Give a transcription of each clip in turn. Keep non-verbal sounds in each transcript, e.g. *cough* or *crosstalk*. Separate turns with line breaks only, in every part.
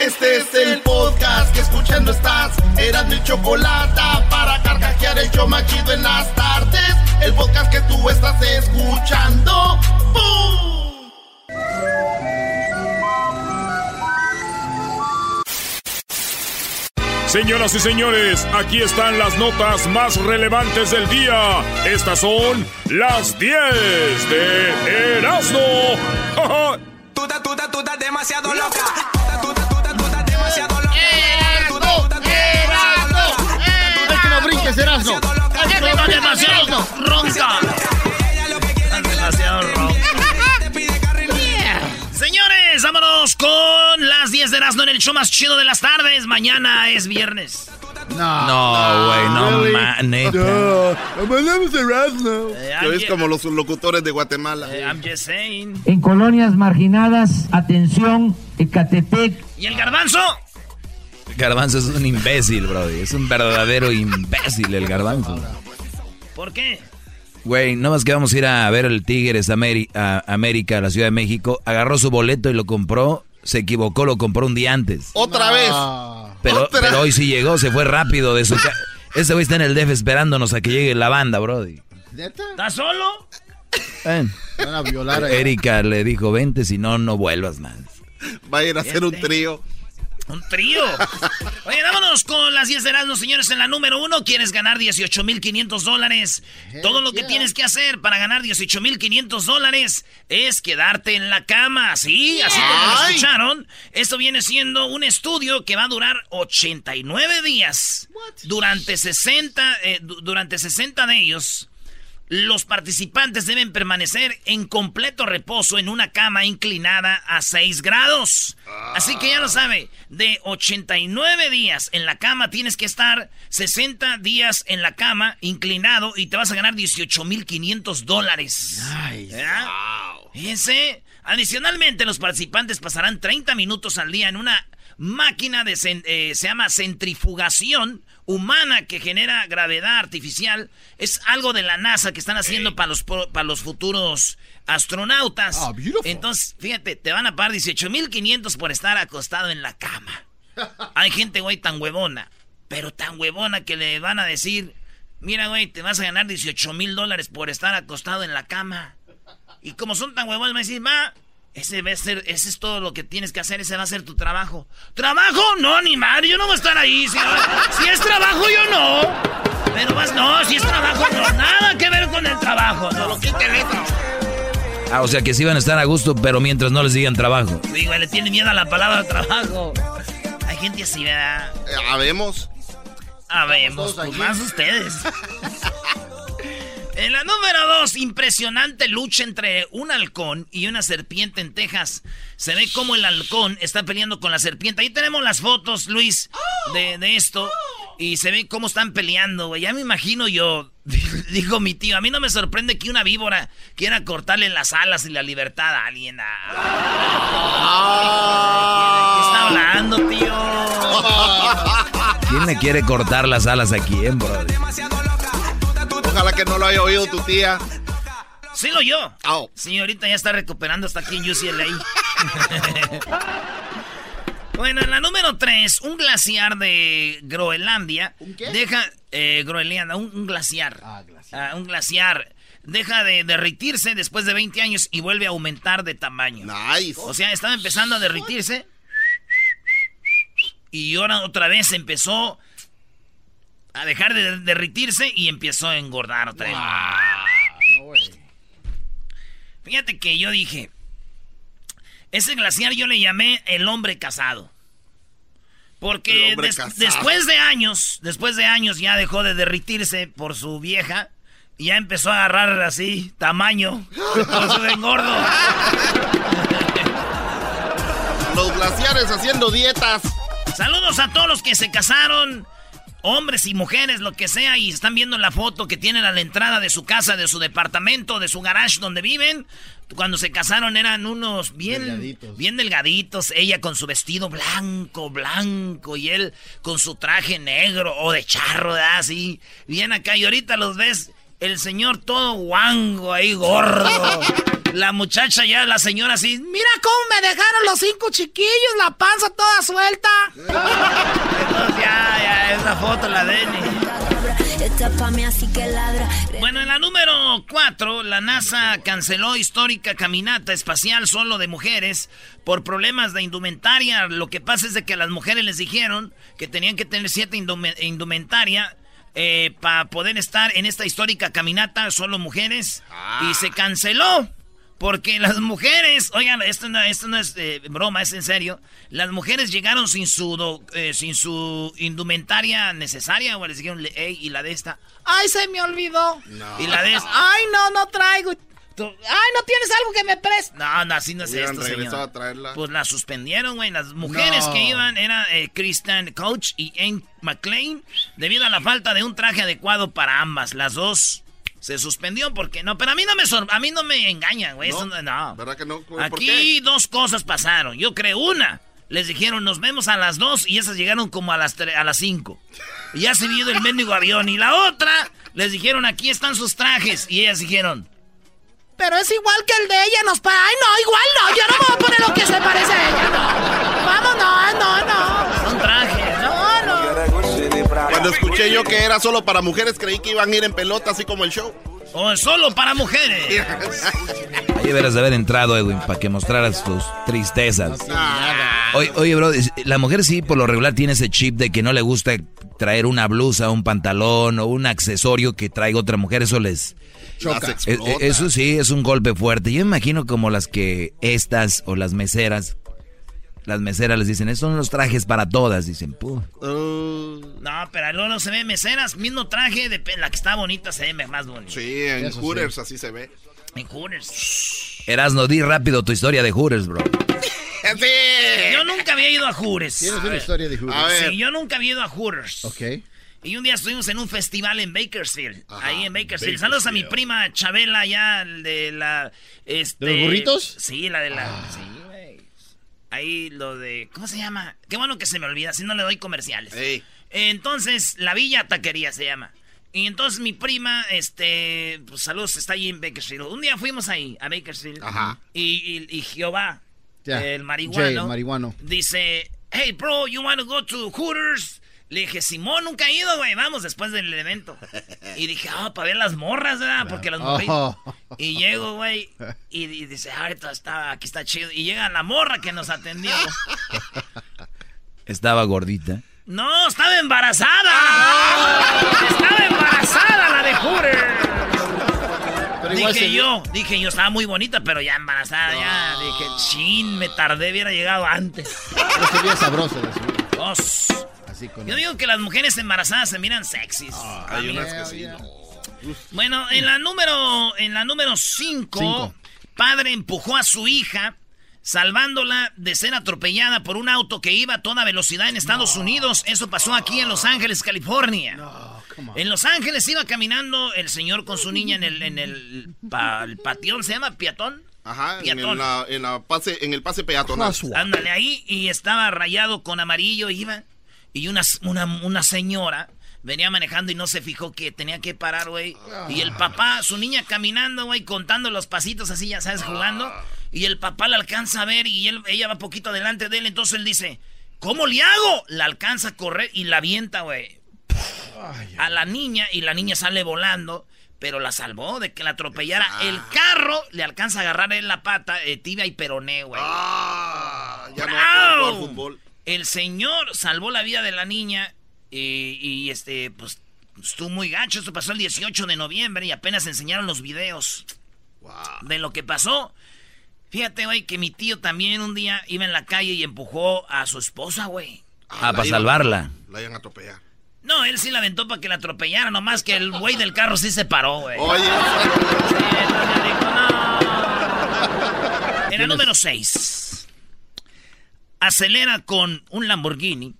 Este es el podcast que escuchando estás. Eran mi chocolate para carcajear el yo machido en las tardes. El podcast que tú estás escuchando. ¡Bum!
Señoras y señores, aquí están las notas más relevantes del día. Estas son las 10 de Erasmo. *laughs*
Tú estás, tú estás, tú estás demasiado loca.
Ronca.
Demasiado ronca. Señores, vámonos con las 10 de Erasmo en el show más chido de las tardes. Mañana es viernes.
No, güey, no, ma, neta.
Tú eres como los locutores de Guatemala.
Eh, I'm just saying.
En colonias marginadas, atención, Ecatepec.
¿Y el garbanzo?
Garbanzo es un imbécil, brody. Es un verdadero imbécil el garbanzo.
¿Por qué?
Güey, no más que vamos a ir a ver el Tigres Ameri- a América, a la Ciudad de México. Agarró su boleto y lo compró. Se equivocó, lo compró un día antes.
Otra vez.
Pero,
Otra.
pero hoy *laughs* sí llegó, se fue rápido de su casa. Este güey está en el DF esperándonos a que llegue la banda, brody.
¿Estás solo?
Ven.
Van a violar a
Erika le dijo, vente, si no, no vuelvas más.
Va a ir a hacer un trío.
Un trío. Oye, vámonos con las 10 de Erasmo, señores. En la número uno, ¿quieres ganar 18,500 dólares? Todo lo que tienes que hacer para ganar 18,500 dólares es quedarte en la cama. ¿Sí? Así como lo escucharon. Esto viene siendo un estudio que va a durar 89 días. Durante 60, eh, du- durante 60 de ellos, los participantes deben permanecer en completo reposo en una cama inclinada a 6 grados. Así que ya lo sabe, de 89 días en la cama tienes que estar 60 días en la cama inclinado y te vas a ganar 18,500 dólares. ¿Verdad? Fíjense, adicionalmente los participantes pasarán 30 minutos al día en una máquina de eh, se llama centrifugación humana que genera gravedad artificial. Es algo de la NASA que están haciendo para los para los futuros astronautas.
Ah, beautiful.
Entonces, fíjate, te van a pagar 18,500 por estar acostado en la cama. *laughs* Hay gente, güey, tan huevona, pero tan huevona que le van a decir, mira, güey, te vas a ganar 18 mil dólares por estar acostado en la cama. Y como son tan huevones, me dicen, ma, ese, va a ser, ese es todo lo que tienes que hacer, ese va a ser tu trabajo. ¿Trabajo? No, ni madre, yo no voy a estar ahí. Si, si es trabajo, yo no. Pero vas, no, si es trabajo, no, nada que ver con el trabajo. No, quiten eso.
Ah, o sea que sí van a estar a gusto, pero mientras no les digan trabajo.
Digo, le tiene miedo a la palabra trabajo. Hay gente así, ¿verdad?
Eh, Habemos.
Habemos, pues más ustedes. *laughs* En la número dos, impresionante lucha entre un halcón y una serpiente en Texas. Se ve cómo el halcón está peleando con la serpiente. Ahí tenemos las fotos, Luis, de, de esto. Y se ve cómo están peleando, güey. Ya me imagino yo, *laughs* dijo mi tío, a mí no me sorprende que una víbora quiera cortarle las alas y la libertad a alguien. Ah. ¿Qué está hablando, tío?
¿Quién le quiere cortar las alas a quién, bro?
Ojalá que no lo haya oído tu tía.
Sí lo yo.
Au.
Señorita ya está recuperando hasta aquí en UCLA. *laughs* bueno, en la número 3, un glaciar de Groenlandia
¿Un qué?
deja eh, Groenlandia, un, un glaciar.
Ah, glaciar.
Ah, un glaciar deja de derritirse después de 20 años y vuelve a aumentar de tamaño.
Nice.
O sea, estaba empezando a derritirse y ahora otra vez empezó a dejar de derritirse y empezó a engordar otra vez.
No, güey.
Fíjate que yo dije, ese glaciar yo le llamé el hombre casado. Porque
El hombre
des-
casado.
después de años, después de años ya dejó de derritirse por su vieja y ya empezó a agarrar así tamaño por su engordo.
Los glaciares haciendo dietas.
Saludos a todos los que se casaron, hombres y mujeres, lo que sea, y están viendo la foto que tienen a la entrada de su casa, de su departamento, de su garage donde viven. Cuando se casaron eran unos bien
Delgaditos.
bien delgaditos, ella con su vestido blanco, blanco, y él con su traje negro o de charro. Así, bien acá, y ahorita los ves, el señor todo guango ahí, gordo. *laughs* La muchacha ya, la señora así, mira cómo me dejaron los cinco chiquillos, la panza toda suelta. Entonces ya, ya, esa foto la Denny. Bueno, en la número 4, la NASA canceló histórica caminata espacial solo de mujeres por problemas de indumentaria. Lo que pasa es de que a las mujeres les dijeron que tenían que tener cierta indumentaria eh, para poder estar en esta histórica caminata, solo mujeres, y se canceló. Porque las mujeres, oigan, esto no, esto no es eh, broma, es en serio. Las mujeres llegaron sin su eh, sin su indumentaria necesaria, o les dijeron, y la de esta, ay, se me olvidó. Y la de esta, ay, no, no traigo. Ay, ¿no tienes algo que me prestes? No, no, así no es esto, señor. Pues la suspendieron, güey. Las mujeres que iban eran eh, Kristen Coach y Anne McLean, debido a la falta de un traje adecuado para ambas. Las dos se suspendió porque no, pero a mí no me a mí no me engañan, güey. No,
¿Verdad que no?
Aquí dos cosas pasaron. Yo creo una. Les dijeron, nos vemos a las dos y esas llegaron como a las a las cinco. Y ya se vio el mendigo avión. Y la otra, les dijeron, aquí están sus trajes. Y ellas dijeron, pero es igual que el de ella, nos para. Ay, no, igual no, yo no me voy a poner lo que se parece a ella, no. Vamos, no, no, no. Son trajes, no, no.
Cuando escuché yo que era solo para mujeres, creí que iban a ir en pelota, así como el show.
Oh, solo para mujeres. *laughs*
Ahí deberías haber entrado, Edwin, para que mostraras tus tristezas. Oye, oye, bro, la mujer sí por lo regular tiene ese chip de que no le gusta traer una blusa, un pantalón o un accesorio que traiga otra mujer. Eso les, e, eso sí, es un golpe fuerte. Yo imagino como las que estas o las meseras, las meseras les dicen, estos son los trajes para todas, dicen,
uh. No, pero luego no se ve meseras, mismo traje, de la que está bonita se ve más bonita.
Sí, en Hooters así se ve.
En Hooters.
Erasno, di rápido tu historia de Hooters, bro. *laughs*
sí. Yo nunca había ido a Hooters.
Tienes una historia de Hooters.
Sí, yo nunca había ido a Hooters.
Ok.
Y un día estuvimos en un festival en Bakersfield. ahí en Bakersfield. Saludos a mi prima Chabela, ya de la. Este,
¿De los burritos?
Sí, la de la. Ah. Sí. Ahí lo de. ¿Cómo se llama? Qué bueno que se me olvida, si no le doy comerciales. Entonces, la Villa Taquería se llama. Y entonces mi prima, este, pues saludos, está ahí en Bakersfield. Un día fuimos ahí, a Bakersfield.
Ajá.
Y, y, Jehová, el marihuano,
marihuano,
dice, hey, bro, you want to go to Hooters? Le dije, Simón, nunca he ido, güey. Vamos después del evento. Y dije, ah, para ver las morras, ¿verdad? Porque las morras. Oh. Y llego, güey. Y, dice, ah, está, aquí está chido. Y llega la morra que nos atendió.
¿Estaba gordita?
No, estaba embarazada. Estaba embarazada la de Hooter. dije yo, dije yo, estaba muy bonita, pero ya embarazada, ya. Dije, chin, me tardé, hubiera llegado antes.
Pero se
Yo digo que las mujeres embarazadas se miran sexys.
Ah, hay unas que sí,
Bueno, en la número en la número 5, padre empujó a su hija salvándola de ser atropellada por un auto que iba a toda velocidad en Estados Unidos. Eso pasó aquí en Los Ángeles, California. en Los Ángeles iba caminando el señor con su niña en el, en el, patión, ¿se llama piatón?
Ajá, en, la, pase, en el pase peatonal.
Ándale ahí y estaba rayado con amarillo, iba y una, una, señora venía manejando y no se fijó que tenía que parar, güey. Y el papá, su niña caminando, güey, contando los pasitos así, ya sabes, jugando. Y el papá la alcanza a ver y él, ella va poquito delante de él. Entonces él dice, ¿cómo le hago? La alcanza a correr y la avienta, güey. A la niña y la niña sale volando. Pero la salvó de que la atropellara. Ah. El carro le alcanza a agarrar en la pata, eh, tibia y peroné, güey.
Ah, ya no fútbol.
El señor salvó la vida de la niña y, este, pues, estuvo muy gacho. Esto pasó el 18 de noviembre y apenas enseñaron los videos de lo que pasó. Fíjate, güey, que mi tío también un día iba en la calle y empujó a su esposa, güey.
Ah, para salvarla.
La iban a atropellar.
No, él sí la aventó para que la atropellara, nomás que el güey del carro sí se paró, güey.
Oye.
Sí, dijo, no. *laughs* Era número 6 acelera con un Lamborghini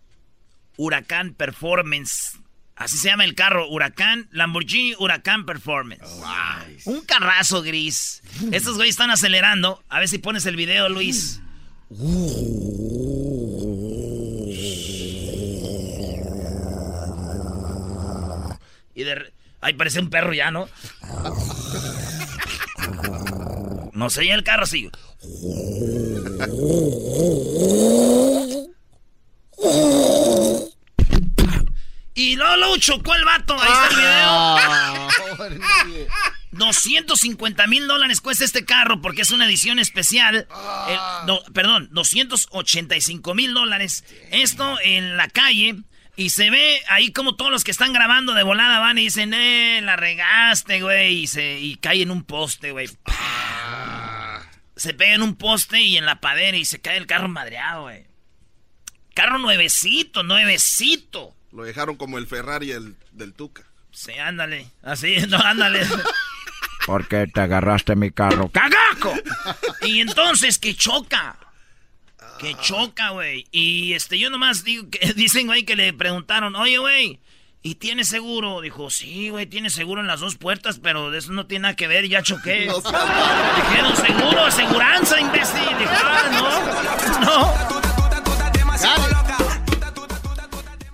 Huracán Performance. Así se llama el carro, Huracán, Lamborghini Huracán Performance. Oh, un carrazo gris. Estos güeyes están acelerando. A ver si pones el video, Luis. Y de... Ahí parece un perro ya, ¿no? No sé, el carro así. Y luego lo chocó el vato. Ahí está el video. 250 mil dólares cuesta este carro porque es una edición especial. perdón, 285 mil dólares. Esto en la calle. Y se ve ahí como todos los que están grabando de volada van y dicen, eh, la regaste, güey. Y, se, y cae en un poste, güey. Se pega en un poste y en la padera y se cae el carro madreado, güey. Carro nuevecito, nuevecito.
Lo dejaron como el Ferrari el, del Tuca.
Sí, ándale. Así, *laughs* no, ándale.
¿Por qué te agarraste mi carro?
¡Cagaco! Y entonces que choca. Que choca, güey. Y este, yo nomás digo que *laughs* dicen, güey, que le preguntaron, oye, güey, ¿y tiene seguro? Dijo, sí, güey, tiene seguro en las dos puertas, pero de eso no tiene nada que ver, ya choqué. *laughs* Dijeron, seguro, aseguranza, imbécil. Dijo, ah, no, no.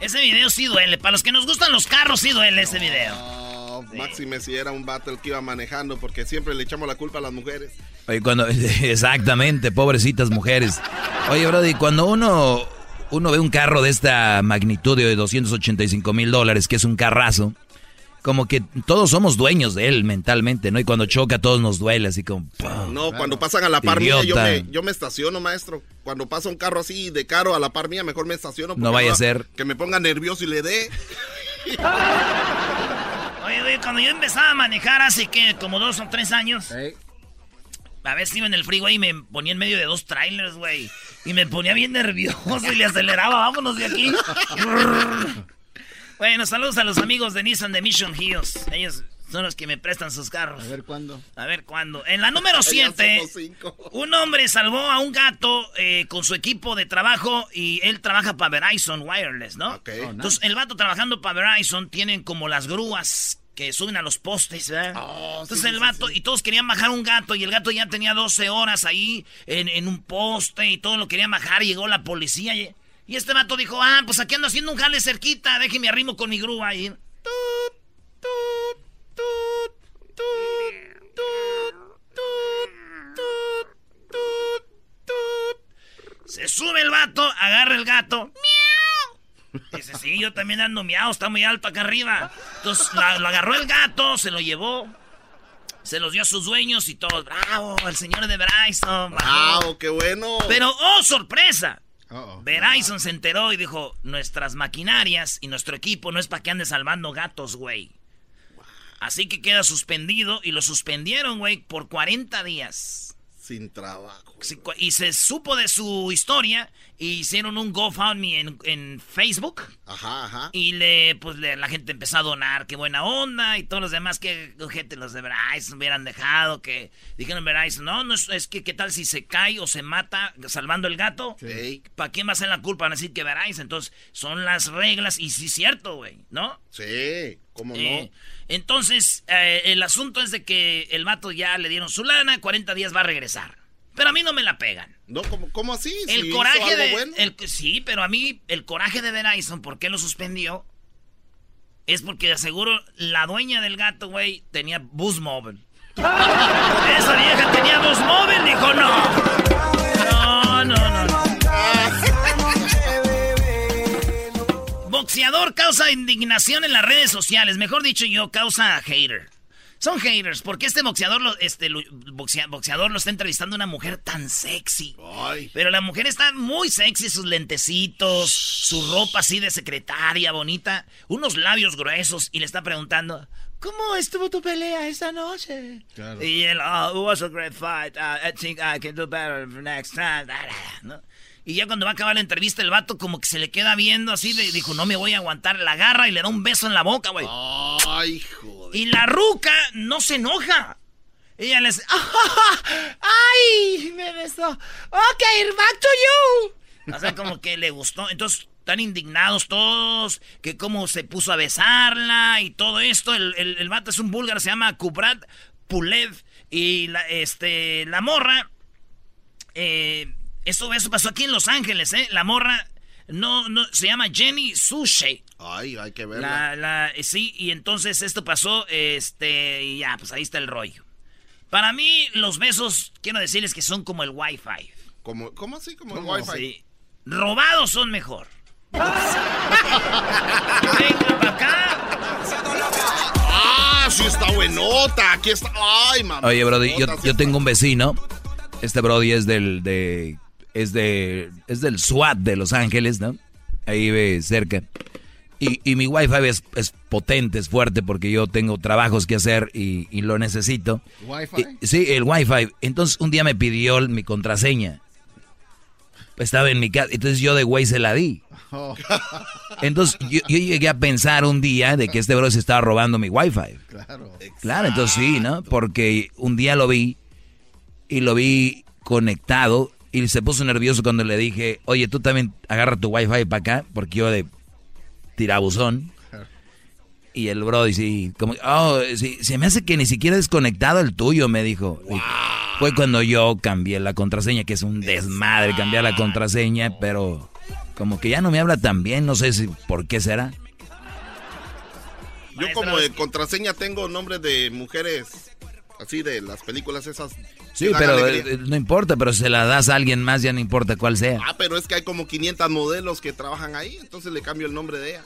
Ese video sí duele. Para los que nos gustan los carros, sí duele ese video.
No, Máxime si era un battle que iba manejando, porque siempre le echamos la culpa a las mujeres.
Oye, cuando. *laughs* Exactamente, pobrecitas mujeres. Oye, Brody, cuando uno. Uno ve un carro de esta magnitud de 285 mil dólares, que es un carrazo como que todos somos dueños de él mentalmente, ¿no? Y cuando choca todos nos duele, así como...
No, cuando pasan a la par mía, yo me, yo me, estaciono, maestro. Cuando pasa un carro así de caro a la par mía, mejor me estaciono.
No vaya a ser...
Que me ponga nervioso y le dé. *laughs*
oye, oye, cuando yo empezaba a manejar hace que como dos o tres años... A veces iba en el freeway y me ponía en medio de dos trailers, güey. Y me ponía bien nervioso y le aceleraba, vámonos de aquí. Bueno, saludos a los amigos de Nissan de Mission Hills. Ellos son los que me prestan sus carros.
A ver cuándo.
A ver cuándo. En la número *laughs* 7, un hombre salvó a un gato eh, con su equipo de trabajo y él trabaja para Verizon Wireless, ¿no?
Okay. Oh,
Entonces, el vato trabajando para Verizon tienen como las grúas que suben a los postes, ¿verdad?
Oh,
Entonces el vato, y todos querían bajar un gato, y el gato ya tenía 12 horas ahí en, en un poste, y todo lo querían bajar, y llegó la policía, y, y este vato dijo, ah, pues aquí ando haciendo un jale cerquita, déjeme arrimo con mi grúa ahí. Se sube el vato, agarra el gato. Dice, sí, yo también ando miau, está muy alto acá arriba. Entonces lo agarró el gato, se lo llevó. Se los dio a sus dueños y todos, bravo, el señor de Bryson.
Bravo, qué bueno.
Pero, oh, sorpresa. Verizon se enteró y dijo, nuestras maquinarias y nuestro equipo no es para que ande salvando gatos, güey. Así que queda suspendido y lo suspendieron, güey, por 40 días.
Sin trabajo.
Y se supo de su historia y hicieron un GoFundMe en, en Facebook.
Ajá, ajá.
Y le, pues la gente empezó a donar, qué buena onda. Y todos los demás, que gente, los de Verizon hubieran dejado, que dijeron Verizon, no, no es, que qué tal si se cae o se mata salvando el gato.
Sí.
¿Para quién va a ser la culpa? Van a decir que Verizon. Entonces, son las reglas y sí es cierto, güey, ¿no?
Sí, ¿cómo
no? Entonces, eh, el asunto es de que el vato ya le dieron su lana, 40 días va a regresar. Pero a mí no me la pegan.
No, ¿cómo, cómo así?
El coraje de. El, sí, pero a mí el coraje de Verizon, ¿por qué lo suspendió? Es porque aseguro la dueña del gato, güey, tenía bus móvil. Esa vieja tenía bus móvil, dijo no. No, no, no. no. Boxeador causa indignación en las redes sociales. Mejor dicho, yo causa hater. Son haters, porque este boxeador lo, este, boxeador lo está entrevistando una mujer tan sexy. Pero la mujer está muy sexy, sus lentecitos, su ropa así de secretaria, bonita, unos labios gruesos, y le está preguntando, ¿cómo estuvo tu pelea esta noche? Y él, oh, it was a great fight. Uh, I think I can do better next time. ¿No? Y ya cuando va a acabar la entrevista, el vato como que se le queda viendo así, le dijo, no me voy a aguantar, la agarra y le da un beso en la boca, güey.
Ay, joder.
Y la ruca no se enoja. Ella les, ¡ay! Me besó. Ok, back to you. O sea, como que le gustó. Entonces, están indignados todos, que cómo se puso a besarla y todo esto. El, el, vato es un búlgaro, se llama Kubrat Pulev. Y la, este, la morra, eh, eso, eso pasó aquí en Los Ángeles, ¿eh? La morra no, no, se llama Jenny Sushi.
Ay, hay que verla.
La, la, sí, y entonces esto pasó, este, y ya, pues ahí está el rollo. Para mí, los besos, quiero decirles que son como el Wi-Fi.
¿Cómo, cómo así? Como el Wi-Fi. Sí.
Robados son mejor. Venga para acá.
Ah, sí está buenota. Aquí está. Ay, mamá.
Oye, Brody, yo, tengo un vecino. Este Brody es del de es de es del SWAT de Los Ángeles, ¿no? Ahí ve cerca. Y, y mi wifi es, es, potente, es fuerte porque yo tengo trabajos que hacer y, y lo necesito.
¿Wi-Fi?
sí, el wifi. Entonces un día me pidió mi contraseña. Estaba en mi casa, entonces yo de güey se la di. Oh. Entonces yo, llegué a pensar un día de que este bro se estaba robando mi wifi. Claro. Claro, entonces sí, ¿no? Porque un día lo vi y lo vi conectado y se puso nervioso cuando le dije, oye, tú también agarra tu wifi para acá, porque yo de tirabuzón. Y el bro dice, como, oh, sí, se me hace que ni siquiera desconectado el tuyo, me dijo. Fue cuando yo cambié la contraseña, que es un desmadre cambiar la contraseña, pero como que ya no me habla tan bien, no sé si por qué será.
Yo como de contraseña tengo nombres de mujeres así de las películas esas.
Sí, pero eh, no importa, pero si se la das a alguien más ya no importa cuál sea.
Ah, pero es que hay como 500 modelos que trabajan ahí, entonces le cambio el nombre de ella.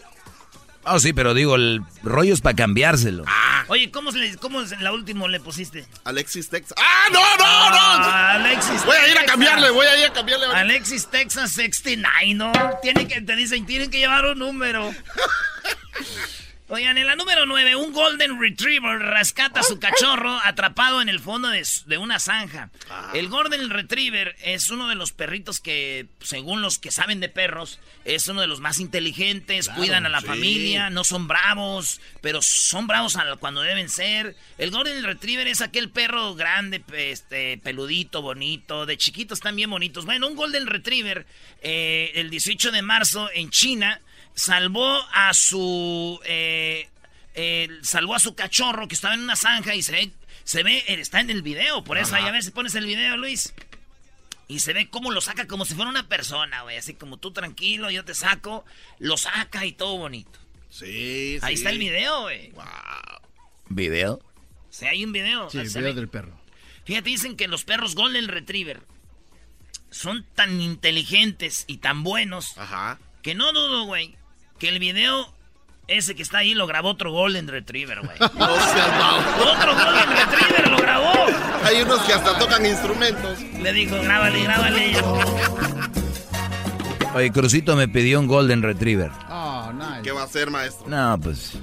Ah, sí, pero digo, el rollo es para cambiárselo.
Ah. Oye, ¿cómo, se ¿cómo la última le pusiste?
Alexis Texas. ¡Ah, no, no, no!
Ah, Alexis
Voy a ir a cambiarle, voy a ir a cambiarle.
Alexis Texas 69, ¿no? Tiene que, te dicen, tienen que llevar un número. *laughs* Oigan, en la número 9, un Golden Retriever rescata a su cachorro atrapado en el fondo de, una zanja. El Golden Retriever es uno de los perritos que, según los que saben de perros, es uno de los más inteligentes, cuidan a la familia, no son bravos, pero son bravos cuando deben ser. El Golden Retriever es aquel perro grande, este, peludito, bonito, de chiquitos también bonitos. Bueno, un Golden Retriever, eh, el 18 de marzo en China salvó a su eh, salvó a su cachorro que estaba en una zanja y se ve, se ve está en el video, por eso ahí a ver si pones el video, Luis. Y se ve cómo lo saca como si fuera una persona, güey, así como tú tranquilo, yo te saco, lo saca y todo bonito.
Sí,
Ahí está el video, güey. Wow.
¿Video?
Sí, hay un video.
Sí, el video del perro.
Fíjate, dicen que los perros Golden Retriever son tan inteligentes y tan buenos
Ajá.
que no dudo, güey, que el video ese que está ahí lo grabó otro Golden Retriever, güey. *laughs* No Otro Golden Retriever lo grabó.
Hay unos que hasta tocan instrumentos.
Le dijo, grábale, grábale. *laughs*
Oye, Crucito me pidió un Golden Retriever.
Oh, nice. ¿Qué va a hacer, maestro?
No, pues.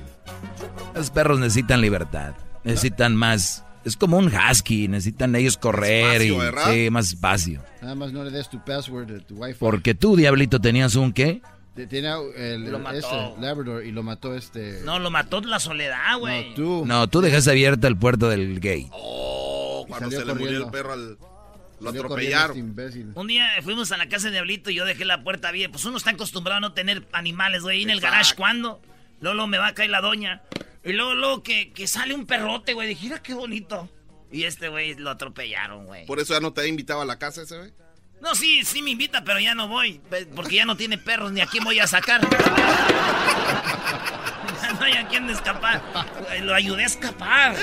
Los perros necesitan libertad. Necesitan más. Es como un husky, necesitan ellos correr y sí, más espacio.
Nada más no le des tu password de tu wifi.
Porque tú, diablito, tenías un qué?
El, lo mató. Labrador y lo mató este.
No, lo mató la soledad, güey.
No, tú. No, tú dejaste abierta el puerto del gate.
Oh, cuando se le murió el perro al. Lo atropellaron. Este
un día fuimos a la casa de Diablito y yo dejé la puerta abierta. Pues uno está acostumbrado a no tener animales, güey. en el garage, ¿cuándo? Luego, me va a caer la doña. Y luego, luego que, que sale un perrote, güey. Dije, mira qué bonito. Y este güey lo atropellaron, güey.
¿Por eso ya no te ha invitado a la casa ese, güey?
No, sí, sí me invita, pero ya no voy. Porque ya no tiene perros, ni a quién voy a sacar. no hay a quién escapar. Lo ayudé a escapar.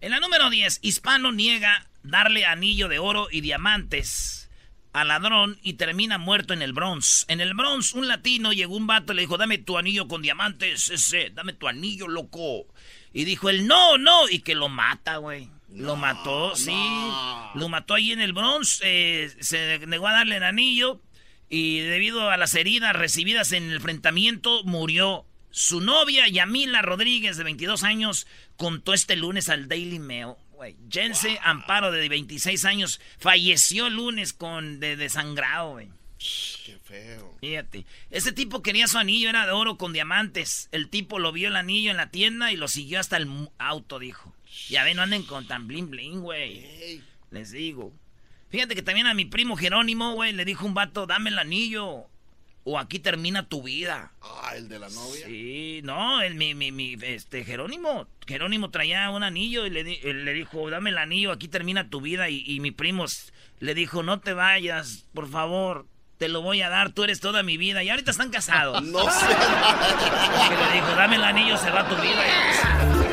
En la número 10, Hispano niega darle anillo de oro y diamantes al ladrón y termina muerto en el Bronx. En el Bronx, un latino llegó un vato y le dijo, dame tu anillo con diamantes, ese, dame tu anillo, loco. Y dijo él, no, no, y que lo mata, güey lo mató, sí. Lo mató ahí en el Bronx. Eh, se negó a darle el anillo. Y debido a las heridas recibidas en el enfrentamiento, murió. Su novia, Yamila Rodríguez, de 22 años, contó este lunes al Daily Mail. Jense Amparo, de 26 años, falleció el lunes con de desangrado, güey.
Qué feo.
Fíjate. Ese tipo quería su anillo, era de oro con diamantes. El tipo lo vio el anillo en la tienda y lo siguió hasta el auto, dijo. Ya ven, no anden con tan bling bling, güey. Les digo. Fíjate que también a mi primo Jerónimo, güey, le dijo un vato, dame el anillo. O aquí termina tu vida.
Ah, el de la novia.
Sí, no, el, mi, mi, mi, este, Jerónimo. Jerónimo traía un anillo y le, le dijo, dame el anillo, aquí termina tu vida. Y, y mi primo le dijo, no te vayas, por favor, te lo voy a dar, tú eres toda mi vida. Y ahorita están casados. *laughs*
no sé.
le dijo, dame el anillo, se va tu vida. *laughs*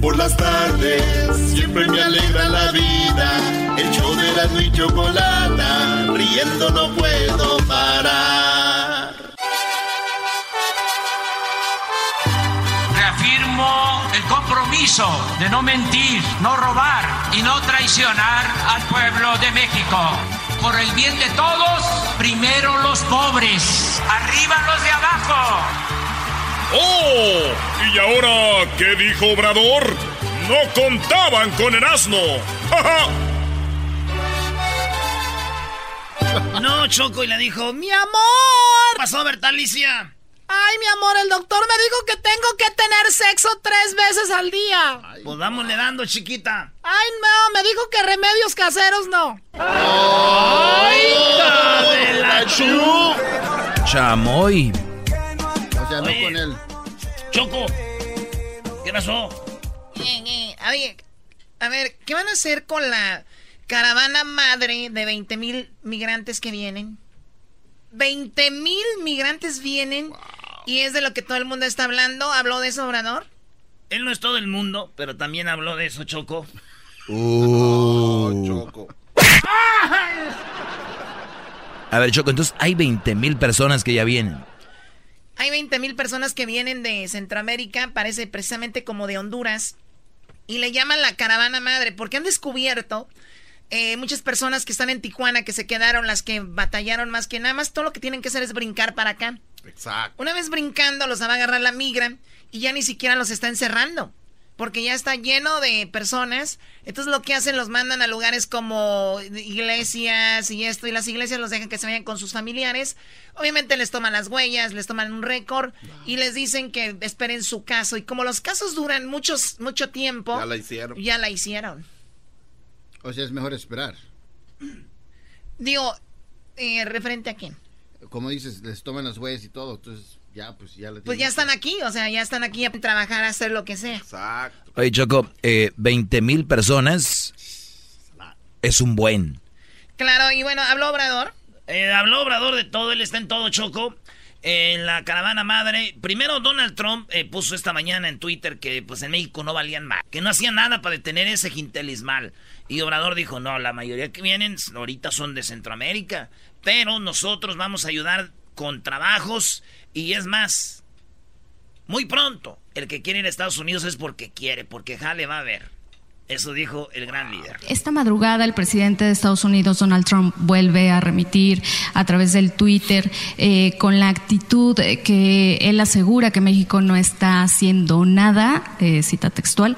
Por las tardes siempre me alegra la vida. El show de la y chocolata, riendo no puedo parar.
Reafirmo el compromiso de no mentir, no robar y no traicionar al pueblo de México. Por el bien de todos, primero los pobres, arriba los de abajo.
¡Oh! ¿Y ahora qué dijo Obrador? No contaban con el asno. *laughs*
No, Choco, y le dijo, mi amor. ¿Qué pasó, Bertalicia?
Ay, mi amor, el doctor me dijo que tengo que tener sexo tres veces al día.
pues vámonos dando, chiquita.
Ay, no, me dijo que remedios caseros no.
¡Ay, de la chu!
Chamoy.
O sea, no con él.
Choco, ¿qué pasó?
Eh, eh, a ver, ¿qué van a hacer con la caravana madre de 20 mil migrantes que vienen? 20 mil migrantes vienen y es de lo que todo el mundo está hablando. ¿Habló de eso, Obrador?
Él no es todo el mundo, pero también habló de eso, Choco.
Uh. Choco. A ver, Choco, entonces hay 20 mil personas que ya vienen.
Hay 20 mil personas que vienen de Centroamérica, parece precisamente como de Honduras, y le llaman la caravana madre, porque han descubierto eh, muchas personas que están en Tijuana, que se quedaron, las que batallaron más que nada más, todo lo que tienen que hacer es brincar para acá.
Exacto.
Una vez brincando, los va a agarrar la migra y ya ni siquiera los está encerrando. Porque ya está lleno de personas. Entonces lo que hacen, los mandan a lugares como iglesias y esto. Y las iglesias los dejan que se vayan con sus familiares. Obviamente les toman las huellas, les toman un récord. Y les dicen que esperen su caso. Y como los casos duran muchos, mucho tiempo.
Ya la hicieron.
Ya la hicieron.
O sea, es mejor esperar.
Digo, eh, referente a quién.
Como dices, les toman las huellas y todo, entonces ya, pues ya
Pues ya están aquí, o sea, ya están aquí a trabajar, a hacer lo que sea.
Exacto.
Oye, Choco, eh, 20 mil personas es un buen.
Claro, y bueno, habló Obrador.
Eh, habló Obrador de todo, él está en todo, Choco. En la caravana madre, primero Donald Trump eh, puso esta mañana en Twitter que pues en México no valían más, que no hacían nada para detener ese gintelismal. Y Obrador dijo, no, la mayoría que vienen ahorita son de Centroamérica, pero nosotros vamos a ayudar con trabajos y es más, muy pronto, el que quiere ir a Estados Unidos es porque quiere, porque jale va a ver. Eso dijo el gran líder.
Esta madrugada el presidente de Estados Unidos, Donald Trump, vuelve a remitir a través del Twitter eh, con la actitud que él asegura que México no está haciendo nada, eh, cita textual,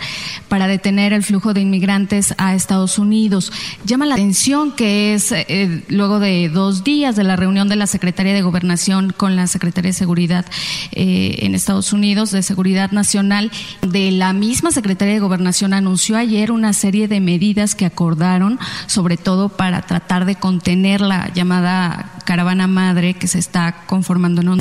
para detener el flujo de inmigrantes a Estados Unidos. Llama la atención que es eh, luego de dos días de la reunión de la Secretaría de Gobernación con la Secretaría de Seguridad en Estados Unidos, de Seguridad Nacional, de la misma Secretaría de Gobernación anunció ayer una serie de medidas que acordaron, sobre todo para tratar de contener la llamada caravana madre que se está conformando. ¿no?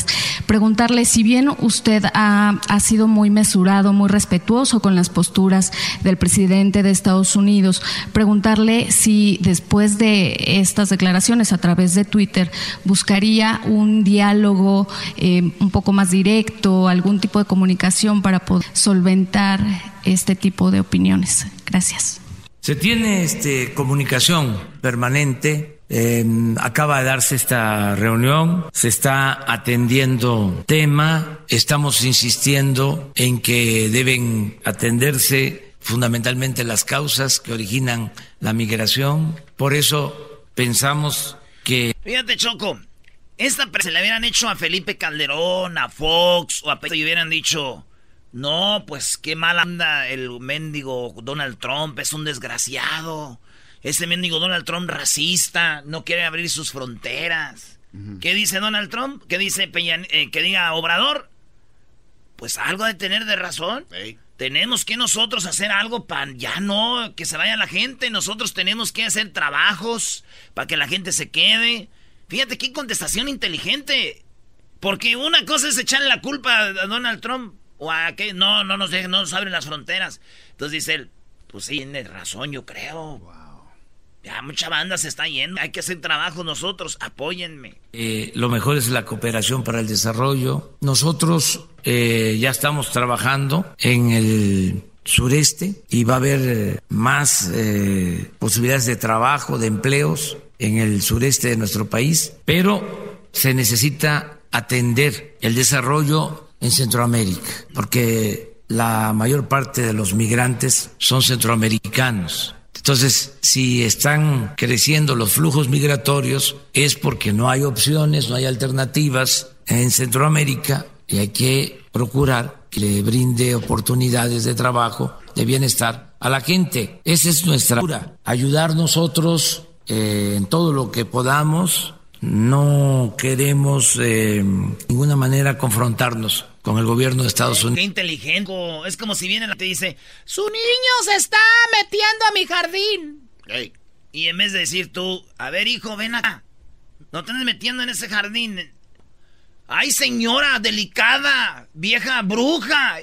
Preguntarle si bien usted ha, ha sido muy mesurado, muy respetuoso con las posturas del presidente de Estados Unidos, preguntarle si después de estas declaraciones a través de Twitter buscaría un diálogo eh, un poco más directo, algún tipo de comunicación para poder solventar este tipo de opiniones. Gracias.
Se tiene este, comunicación permanente. Eh, acaba de darse esta reunión, se está atendiendo tema, estamos insistiendo en que deben atenderse fundamentalmente las causas que originan la migración. Por eso pensamos que...
Fíjate, Choco, esta se le hubieran hecho a Felipe Calderón, a Fox o a Pedro y hubieran dicho, no, pues qué mal anda el mendigo Donald Trump, es un desgraciado. Ese mendigo Donald Trump racista, no quiere abrir sus fronteras. ¿Qué dice Donald Trump? ¿Qué dice Peña, eh, que diga Obrador? Pues algo de tener de razón. Tenemos que nosotros hacer algo para ya no que se vaya la gente. Nosotros tenemos que hacer trabajos para que la gente se quede. Fíjate qué contestación inteligente. Porque una cosa es echarle la culpa a Donald Trump o a que no, no nos dejen, no nos abren las fronteras. Entonces dice él, pues sí, tiene razón, yo creo. Ya mucha banda se está yendo, hay que hacer trabajo nosotros, apóyenme.
Eh, lo mejor es la cooperación para el desarrollo. Nosotros eh, ya estamos trabajando en el sureste y va a haber eh, más eh, posibilidades de trabajo, de empleos en el sureste de nuestro país, pero se necesita atender el desarrollo en Centroamérica, porque la mayor parte de los migrantes son centroamericanos. Entonces, si están creciendo los flujos migratorios es porque no hay opciones, no hay alternativas en Centroamérica y hay que procurar que le brinde oportunidades de trabajo, de bienestar a la gente. Esa es nuestra cura, ayudar nosotros eh, en todo lo que podamos. No queremos eh, de ninguna manera confrontarnos con el gobierno de Estados Unidos.
Qué inteligente. Es como si viene y te dice, su niño se está metiendo a mi jardín. Y en vez de decir tú, a ver hijo, ven acá. No te metiendo en ese jardín. Ay, señora, delicada, vieja bruja.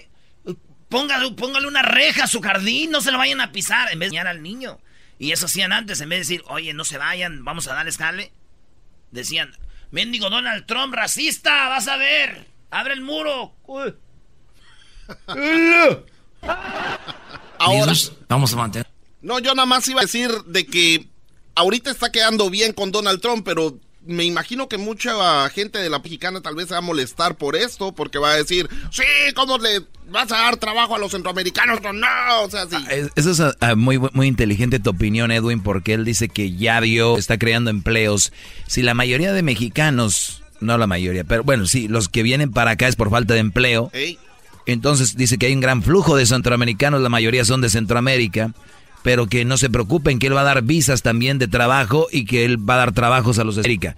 Póngale, póngale una reja a su jardín, no se lo vayan a pisar. En vez de enseñar al niño. Y eso hacían antes, en vez de decir, oye, no se vayan, vamos a darles jale. Decían, mendigo Donald Trump, racista, vas a ver. Abre el muro.
Ahora, vamos a mantener.
No, yo nada más iba a decir de que ahorita está quedando bien con Donald Trump, pero me imagino que mucha gente de la mexicana tal vez se va a molestar por esto, porque va a decir, sí, ¿cómo le vas a dar trabajo a los centroamericanos? No, o sea, sí. Ah,
eso es ah, muy, muy inteligente tu opinión, Edwin, porque él dice que ya vio, está creando empleos. Si la mayoría de mexicanos, no la mayoría, pero bueno, sí, los que vienen para acá es por falta de empleo. Entonces dice que hay un gran flujo de centroamericanos, la mayoría son de Centroamérica pero que no se preocupen, que él va a dar visas también de trabajo y que él va a dar trabajos a los de América.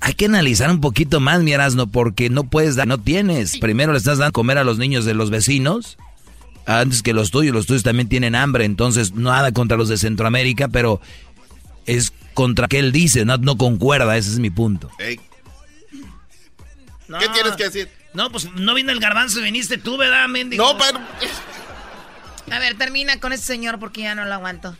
Hay que analizar un poquito más, mi Erasmo, porque no puedes dar, no tienes. Primero le estás dando comer a los niños de los vecinos, antes que los tuyos, los tuyos también tienen hambre, entonces nada contra los de Centroamérica, pero es contra que él dice, no, no concuerda, ese es mi punto.
¿Qué tienes que decir?
No, pues no vino el garbanzo, viniste tú, ¿verdad, mendigo?
No, pero...
A ver, termina con ese señor porque ya no lo aguanto.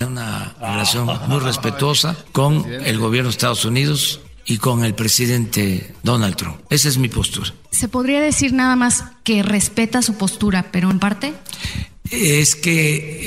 Una relación muy respetuosa con el gobierno de Estados Unidos y con el presidente Donald Trump. Esa es mi postura.
¿Se podría decir nada más que respeta su postura, pero en parte?
Es que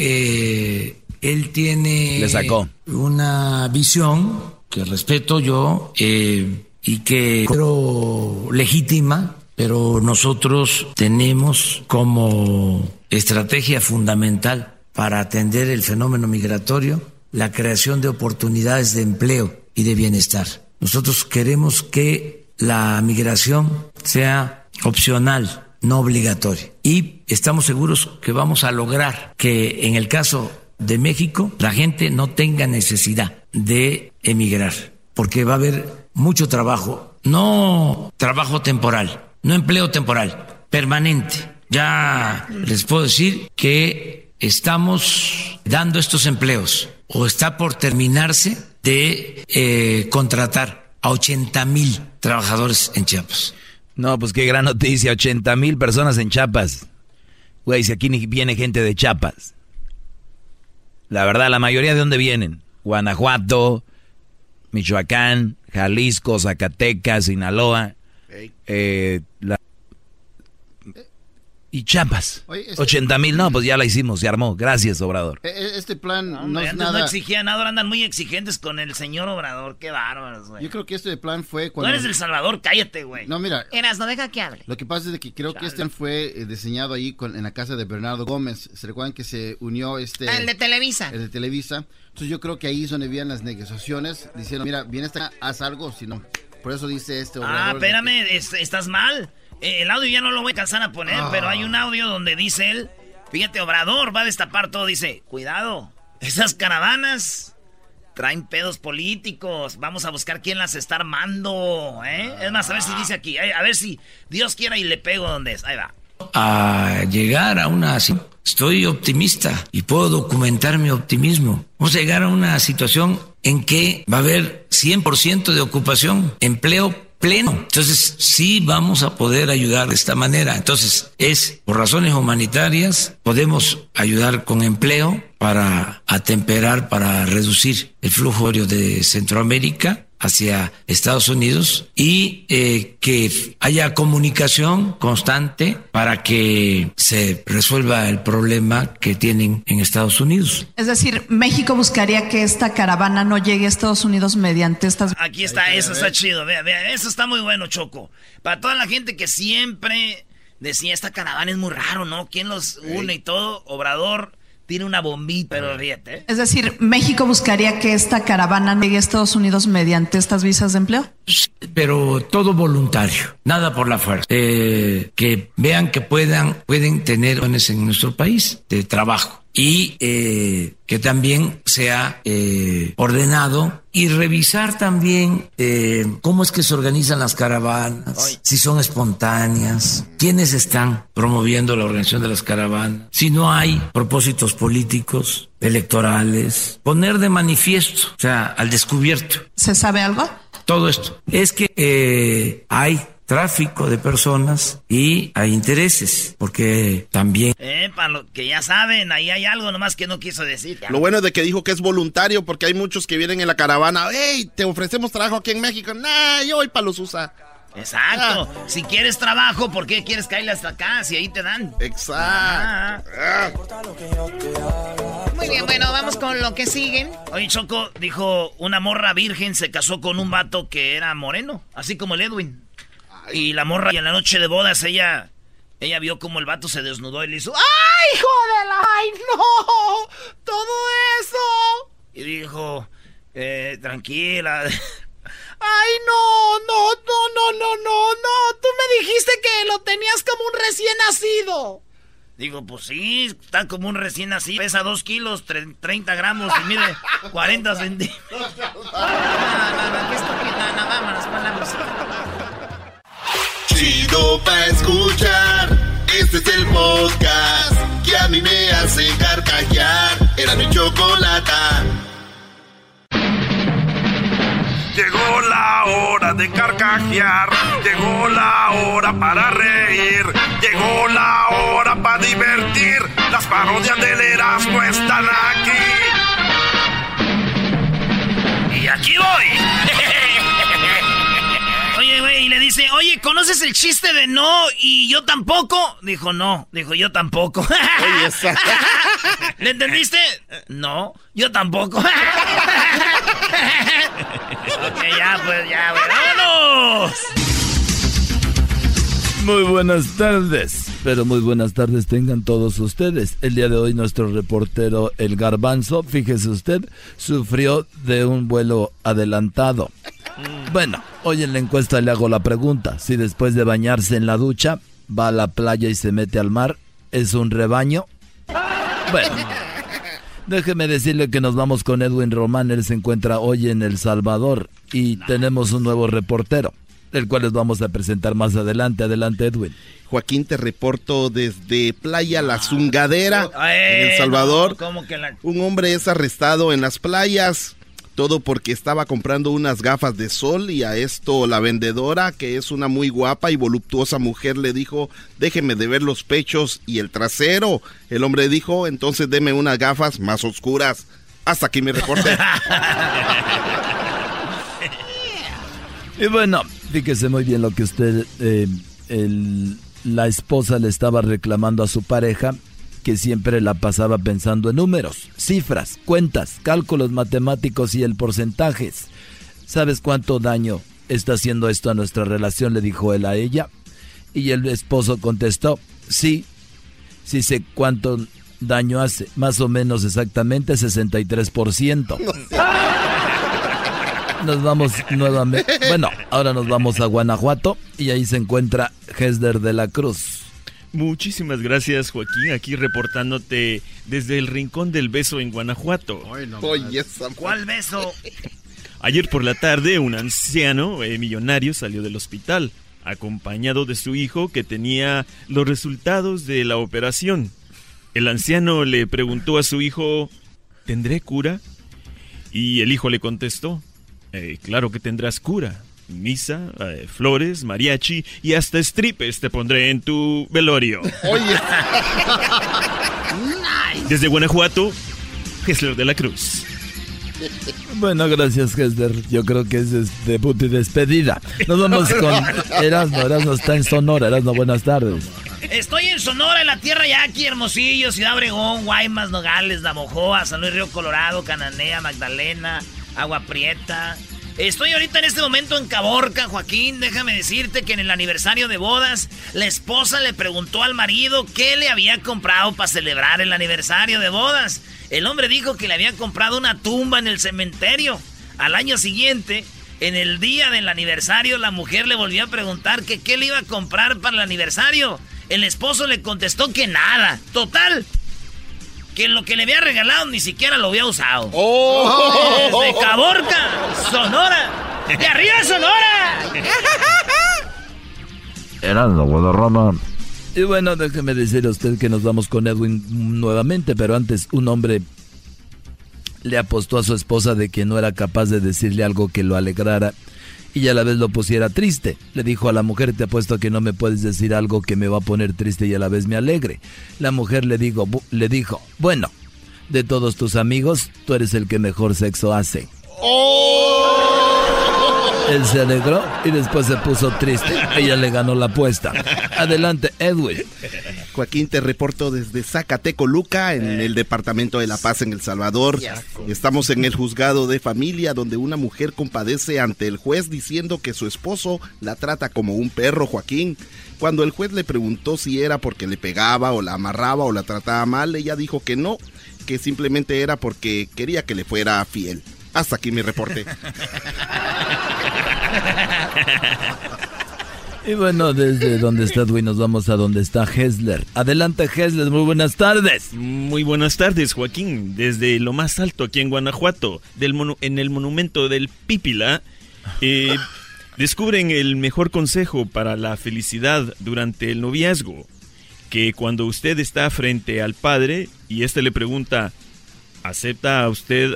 eh, él tiene
Le sacó.
una visión que respeto yo eh, y que creo legítima pero nosotros tenemos como estrategia fundamental para atender el fenómeno migratorio la creación de oportunidades de empleo y de bienestar. Nosotros queremos que la migración sea opcional, no obligatoria. Y estamos seguros que vamos a lograr que en el caso de México la gente no tenga necesidad de emigrar, porque va a haber mucho trabajo, no trabajo temporal, no empleo temporal, permanente. Ya les puedo decir que estamos dando estos empleos o está por terminarse de eh, contratar a 80 mil trabajadores en Chiapas.
No, pues qué gran noticia, 80 mil personas en Chiapas. Güey, si aquí viene gente de Chiapas. La verdad, la mayoría de dónde vienen. Guanajuato, Michoacán, Jalisco, Zacatecas, Sinaloa. Eh, y Chiapas. 80 mil, no, pues ya la hicimos, se armó. Gracias, Obrador.
E, e, este plan no, es
nada... no exigían nada, ahora andan muy exigentes con el señor Obrador. Qué bárbaros, güey.
Yo creo que este plan fue cuando...
No eres El Salvador, cállate, güey.
No, mira...
Eras, no deja que hable.
Lo que pasa es que creo que este plan fue eh, diseñado ahí con, en la casa de Bernardo Gómez. ¿Se recuerdan que se unió este...
El de Televisa.
El de Televisa. Entonces yo creo que ahí es donde habían las negociaciones. Diciendo, mira, viene esta, haz algo, si no... Por eso dice este
Ah, espérame, estás mal. Eh, el audio ya no lo voy a cansar a poner, ah. pero hay un audio donde dice él, fíjate, Obrador va a destapar todo, dice, cuidado, esas caravanas traen pedos políticos, vamos a buscar quién las está armando, ¿eh? Es más, a ver si dice aquí, a ver si Dios quiera y le pego donde es, ahí va.
A llegar a una... Estoy optimista y puedo documentar mi optimismo. Vamos a llegar a una situación en que va a haber 100% de ocupación, empleo pleno. Entonces, sí vamos a poder ayudar de esta manera. Entonces, es por razones humanitarias, podemos ayudar con empleo para atemperar, para reducir el flujo de Centroamérica hacia Estados Unidos y eh, que haya comunicación constante para que se resuelva el problema que tienen en Estados Unidos.
Es decir, México buscaría que esta caravana no llegue a Estados Unidos mediante estas...
Aquí está, eso está chido, vea, vea, eso está muy bueno, Choco. Para toda la gente que siempre decía, esta caravana es muy raro, ¿no? ¿Quién los une y todo? Obrador tiene una bombita, pero fíjate.
Es decir, México buscaría que esta caravana llegue a Estados Unidos mediante estas visas de empleo.
Pero todo voluntario, nada por la fuerza. Eh, que vean que puedan, pueden tener en nuestro país de trabajo y eh, que también sea eh, ordenado y revisar también eh, cómo es que se organizan las caravanas, si son espontáneas, quiénes están promoviendo la organización de las caravanas, si no hay propósitos políticos, electorales, poner de manifiesto, o sea, al descubierto.
¿Se sabe algo?
Todo esto. Es que hay tráfico de personas y hay intereses, porque también...
Eh, para lo que ya saben, ahí hay algo nomás que no quiso decir.
Lo bueno es de que dijo que es voluntario, porque hay muchos que vienen en la caravana, hey, te ofrecemos trabajo aquí en México, nah, yo voy para los USA.
Exacto. Ah. Si quieres trabajo, ¿por qué quieres caerle hasta acá? Si ahí te dan.
Exacto. Ah.
Muy bien, bueno, vamos con lo que siguen.
Oye, Choco dijo, una morra virgen se casó con un vato que era moreno, así como el Edwin. Y la morra, y en la noche de bodas, ella, ella vio como el vato se desnudó y le hizo, ¡ay, hijo de la, ay, no! ¡Todo eso! Y dijo, eh, tranquila. *laughs* ¡Ay, no, no, no, no, no, no, no! Tú me dijiste que lo tenías como un recién nacido. Digo, pues sí, está como un recién nacido. Pesa 2 kilos, 30 gramos y mide 40 centímetros. *laughs* *laughs*
Chido pa' escuchar. Este es el podcast que a mí me hace carcajear. Era mi chocolata.
Llegó la hora de carcajear. Llegó la hora para reír. Llegó la hora para divertir. Las parodias del Erasmo están aquí.
Y aquí voy. Y le dice, oye, ¿conoces el chiste de no y yo tampoco? Dijo, no. Dijo, yo tampoco. *laughs* ¿Le entendiste? No, yo tampoco. *laughs* ok, ya, pues, ya, vámonos.
Muy buenas tardes, pero muy buenas tardes tengan todos ustedes. El día de hoy nuestro reportero El Garbanzo, fíjese usted, sufrió de un vuelo adelantado. Bueno, hoy en la encuesta le hago la pregunta, si después de bañarse en la ducha, va a la playa y se mete al mar, ¿es un rebaño? Bueno, déjeme decirle que nos vamos con Edwin Román, él se encuentra hoy en El Salvador y tenemos un nuevo reportero el cual les vamos a presentar más adelante. Adelante, Edwin.
Joaquín, te reporto desde Playa La Zungadera, en El Salvador. Un hombre es arrestado en las playas. Todo porque estaba comprando unas gafas de sol y a esto la vendedora, que es una muy guapa y voluptuosa mujer, le dijo, déjeme de ver los pechos y el trasero. El hombre dijo, entonces deme unas gafas más oscuras. Hasta aquí mi reporte. *laughs* *laughs*
y bueno, fíjese muy bien lo que usted, eh, la esposa le estaba reclamando a su pareja que siempre la pasaba pensando en números, cifras, cuentas, cálculos matemáticos y el porcentajes. ¿Sabes cuánto daño está haciendo esto a nuestra relación? le dijo él a ella. Y el esposo contestó, sí, sí sé cuánto daño hace, más o menos exactamente 63%. nos vamos nuevamente. Bueno, ahora nos vamos a Guanajuato y ahí se encuentra Hesder de la Cruz.
Muchísimas gracias, Joaquín, aquí reportándote desde el Rincón del Beso en Guanajuato.
¿Cuál beso?
Ayer por la tarde, un anciano eh, millonario salió del hospital, acompañado de su hijo que tenía los resultados de la operación. El anciano le preguntó a su hijo, ¿tendré cura? Y el hijo le contestó, eh, claro que tendrás cura. Misa, eh, flores, mariachi y hasta stripes te pondré en tu velorio. Oye. *laughs* Desde Guanajuato, Gessler de la Cruz.
Bueno, gracias, Hester. Yo creo que es debut y despedida. Nos vamos *laughs* con Erasmo. Erasmo está en Sonora. Erasmo, buenas tardes.
Estoy en Sonora, en la tierra ya aquí, Hermosillo, Ciudad Obregón, Guaymas, Nogales, Navojoa, San Luis Río Colorado, Cananea, Magdalena, Agua Prieta. Estoy ahorita en este momento en Caborca, Joaquín. Déjame decirte que en el aniversario de bodas, la esposa le preguntó al marido qué le había comprado para celebrar el aniversario de bodas. El hombre dijo que le había comprado una tumba en el cementerio. Al año siguiente, en el día del aniversario, la mujer le volvió a preguntar qué le iba a comprar para el aniversario. El esposo le contestó que nada. Total, que lo que le había regalado ni siquiera lo había usado. ¡Oh! Desde Caborca, Sonora. ¡De arriba, Sonora!
Erasmo, Roma. Y bueno, déjeme decirle a usted que nos vamos con Edwin nuevamente, pero antes un hombre le apostó a su esposa de que no era capaz de decirle algo que lo alegrara y a la vez lo pusiera triste. Le dijo a la mujer, te apuesto que no me puedes decir algo que me va a poner triste y a la vez me alegre. La mujer le, dijo, le dijo, bueno, de todos tus amigos, tú eres el que mejor sexo hace. ¡Oh! Él se alegró y después se puso triste. Ella le ganó la apuesta. Adelante, Edwin.
Joaquín, te reporto desde Zacatecoluca, en el Departamento de la Paz en El Salvador. Estamos en el juzgado de familia donde una mujer compadece ante el juez diciendo que su esposo la trata como un perro, Joaquín. Cuando el juez le preguntó si era porque le pegaba o la amarraba o la trataba mal, ella dijo que no, que simplemente era porque quería que le fuera fiel. Hasta aquí mi reporte. *laughs*
Y bueno, desde donde está Edwin nos vamos a donde está Hesler. Adelante Hesler, muy buenas tardes.
Muy buenas tardes Joaquín. Desde lo más alto aquí en Guanajuato, del en el monumento del Pípila, eh, *laughs* descubren el mejor consejo para la felicidad durante el noviazgo. Que cuando usted está frente al padre y éste le pregunta, ¿acepta a usted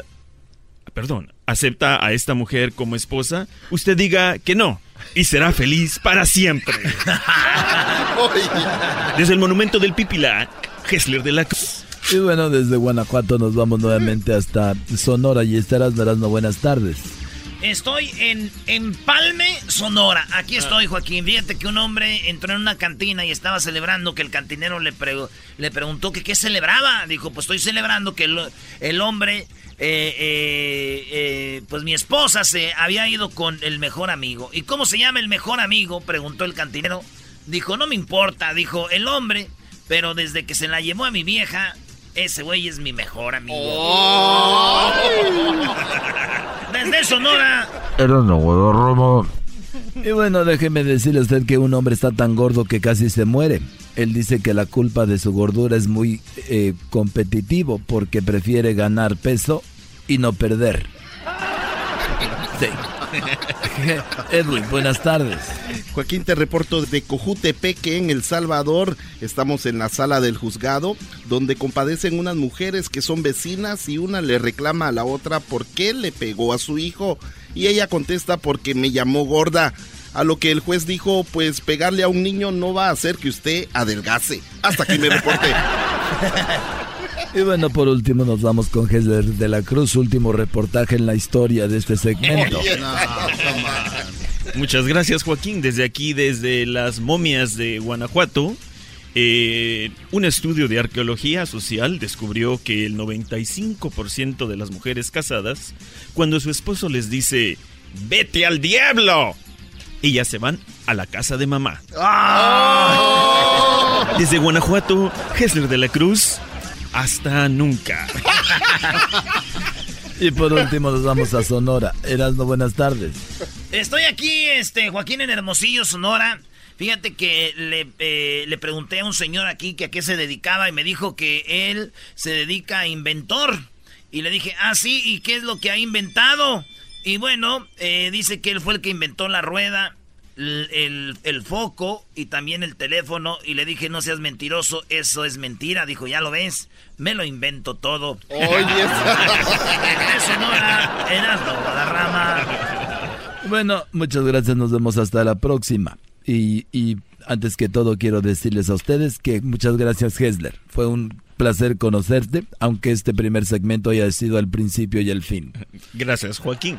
perdón, acepta a esta mujer como esposa, usted diga que no y será feliz para siempre. desde el monumento del Pipila, Hessler de la Cruz.
Y bueno, desde Guanajuato nos vamos nuevamente hasta Sonora y estarás verás buenas tardes.
Estoy en Empalme, Sonora. Aquí ah. estoy, Joaquín. Fíjate que un hombre entró en una cantina y estaba celebrando que el cantinero le, le preguntó que qué celebraba. Dijo, pues estoy celebrando que el, hombre, eh, eh, eh, pues mi esposa se había ido con el mejor amigo. ¿Y cómo se llama el mejor amigo? Preguntó el cantinero. Dijo, no me importa, dijo el hombre, pero desde que se la llevó a mi vieja, ese güey es mi mejor amigo. Oh. Desde Sonora.
Era no, Romo. Y bueno, déjeme decirle a usted que un hombre está tan gordo que casi se muere. Él dice que la culpa de su gordura es muy eh, competitivo porque prefiere ganar peso y no perder. Sí. *laughs* Edwin, buenas tardes.
Joaquín, te reporto de Cojutepeque, en El Salvador. Estamos en la sala del juzgado, donde compadecen unas mujeres que son vecinas y una le reclama a la otra por qué le pegó a su hijo. Y ella contesta porque me llamó gorda. A lo que el juez dijo, pues pegarle a un niño no va a hacer que usted adelgase. Hasta aquí me reporte. *laughs*
Y bueno, por último nos vamos con Hesler de la Cruz, último reportaje en la historia de este segmento.
Muchas gracias Joaquín, desde aquí, desde las momias de Guanajuato. Eh, un estudio de arqueología social descubrió que el 95% de las mujeres casadas, cuando su esposo les dice, vete al diablo, ellas se van a la casa de mamá. ¡Ah! Desde Guanajuato, Hesler de la Cruz, hasta nunca. *laughs*
y por último nos vamos a Sonora. Erasmo, buenas tardes.
Estoy aquí, este, Joaquín en Hermosillo, Sonora. Fíjate que le, eh, le, pregunté a un señor aquí que a qué se dedicaba y me dijo que él se dedica a inventor. Y le dije, ah, sí, ¿y qué es lo que ha inventado? Y bueno, eh, dice que él fue el que inventó la rueda el, foco y también el teléfono y le dije, no seas mentiroso, eso es mentira. Dijo, ya lo ves, me lo invento todo. Oye, *laughs*
Bueno, muchas gracias, nos vemos hasta la próxima. Y, y antes que todo quiero decirles a ustedes que muchas gracias Hesler. Fue un
placer conocerte, aunque este primer segmento haya sido el principio y el fin.
Gracias, Joaquín.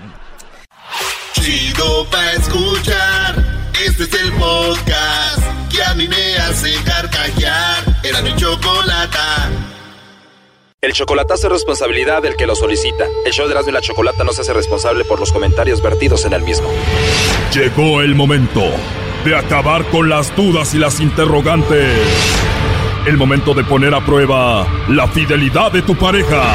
Chido pa escuchar. Este es el podcast que a mí me hace carcajear. Era mi chocolata.
El chocolatazo es responsabilidad del que lo solicita. El show de Erasmo y la Chocolata no se hace responsable por los comentarios vertidos en el mismo.
Llegó el momento de acabar con las dudas y las interrogantes. El momento de poner a prueba la fidelidad de tu pareja.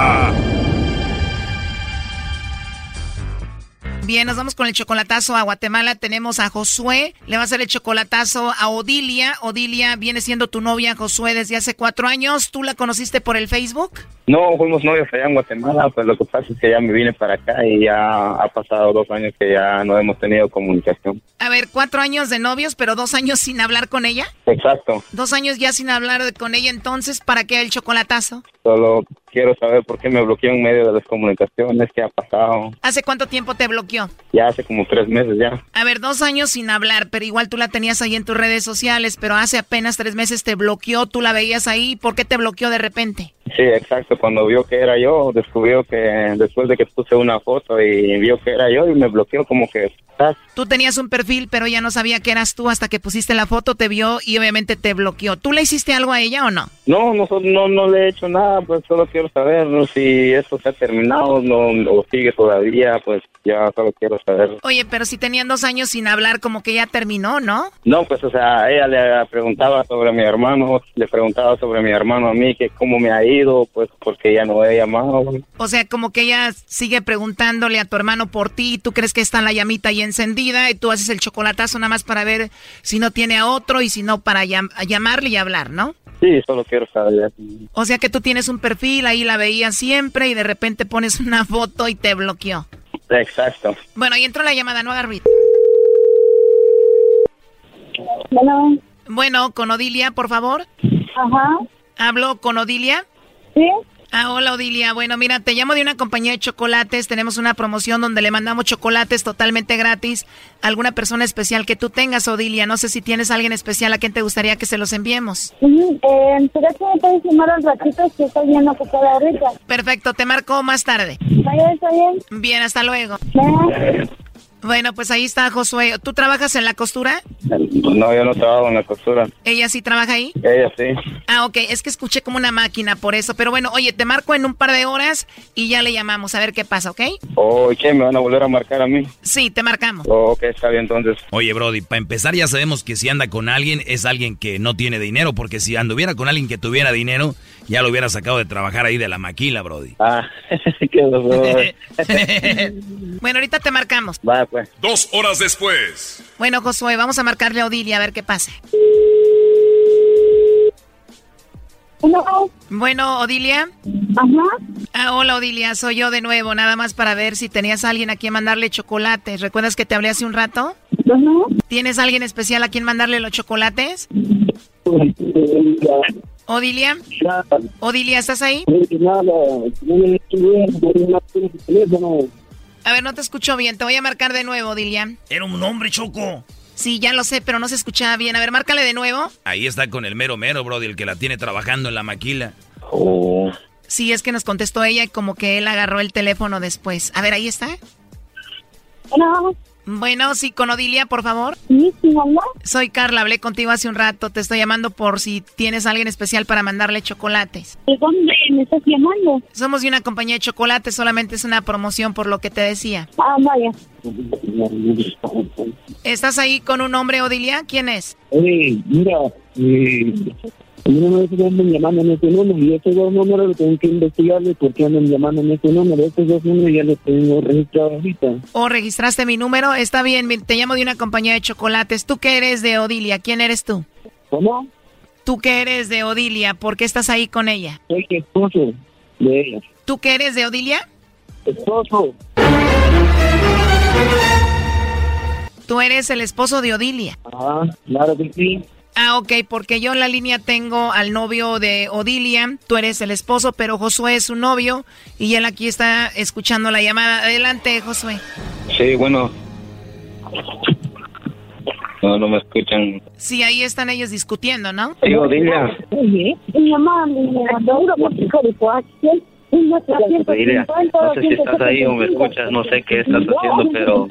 Bien, nos vamos con el chocolatazo a Guatemala. Tenemos a Josué. Le va a hacer el chocolatazo a Odilia. Odilia viene siendo tu novia, Josué, desde hace cuatro años. ¿Tú la conociste por el Facebook?
No, fuimos novios allá en Guatemala, pues lo que pasa es que ya me vine para acá y ya ha pasado dos años que ya no hemos tenido comunicación.
A ver, cuatro años de novios, pero dos años sin hablar con ella.
Exacto.
Dos años ya sin hablar con ella, entonces, ¿para qué el chocolatazo?
Solo quiero saber por qué me bloqueó en medio de las comunicaciones, qué ha pasado.
¿Hace cuánto tiempo te bloqueó?
Ya hace como tres meses ya.
A ver, dos años sin hablar, pero igual tú la tenías ahí en tus redes sociales, pero hace apenas tres meses te bloqueó, tú la veías ahí, ¿por qué te bloqueó de repente?
Sí, exacto. Cuando vio que era yo, descubrió que después de que puse una foto y vio que era yo y me bloqueó como que... "Ah,
Tú tenías un perfil, pero ella no sabía que eras tú hasta que pusiste la foto, te vio y obviamente te bloqueó. ¿Tú le hiciste algo a ella o no?
No, no, no, no le he hecho nada, pues solo quiero saber ¿no? si esto se ha terminado no, o sigue todavía, pues ya solo quiero saber.
Oye, pero si tenían dos años sin hablar, como que ya terminó, ¿no?
No, pues o sea, ella le preguntaba sobre mi hermano, le preguntaba sobre mi hermano a mí, que cómo me ha ido, pues porque ya no he llamado.
O sea, como que ella sigue preguntándole a tu hermano por ti, tú crees que está la llamita ahí encendida y tú haces el chocolatazo nada más para ver si no tiene a otro y si no para llam- llamarle y hablar, ¿no?
Sí, solo quiero saber.
O sea que tú tienes un perfil, ahí la veías siempre y de repente pones una foto y te bloqueó.
Exacto.
Bueno, ahí entró la llamada, no hagas ruido.
Bueno.
Bueno, con Odilia, por favor.
Ajá.
¿Hablo con Odilia?
Sí.
Ah, hola Odilia. Bueno, mira, te llamo de una compañía de chocolates. Tenemos una promoción donde le mandamos chocolates totalmente gratis a alguna persona especial que tú tengas, Odilia. No sé si tienes a alguien especial a quien te gustaría que se los enviemos.
Eh, ¿Será que me puedes llamar al ratito que estoy bien ocupada ahorita?
Perfecto, te marco más tarde.
Vaya, está bien.
Bien, hasta luego.
Vaya.
Bueno, pues ahí está Josué. ¿Tú trabajas en la costura?
No, yo no trabajo en la costura.
¿Ella sí trabaja ahí?
Ella sí.
Ah, ok, es que escuché como una máquina por eso. Pero bueno, oye, te marco en un par de horas y ya le llamamos a ver qué pasa, ¿ok?
¿O qué? ¿Me van a volver a marcar a mí?
Sí, te marcamos.
Oh, ok, está bien entonces.
Oye, Brody, para empezar ya sabemos que si anda con alguien es alguien que no tiene dinero, porque si anduviera con alguien que tuviera dinero, ya lo hubiera sacado de trabajar ahí de la maquila, Brody.
Ah, *laughs* qué horror. *laughs*
Bueno, ahorita te marcamos.
Va, pues.
Dos horas después.
Bueno, Josué, vamos a marcarle a Odilia a ver qué pasa. Bueno, Odilia.
Ajá.
Ah, hola, Odilia, soy yo de nuevo, nada más para ver si tenías a alguien a quien mandarle chocolates. ¿Recuerdas que te hablé hace un rato? ¿Tienes a alguien especial a quien mandarle los chocolates? Odilia. Odilia, ¿estás ahí? A ver, no te escucho bien. Te voy a marcar de nuevo, Odilia.
Era un hombre, Choco.
Sí, ya lo sé, pero no se escuchaba bien. A ver, márcale de nuevo.
Ahí está con el mero mero, Brody, el que la tiene trabajando en la maquila.
Oh.
Sí, es que nos contestó ella y como que él agarró el teléfono después. A ver, ahí está.
Bueno.
Bueno, sí, con Odilia, por favor.
Sí, sí, mamá.
Soy Carla, hablé contigo hace un rato. Te estoy llamando por si tienes a alguien especial para mandarle chocolates.
¿De dónde me estás llamando?
Somos de una compañía de chocolates, solamente es una promoción por lo que te decía.
Ah, vaya.
¿Estás ahí con un hombre, Odilia? ¿Quién es?
Oye, mira, eh, a mí no me dicen que andan llamando en este número y estos dos números lo tengo que investigarle porque andan llamando en este número. Estos dos números ya los tengo registrados ahorita.
¿O registraste mi número? Está bien, te llamo de una compañía de chocolates. ¿Tú qué eres de Odilia? ¿Quién eres tú?
¿Cómo?
¿Tú qué eres de Odilia? ¿Por qué estás ahí con ella?
Soy esposo de ella.
¿Tú qué eres de Odilia?
Esposo.
Tú eres el esposo de Odilia.
Ajá, claro que sí.
Ah, ok, porque yo en la línea tengo al novio de Odilia, tú eres el esposo, pero Josué es su novio y él aquí está escuchando la llamada. Adelante, Josué.
Sí, bueno. No, no me escuchan.
Sí, ahí están ellos discutiendo, ¿no?
Sí, Odilia.
Oye, mi mamá me mandó una música de coacción.
Odilia, no sé si estás ahí o me escuchas, no sé qué estás haciendo, pero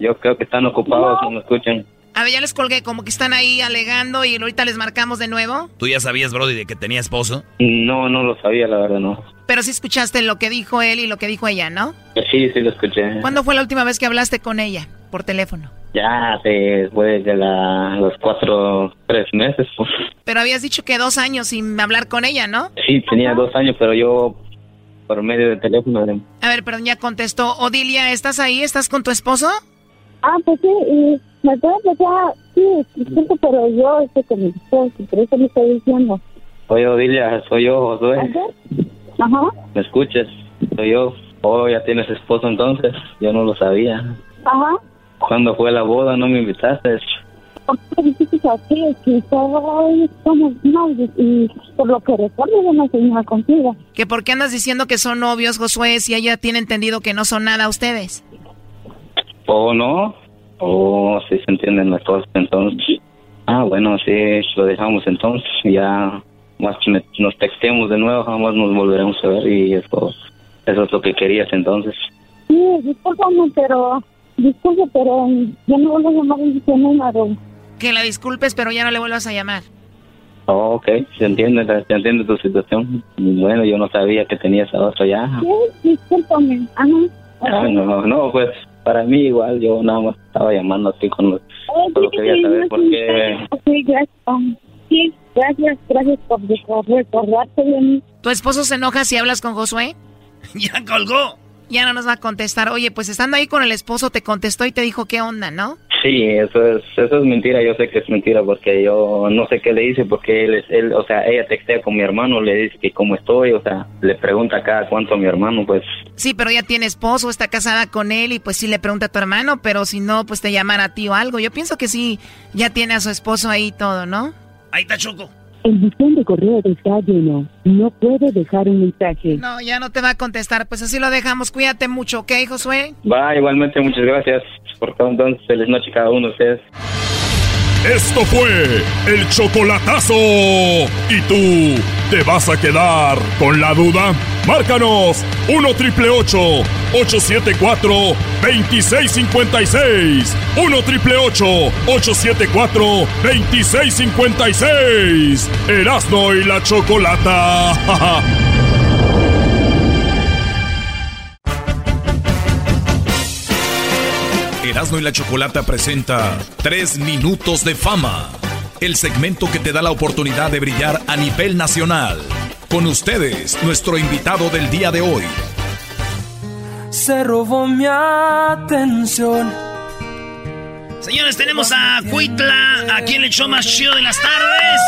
yo creo que están ocupados o me escuchan.
A ver, ya les colgué, como que están ahí alegando y ahorita les marcamos de nuevo.
¿Tú ya sabías, Brody, de que tenía esposo?
No, no lo sabía, la verdad, no.
Pero sí escuchaste lo que dijo él y lo que dijo ella, ¿no?
Sí, sí lo escuché.
¿Cuándo fue la última vez que hablaste con ella por teléfono?
Ya después de la, los cuatro, tres meses. pues.
Pero habías dicho que dos años sin hablar con ella, ¿no?
Sí, tenía dos años, pero yo por medio de teléfono.
A ver, perdón, ya contestó. Odilia, ¿estás ahí? ¿Estás con tu esposo?
Ah, pues sí, y me puede empezar, sí, disculpe, pero yo estoy con mi esposo, por eso me estoy diciendo.
Oye, Odilia, soy yo, Josué.
Ajá.
¿Me escuchas? Soy yo. Oh, ya tienes esposo entonces. Yo no lo sabía.
Ajá.
¿Cuándo fue la boda? ¿No me invitaste?
¿Por qué dijiste así? Que todos somos novios y por lo que recuerdo yo no soy nada contigo.
¿Que por qué andas diciendo que son novios, Josué, si ella tiene entendido que no son nada ustedes?
¿O no? ¿O si se entienden las cosas entonces? Ah, bueno, sí, lo dejamos entonces. Ya más que me- nos textemos de nuevo, jamás nos volveremos a ver y eso, eso es lo que querías entonces.
Sí, discúlpame, pero, disculpe, pero yo no vuelvo a llamar en ese número.
Que la disculpes, pero ya no le vuelvas a llamar.
Oh, ok, se entiende, se entiende tu situación. Bueno, yo no sabía que tenías a otro ya.
Sí, discúlpame. Ajá.
Ah, no, no, pues para mí igual, yo nada más estaba llamando así con los... Solo
sí,
quería saber
no,
por qué...
Sí, gracias. sí, gracias, gracias por recor- recordarte de mí.
¿Tu esposo se enoja si hablas con Josué? *laughs*
ya colgó.
Ya no nos va a contestar. Oye, pues estando ahí con el esposo te contestó y te dijo qué onda, ¿no?
Sí, eso es, eso es mentira, yo sé que es mentira porque yo no sé qué le dice porque él, es, él, o sea, ella textea con mi hermano, le dice que cómo estoy, o sea, le pregunta cada cuánto a mi hermano, pues
Sí, pero ya tiene esposo, está casada con él y pues sí le pregunta a tu hermano, pero si no, pues te llamará a ti o algo. Yo pienso que sí, ya tiene a su esposo ahí y todo, ¿no?
Ahí está Choco.
El buzón de correo está lleno. No puede dejar un mensaje.
No, ya no te va a contestar. Pues así lo dejamos. Cuídate mucho, ¿ok, Josué?
va, igualmente muchas gracias por todo entonces, feliz noche cada uno de ustedes.
Esto fue el chocolatazo. ¿Y tú te vas a quedar con la duda? Márcanos 1 triple 874 2656. 1 triple 874 2656. Erasno y la chocolata. *laughs*
Erasmo y la Chocolata presenta Tres Minutos de Fama, el segmento que te da la oportunidad de brillar a nivel nacional. Con ustedes, nuestro invitado del día de hoy.
Se robó mi atención.
Señores, tenemos a Cuitla aquí en el show más chido de las tardes.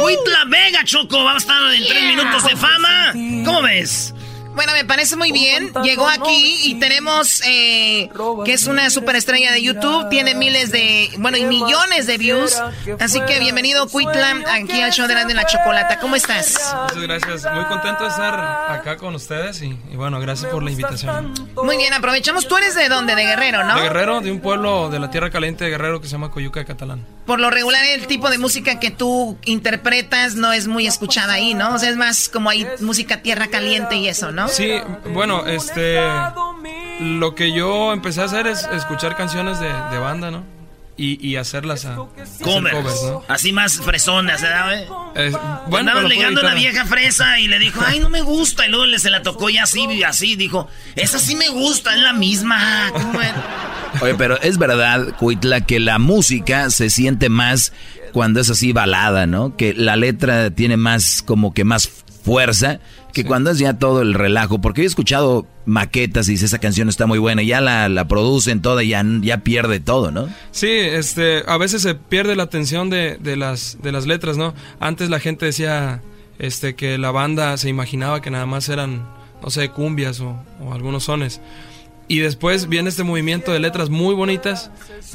Cuitla Vega, Choco, va a estar en tres minutos de fama. ¿Cómo ves?
Bueno, me parece muy bien. Llegó aquí y tenemos eh, que es una superestrella de YouTube. Tiene miles de, bueno, y millones de views. Así que bienvenido, Cuitla, aquí al show de la, de la chocolata. ¿Cómo estás?
Muchas gracias. Muy contento de estar acá con ustedes y, y bueno, gracias por la invitación.
Muy bien, aprovechamos. Tú eres de dónde? De Guerrero, ¿no?
De Guerrero, de un pueblo de la tierra caliente de Guerrero que se llama Coyuca de Catalán.
Por lo regular, el tipo de música que tú interpretas no es muy escuchada ahí, ¿no? O sea, es más como ahí música tierra caliente y eso, ¿no?
Sí, bueno, este. Lo que yo empecé a hacer es escuchar canciones de, de banda, ¿no? Y, y hacerlas a.
Covers.
covers, ¿no?
Así más fresonas.
Eh,
Bueno,
la
ligando a una vieja fresa y le dijo, ay, no me gusta. Y luego le se la tocó y así, y así. Dijo, esa sí me gusta, es la misma.
Oye, pero es verdad, Cuitla, que la música se siente más cuando es así balada, ¿no? Que la letra tiene más, como que más fuerza que cuando es ya todo el relajo. Porque he escuchado maquetas y dice, esa canción está muy buena, y ya la, la producen toda y ya, ya pierde todo, ¿no?
Sí, este, a veces se pierde la atención de, de las, de las letras, ¿no? Antes la gente decía este, que la banda se imaginaba que nada más eran, no sé, cumbias o, o algunos sones. Y después viene este movimiento de letras muy bonitas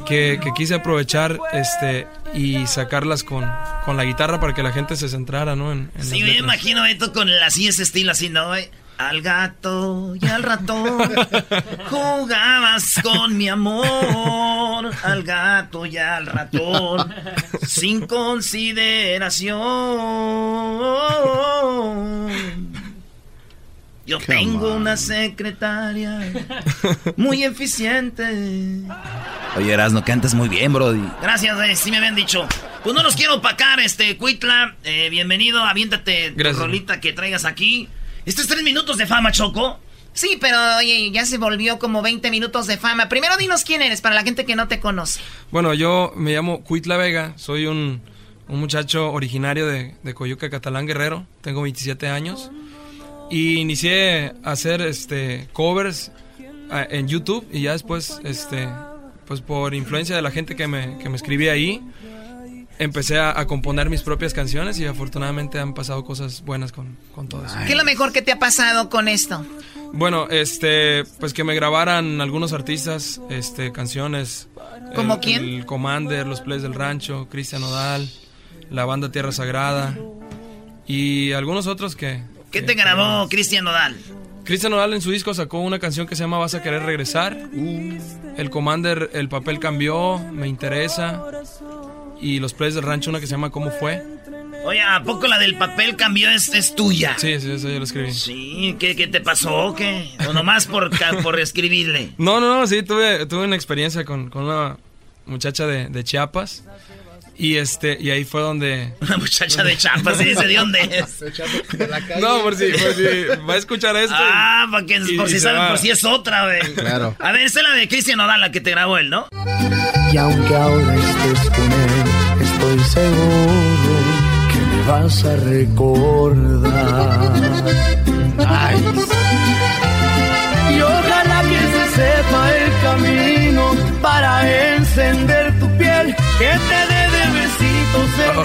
que, que quise aprovechar este y sacarlas con, con la guitarra para que la gente se centrara, ¿no? En, en
Sí, me imagino esto con el- así ese estilo, así, ¿no? Al gato y al ratón *laughs* jugabas con mi amor. Al gato y al ratón sin consideración. Yo
Come
tengo
on.
una secretaria muy eficiente.
Oye, Erasno, cantas muy bien, Brody.
Gracias, eh, sí me habían dicho. Pues no los quiero opacar, este, Cuitla. eh, bienvenido, aviéntate tu
Gracias.
rolita que traigas aquí. Estos tres minutos de fama, Choco.
Sí, pero oye, ya se volvió como 20 minutos de fama. Primero dinos quién eres para la gente que no te conoce.
Bueno, yo me llamo Cuitla Vega, soy un, un muchacho originario de, de Coyuca, Catalán Guerrero, tengo 27 años y inicié a hacer este covers ah, en YouTube y ya después este pues por influencia de la gente que me, que me escribía ahí empecé a, a componer mis propias canciones y afortunadamente han pasado cosas buenas con, con todo eso.
¿Qué es lo mejor que te ha pasado con esto?
Bueno, este, pues que me grabaran algunos artistas, este, canciones.
¿Como
El-
quién?
El Commander, los Plays del Rancho, Cristian Odal, la banda Tierra Sagrada y algunos otros que.
¿Qué te grabó Cristian Nodal?
Cristian Odal en su disco sacó una canción que se llama Vas a querer regresar. El Commander, el papel cambió, me interesa. Y los Plays del Rancho, una que se llama ¿Cómo fue?
Oye, ¿a poco la del papel cambió es, es tuya?
Sí, sí, eso yo lo escribí.
Sí, ¿qué, qué te pasó o qué? O nomás por, por escribirle. *laughs*
No, no, no, sí, tuve, tuve una experiencia con, con una muchacha de, de Chiapas. Y este, y ahí fue donde. *laughs*
Una muchacha de Chiapas, ¿y dice de dónde es? *laughs*
No, por si, por si va a escuchar esto. y-
Ah, porque,
y-
por
y
si saben,
va.
por si es otra, güey.
Claro.
A ver, esta es la de Cristian Nodal, la que te grabó él, ¿no?
Y aunque ahora estés con él, estoy seguro que me vas a recordar. Ay. Y ojalá que se sepa el camino para encender tu piel, que te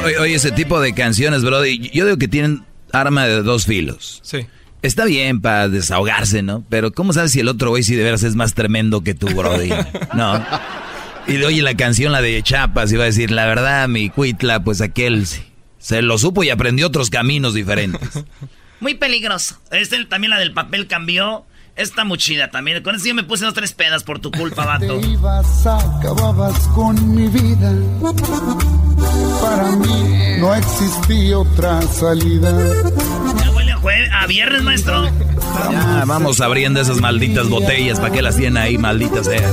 Oye, oye, ese tipo de canciones, Brody, yo digo que tienen arma de dos filos.
Sí.
Está bien para desahogarse, ¿no? Pero ¿cómo sabes si el otro güey si de veras es más tremendo que tú, Brody? No. Y oye, la canción, la de Chapas, iba a decir, la verdad, mi cuitla, pues aquel sí, se lo supo y aprendió otros caminos diferentes.
Muy peligroso. Este también la del papel cambió. Está muy chida también. Con eso yo me puse dos tres pedas por tu culpa, vato.
Te ibas, acababas con mi vida. Para mí no existía otra salida.
Ya huele a, jue- a viernes, maestro.
Ya, vamos abriendo esas malditas botellas, ¿para qué las tienen ahí, malditas sean?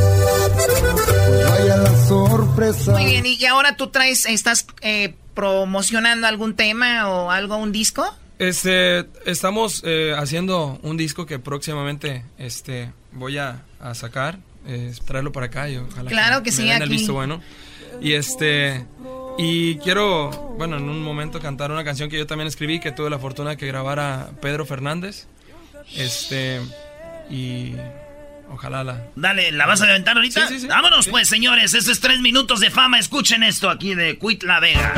Vaya la sorpresa.
Muy bien, y ahora tú traes, estás eh, promocionando algún tema o algo, un disco.
Este, estamos eh, haciendo un disco que próximamente este, voy a, a sacar, eh, traerlo para acá y ojalá
Claro que
me
sí,
den el
aquí.
visto bueno. Y este, y quiero, bueno, en un momento cantar una canción que yo también escribí, que tuve la fortuna que grabara Pedro Fernández. Este, y ojalá la...
Dale, ¿la vas a levantar ahorita?
Sí, sí, sí.
Vámonos pues, señores. Eso es tres minutos de fama. Escuchen esto aquí de Quit La Vega.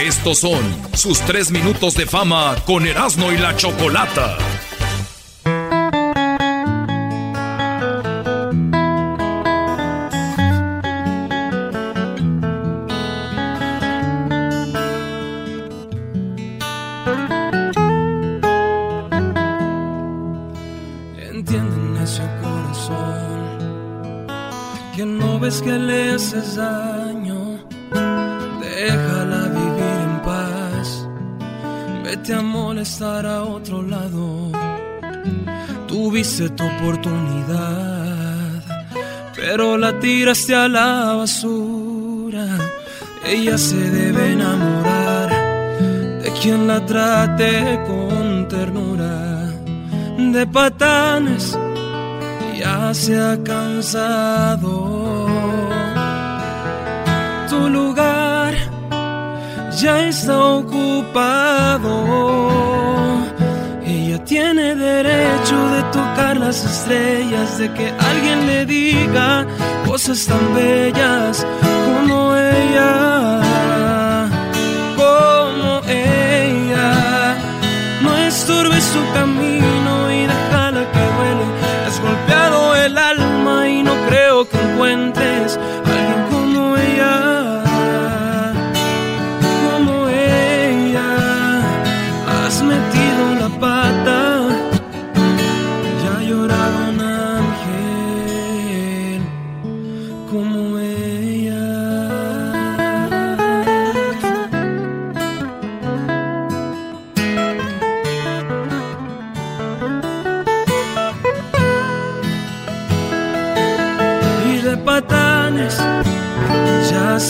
Estos son sus tres minutos de fama con Erasmo y la Chocolata.
Entiende ese corazón que no ves que le haces daño. Déjala. Vete a molestar a otro lado. Tuviste tu oportunidad, pero la tiraste a la basura. Ella se debe enamorar de quien la trate con ternura. De patanes ya se ha cansado. Tu lugar ya está ocupado. Ella tiene derecho de tocar las estrellas, de que alguien le diga cosas tan bellas como ella, como ella. No estorbes su camino y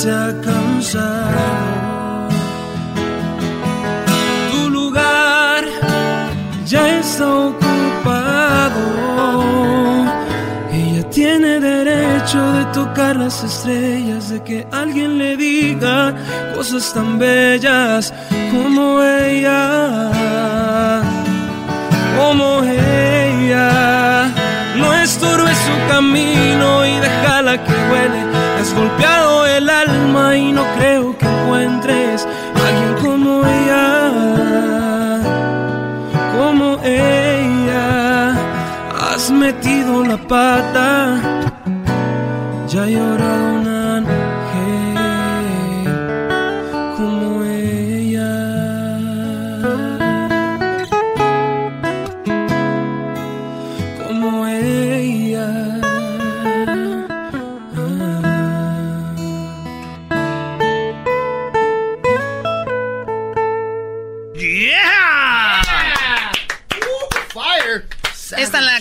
se ha cansado. Tu lugar ya está ocupado. Ella tiene derecho de tocar las estrellas, de que alguien le diga cosas tan bellas como ella, como ella. No estorbe su camino y déjala que huele. Golpeado el alma y no creo que encuentres a alguien como ella, como ella. Has metido la pata, ya he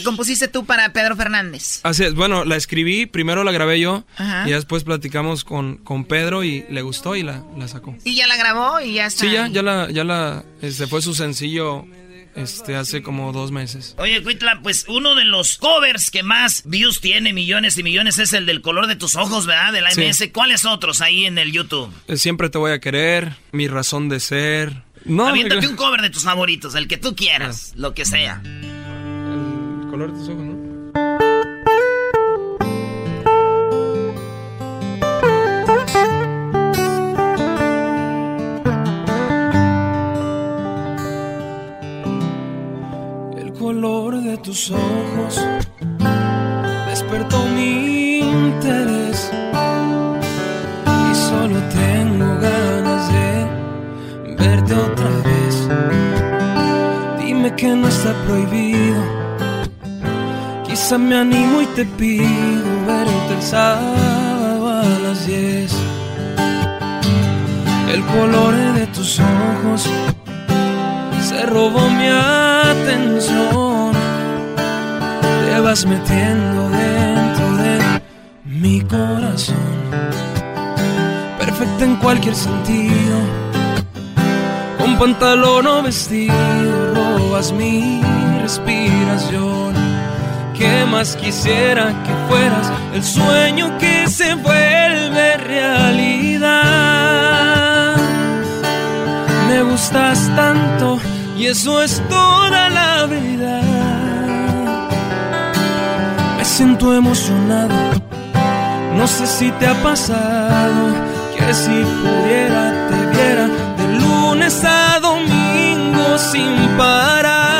compusiste tú para Pedro Fernández.
Así es, bueno, la escribí, primero la grabé yo
Ajá.
y después platicamos con, con Pedro y le gustó y la, la sacó.
Y ya la grabó y ya está.
Sí, ya, ya la, ya la, este fue su sencillo, este, hace como dos meses.
Oye, Cuitla, pues uno de los covers que más views tiene, millones y millones, es el del color de tus ojos, ¿verdad? De la
Sí.
MS. ¿Cuáles otros ahí en el YouTube?
Eh, Siempre te voy a querer, mi razón de ser. No,
Aviéntate
me-
un cover de tus favoritos, el que tú quieras, lo que sea.
El color de tus ojos, ¿no? Tus ojos despertó mi interés y solo tengo ganas de verte otra vez. Dime que no está prohibido. Me animo y te pido verte el sábado a las 10. El color de tus ojos se robó mi atención. Te vas metiendo dentro de mi corazón. Perfecta en cualquier sentido. Con pantalón o vestido robas mi respiración. ¿Qué más quisiera que fueras el sueño que se vuelve realidad? Me gustas tanto y eso es toda la verdad. Me siento emocionado, no sé si te ha pasado que si pudiera te viera de lunes a domingo sin parar.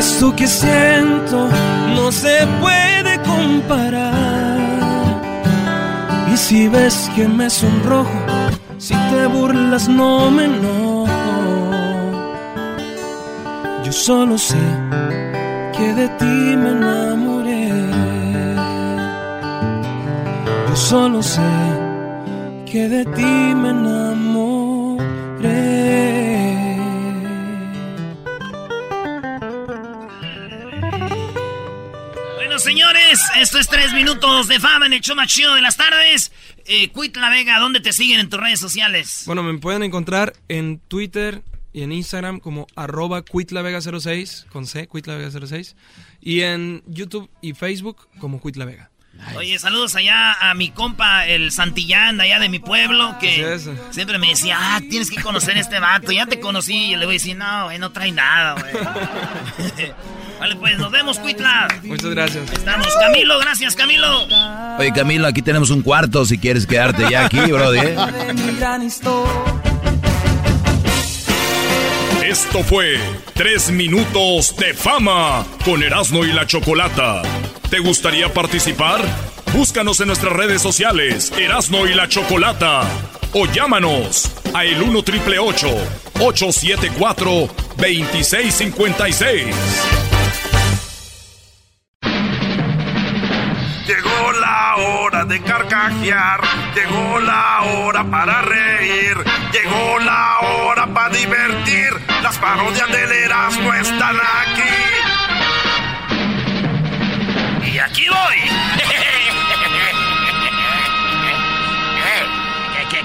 Esto que siento no se puede comparar. Y si ves que me sonrojo, si te burlas no me enojo. Yo solo sé que de ti me enamoré. Yo solo sé que de ti me enamoré.
Esto es tres minutos de fama en el show más chido de las tardes. Eh, Cuitla Vega, ¿dónde te siguen en tus redes sociales?
Bueno, me pueden encontrar en Twitter y en Instagram como arroba cuitlavega06, con C, cuitlavega06. Y en YouTube y Facebook como cuitlavega.
Oye, saludos allá a mi compa, el Santillán, de allá de mi pueblo, que
Así es.
siempre me decía, ah, tienes que conocer a este vato. Ya te conocí y le voy a decir, no, güey, no trae nada, güey. *laughs* vale, pues nos vemos, Cuitla.
Muchas gracias.
Estamos. Camilo, gracias, Camilo.
Oye, Camilo, aquí tenemos un cuarto si quieres quedarte ya aquí, brody. ¿eh?
De mi gran historia.
Esto fue Tres Minutos de Fama con Erasmo y la Chocolata. ¿Te gustaría participar? Búscanos en nuestras redes sociales, Erasmo y la Chocolata. O llámanos a el 1 triple 874 2656.
Llegó la hora de carcajear, llegó la hora para reír, llegó la hora para divertir. Las parodias del Erasmo están aquí.
Y aquí voy.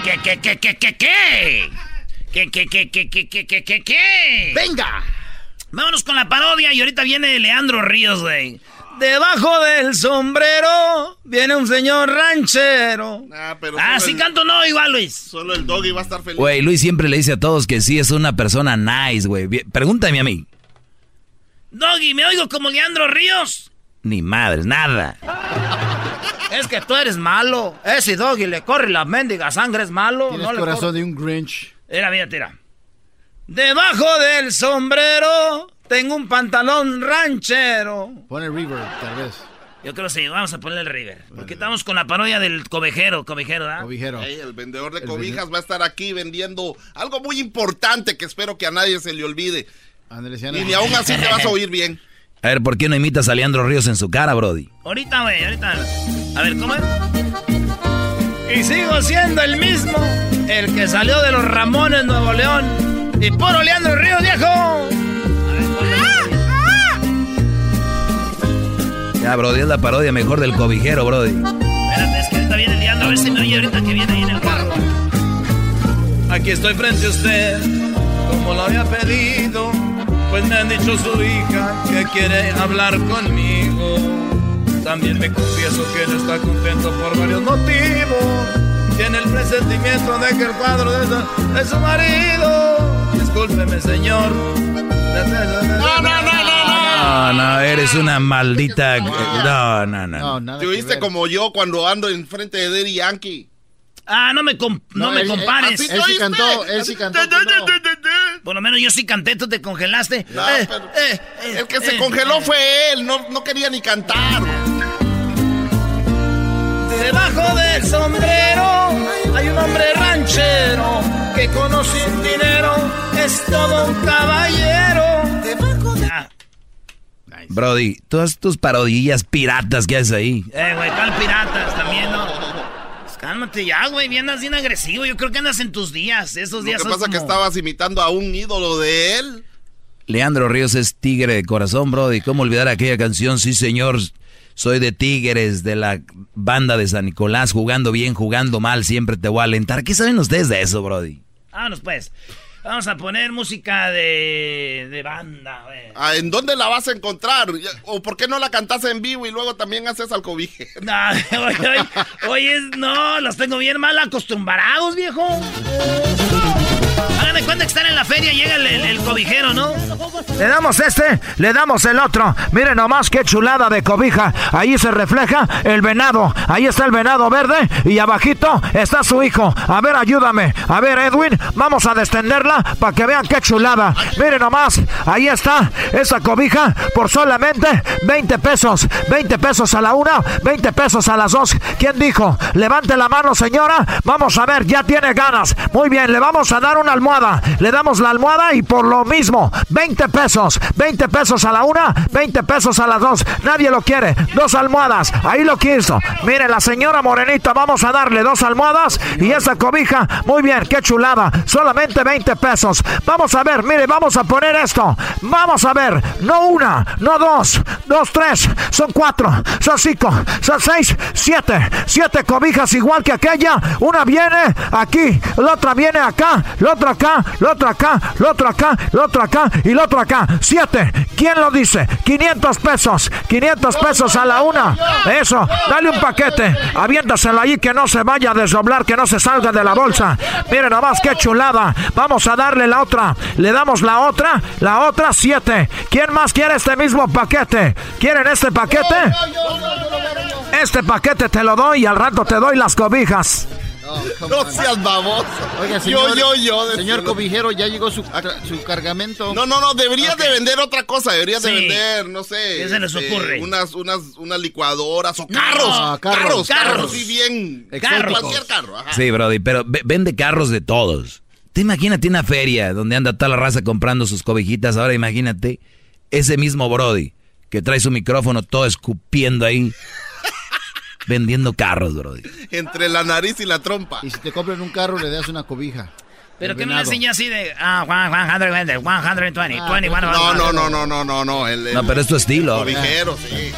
qué, qué, qué, qué, qué? ¿Qué, qué, qué, qué, qué, qué, qué, qué, qué?
¡Venga!
Vámonos con la parodia y ahorita viene Leandro Ríos, güey. Debajo del sombrero viene un señor ranchero.
Ah, pero
Ah, sí
el-
canto no, igual, Luis.
Solo el doggy va a estar feliz.
Güey, Luis siempre le dice a todos que sí es una persona nice, güey. Pregúntame a mí.
Doggy, ¿me oigo como Leandro Ríos?
Ni madre, nada.
Es que tú eres malo. Ese Doggy le corre la mendiga sangre, es malo.
Tienes
no le
corazón
corre.
de un Grinch.
Mira, mira, tira. Debajo del sombrero tengo un pantalón ranchero.
Pone River, tal vez.
Yo creo que sí, vamos a ponerle el River. Porque estamos con la parodia del cobijero, cobijero, ¿verdad?
Cobijero.
El vendedor de cobijas va a estar aquí vendiendo algo muy importante que espero que a nadie se le olvide. Y ni aún así te vas a oír bien. *laughs*
A ver, ¿por qué no imitas a Leandro Ríos en su cara, Brody?
Ahorita, güey, ahorita. A ver, ¿cómo es? Y sigo siendo el mismo, el que salió de los Ramones, Nuevo León. Y puro Leandro Ríos, viejo.
Ya, Brody, es la parodia mejor del cobijero, Brody.
Espérate, es que ahorita viene Leandro, a ver si me oye ahorita que viene ahí en el carro.
Aquí estoy frente a usted, como lo había pedido, pues me han dicho su hija que quiere hablar conmigo. También me confieso que no está contento por varios motivos. Tiene el presentimiento de que el cuadro de su, de su marido. Discúlpeme, señor.
No, no, no, no,
No, no, eres una maldita. No, no, no.
Te oíste como yo cuando ando enfrente de Daddy Yankee.
Ah, no me, com- no
No,
me
él-
compares.
él- él sí cantó, él sí cantó, no.
Por lo menos yo sí canté, tú te congelaste.
No,
Eh,
pero
eh, eh,
el que se
eh,
congeló
eh.
fue él, no, no quería ni cantar.
Debajo del sombrero hay un hombre ranchero que con sin dinero es todo un caballero. Ah,
Brody, todas tus parodillas piratas que haces ahí.
eh, güey, ¿cuál piratas también, no? Cálmate ya, güey, bien andas bien agresivo. Yo creo que andas en tus días. Esos
Lo
días
que
son
pasa es que
como-
estabas imitando a un ídolo de él.
Leandro Ríos es tigre de corazón, Brody. ¿Cómo olvidar aquella canción? Sí, señor. Soy de Tigres, de la banda de San Nicolás, jugando bien, jugando mal, siempre te voy a alentar. ¿Qué saben ustedes de eso, Brody?
Vámonos, pues. Vamos a poner música de, de banda, güey.
Ah, ¿En dónde la vas a encontrar? ¿O por qué no la cantas en vivo y luego también haces al cobije? *laughs*
No, oye, oye, oye, no, los tengo bien mal acostumbrados, viejo. Hagan de cuenta que están en la feria llega el, cobijero, ¿no?
Le damos este, le damos el otro. Miren nomás qué chulada de cobija. Ahí se refleja el venado. Ahí está el venado verde y abajito está su hijo. A ver, ayúdame. A ver, Edwin, vamos a descenderla para que vean qué chulada. Miren nomás, ahí está esa cobija por solamente 20 pesos. 20 pesos a la una, 20 pesos a las dos. ¿Quién dijo? Levante la mano, señora. Vamos a ver, ya tiene ganas. Muy bien, le vamos a dar una almohada. Le damos la almohada y por lo mismo, 20 pesos. 20 pesos a la una, 20 pesos a las dos. Nadie lo quiere. Dos almohadas. Ahí lo quiso. Mire, la señora Morenita, vamos a darle dos almohadas y esa cobija. Muy bien, qué chulada. Solamente 20 pesos. Vamos a ver, mire, vamos a poner esto. Vamos a ver. No una, no dos, dos, tres. Son cuatro, son cinco, son seis, siete. Siete cobijas igual que aquella. Una viene aquí, la otra viene acá, la otra acá, la otra acá, la otra acá, la otra acá y la otra acá. Siete. ¿Quién lo dice? 500 pesos. 500 pesos a la una. Eso. Dale un paquete. Aviéntaselo ahí que no se vaya a desdoblar, que no se salga de la bolsa. Miren nomás qué chulada. Vamos a darle la otra. Le damos la otra. La otra siete. ¿Quién más quiere este mismo paquete? ¿Quieren este paquete? Este paquete te lo doy y al rato te doy las cobijas. *laughs*
No seas baboso.
Oiga,
Yo,
señor,
yo, yo,
Señor cobijero, ya llegó su, su cargamento.
No, no, no, deberías de vender otra cosa, deberías de vender, no sé.
¿Qué se les
este,
ocurre?
Unas, unas, unas licuadoras o
No,
carros.
carros,
carros, carros,
carros.
sí, bien.
Carros.
Cualquier carro, ajá.
Sí, Brody, pero ve- vende carros de todos. Te imagínate una feria donde anda toda la raza comprando sus cobijitas. Ahora imagínate ese mismo Brody que trae su micrófono todo escupiendo ahí. Vendiendo carros, Brody.
Entre la nariz y la trompa.
Y si te compran un carro, le das una cobija.
Pero
El
que no le enseña así de. Ah, Juan, Juan, 120, 120, 21,
No, no, no, no, no, no, no. El,
No, pero es tu estilo.
Cobijero, sí.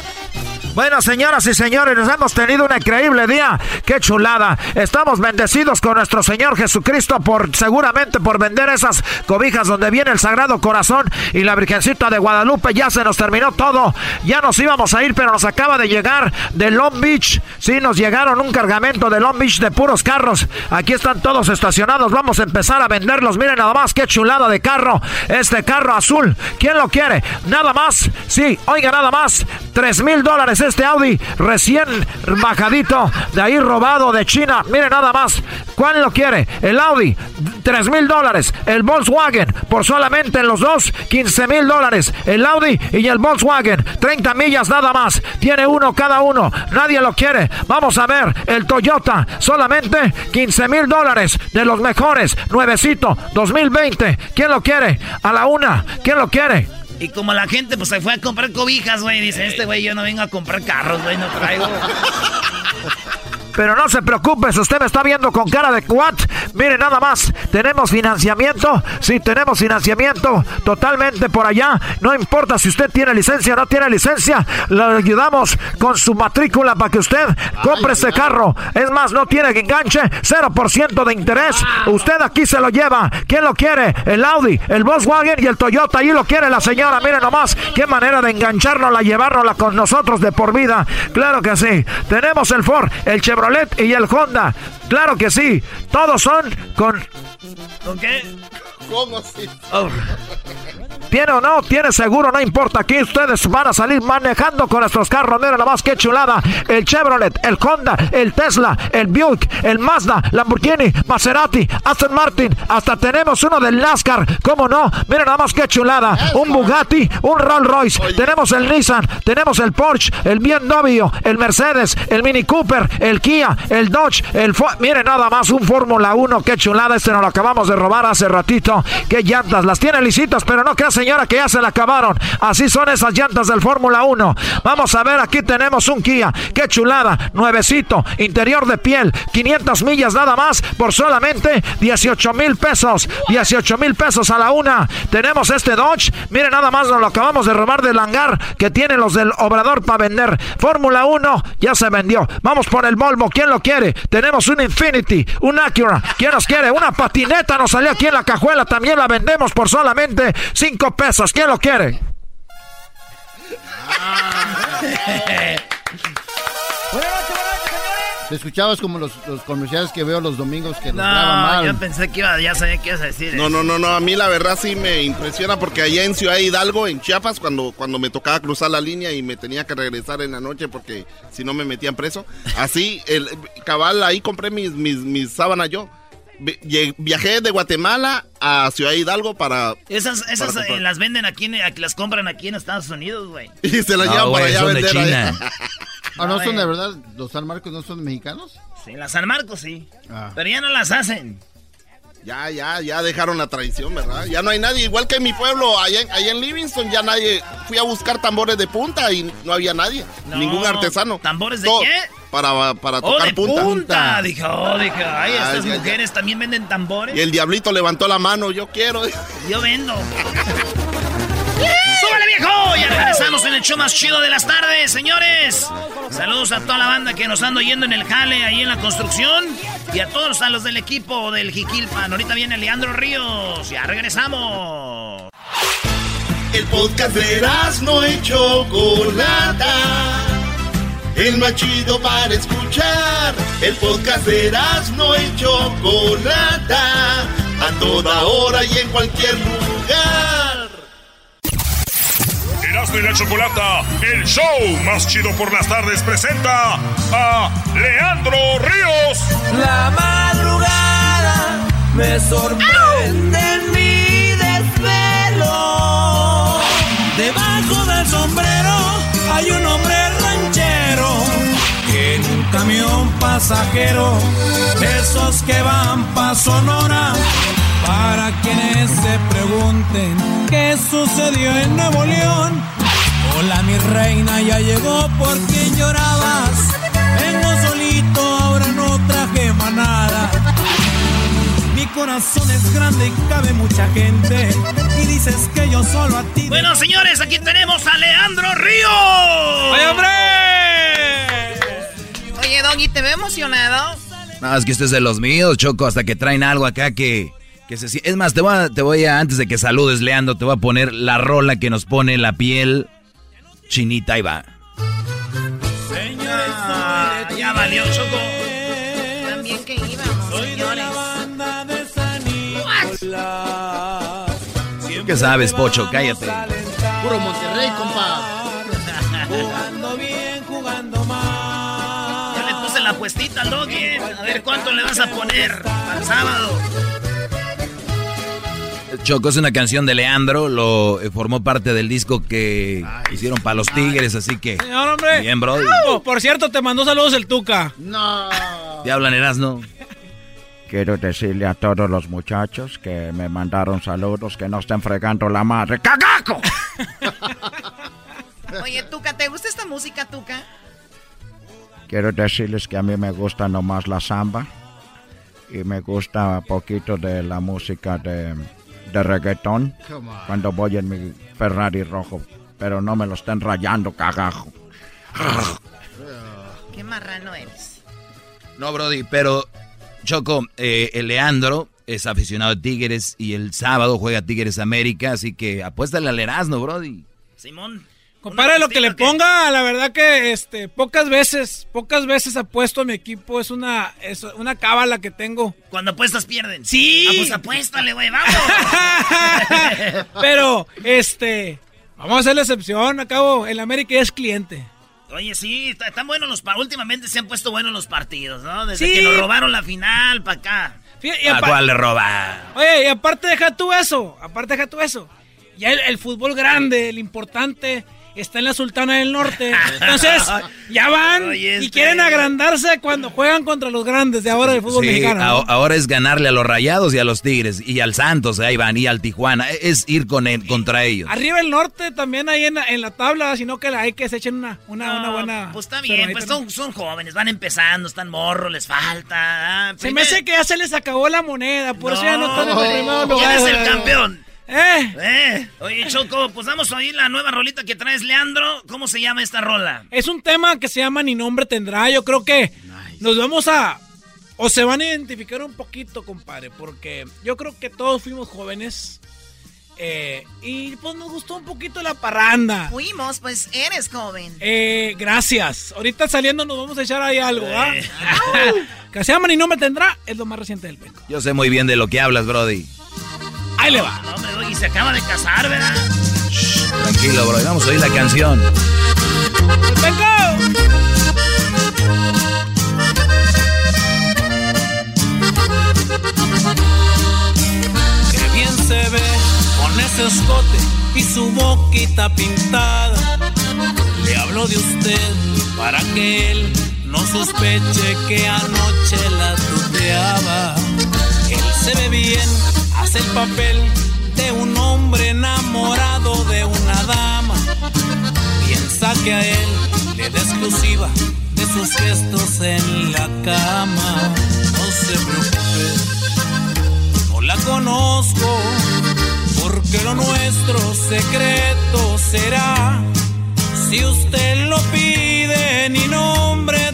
Bueno, señoras y señores, nos hemos tenido un increíble día. ¡Qué chulada! Estamos bendecidos con nuestro Señor Jesucristo por seguramente por vender esas cobijas donde viene el Sagrado Corazón y la Virgencita de Guadalupe. Ya se nos terminó todo. Ya nos íbamos a ir, pero nos acaba de llegar de Long Beach. Sí, nos llegaron un cargamento de Long Beach de puros carros. Aquí están todos estacionados. Vamos a empezar a venderlos. Miren nada más qué chulada de carro. Este carro azul. ¿Quién lo quiere? Nada más. Sí, oiga, nada más. Tres mil dólares este Audi recién bajadito. De ahí robado de China. Miren nada más. ¿Cuál lo quiere? El Audi. Tres mil dólares. El Volkswagen. Por solamente en los dos. 15 mil dólares. El Audi y el Volkswagen. 30 millas nada más. Tiene uno cada uno. Nadie lo quiere. Vamos a ver. El Toyota. Solamente 15 mil dólares. De los mejores. Nuevecito. 2020. ¿Quién lo quiere? A la una. ¿Quién lo quiere?
Y como la gente pues se fue a comprar cobijas, güey, dice, este güey yo no vengo a comprar carros, güey, no traigo. *laughs*
Pero no se preocupe, si usted me está viendo con cara de what, mire nada más, tenemos financiamiento, sí, tenemos financiamiento totalmente por allá, no importa si usted tiene licencia o no tiene licencia, le ayudamos con su matrícula para que usted compre este carro. Es más, no tiene que enganche, 0% de interés, usted aquí se lo lleva. ¿Quién lo quiere? El Audi, el Volkswagen y el Toyota, ahí lo quiere la señora, mire nomás, qué manera de engancharnos, llevárnosla con nosotros de por vida. Claro que sí, tenemos el Ford, el Chevrolet y el Honda. Claro que sí. Todos son con.
¿Con qué?
¿Cómo sí?
Oh. *laughs* Tiene o no, tiene seguro, no importa. Aquí ustedes van a salir manejando con nuestros carros. Mira nada más que chulada. El Chevrolet, el Honda, el Tesla, el Buick, el Mazda, Lamborghini, Maserati, Aston Martin. Hasta tenemos uno del NASCAR. ¿Cómo no? Mira nada más que chulada. Un Bugatti, un Rolls Royce. Tenemos el Nissan, tenemos el Porsche, el BMW, el Mercedes, el Mini Cooper, el Kia, el Dodge, el Ford. Mire nada más un Fórmula 1. Qué chulada. Este nos lo acabamos de robar hace ratito. Qué llantas. Las tiene lisitas, pero no creas señora que ya se la acabaron. Así son esas llantas del Fórmula 1. Vamos a ver, aquí tenemos un Kia. Qué chulada, nuevecito, interior de piel, 500 millas nada más por solamente 18 mil pesos. 18 mil pesos a la una. Tenemos este Dodge. Miren nada más, nos lo acabamos de robar del hangar que tienen los del Obrador para vender. Fórmula 1 ya se vendió. Vamos por el Volvo. ¿Quién lo quiere? Tenemos un Infinity, un Acura. ¿Quién nos quiere? Una patineta nos salió aquí en la cajuela. También la vendemos por solamente 5 pesos. ¿Quién lo quiere?
Te escuchabas como los, los, comerciales que veo los domingos que
no, mal. yo pensé que iba, ya sabía qué ibas a decir.
No, no, no, no, a mí la verdad sí me impresiona porque allá en Ciudad Hidalgo, en Chiapas, cuando, cuando me tocaba cruzar la línea y me tenía que regresar en la noche porque si no me metían preso, así, el cabal, ahí compré mis, mis, mis sábanas yo viajé de Guatemala a Ciudad Hidalgo para.
Esas, esas eh, las venden aquí, en, aquí, las compran aquí en Estados Unidos, güey. *laughs*
Y se las llevan para allá a vender.
China. *laughs* ¿Ah, no, son de verdad? ¿Los San Marcos no son mexicanos?
Sí, las San Marcos sí. Ah. Pero ya no las hacen.
Ya, ya, ya dejaron la tradición, ¿verdad? Ya no hay nadie, igual que en mi pueblo, allá, allá en Livingston, ya nadie. Fui a buscar tambores de punta y no había nadie, ningún artesano.
¿Tambores de qué?
para, para tocar
oh, de
punta.
punta. Dije, oh, dije, ay, estas mujeres también venden tambores.
Y el diablito levantó la mano, yo quiero.
Yo vendo. *laughs* ¡Súbale, viejo! Ya regresamos en el show más chido de las tardes, señores. Saludos a toda la banda que nos anda oyendo en el jale, ahí en la construcción. Y a todos a los del equipo del Jiquilpan. Ahorita viene Leandro Ríos. Ya regresamos.
El podcast de no hecho Chocolata el más chido para escuchar. El podcast de no y Chocolata, a toda hora y en cualquier lugar.
Erasmo y la Chocolata, el show más chido por las tardes, presenta a Leandro Ríos.
La madrugada me sorprende en mi desvelo. Debajo del sombrero hay un hombre en un camión pasajero, esos que van pa' Sonora. Para quienes se pregunten qué sucedió en Nuevo León. Hola mi reina, ya llegó por quien llorabas. Vengo solito, ahora no traje manada. Mi corazón es grande y cabe mucha gente. Y dices que yo solo a ti.
Bueno, señores, aquí tenemos a Leandro Río.
¡Ay, hombre!
Doggy, te veo emocionado.
No, es que este es de los míos, Choco, hasta que traen algo acá que, que se Es más, te voy, a, te voy a, antes de que saludes, Leandro, te voy a poner la rola que nos pone la piel chinita y va.
Ah, ya valió, Choco.
También que íbamos, señores.
¿Qué sabes, Pocho? Cállate.
Puro Monterrey, compa.
Jugando bien, jugando mal.
Ya le puse la puestita al doggy. A ver cuánto le vas a poner al sábado.
Choco es una canción de Leandro, lo eh, formó parte del disco que hicieron para los Tigres, así que.
Señor, hombre.
Bien, bro.
Oh, por cierto, te mandó saludos el Tuca.
No.
Te hablan Erasno.
Quiero decirle a todos los muchachos que me mandaron saludos que no estén fregando la madre. ¡Cagaco! *laughs*
Oye, Tuca, ¿te gusta esta música, Tuca?
Quiero decirles que a mí me gusta nomás la samba y me gusta poquito de la música de, de reggaetón cuando voy en mi Ferrari rojo, pero no me lo estén rayando, cagajo.
Qué marrano eres.
No, Brody, pero Choco, eh, el Leandro es aficionado a Tigres y el sábado juega Tigres América, así que apuéstale al Erasno, Brody.
Simón.
Compadre, lo que le ponga, la verdad que este pocas veces, pocas veces apuesto a mi equipo, es una es una cábala que tengo.
Cuando apuestas pierden.
Sí.
Ah, pues apuéstale, güey, vamos. *laughs*
Pero este, vamos a hacer la excepción, acabo, el América ya es cliente.
Oye, sí, está- están buenos los partidos. Últimamente se han puesto buenos los partidos, ¿no? Desde
Sí.
que nos robaron la final para acá.
Fíjate, y
¿A cuál le roba?
Oye, y aparte deja tú eso, aparte deja tú eso. Ya el, el fútbol grande, el importante, está en la Sultana del Norte. Entonces, *laughs* ya van y
este-
quieren agrandarse cuando juegan contra los grandes de ahora del fútbol
Sí,
mexicano.
ahora es ganarle a los Rayados y a los Tigres y al Santos, ahí van, y al Tijuana, es ir con él, contra ellos.
Arriba el norte también ahí en la, en la tabla, sino que la hay que se echen una, una, una buena.
Pues está bien, pues son, son jóvenes, van empezando, están morros, les falta. ah,
Se me hace que ya se les acabó la moneda, por eso ya no están en el primer
¿Quién es el campeón?
¿Eh?
Eh. Oye, Choco, pues vamos a oír la nueva rolita que traes, Leandro. ¿Cómo se llama esta rola?
Es un tema que se llama Ni nombre tendrá. Yo creo que nos vamos a. O se van a identificar un poquito, compadre. Porque yo creo que todos fuimos jóvenes. eh, y pues nos gustó un poquito la parranda.
Fuimos, pues eres joven.
Eh, gracias. Ahorita saliendo nos vamos a echar ahí algo, ¿ah?
Eh. *laughs*
que se llama Ni nombre tendrá. Es lo más reciente del penco.
Yo sé muy bien de lo que hablas, Brody.
Ahí le va.
Y se acaba de casar, ¿verdad?
Tranquilo, Brody, vamos a oír la canción.
¡Penco!
Qué bien se ve con ese escote y su boquita pintada. Le hablo de usted para que él no sospeche que anoche la tuteaba. Él se ve bien, hace el papel de un hombre enamorado de una dama. Piensa que a él le da exclusiva de sus gestos en la cama. No se preocupe no la conozco, porque lo nuestro secreto será. Si usted lo pide, ni nombre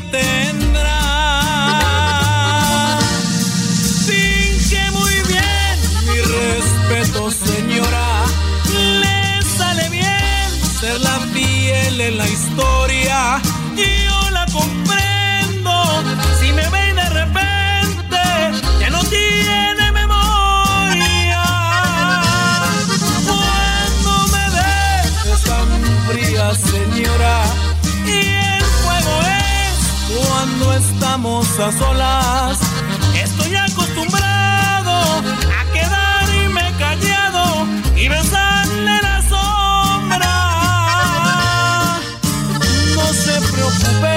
estamos a solas. Estoy acostumbrado a quedarme callado y besarle la sombra. No se preocupe,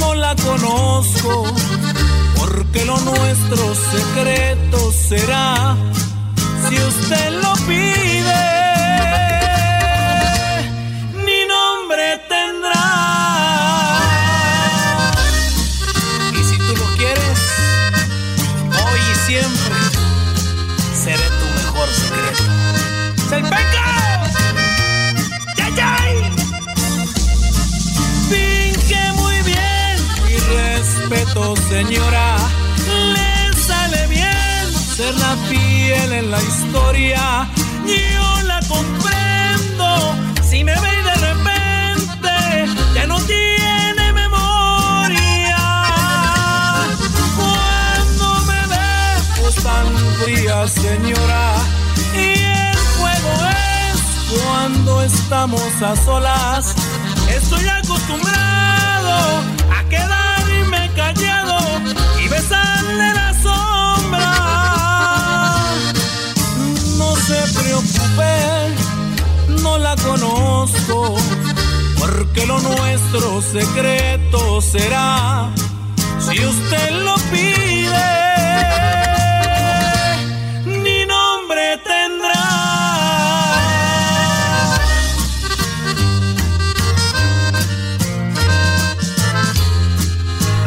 no la conozco, porque lo nuestro secreto será si usted lo pide.
Señora. Le sale bien ser la fiel en la historia. Yo la comprendo. Si me ve de repente ya no tiene memoria. Cuando me ve pues tan fría, señora. Y el juego es cuando estamos a solas. Estoy acostumbrado a callado besarle la sombra. No se preocupe, no la conozco, porque lo nuestro secreto será si usted lo pide. Ni nombre tendrá.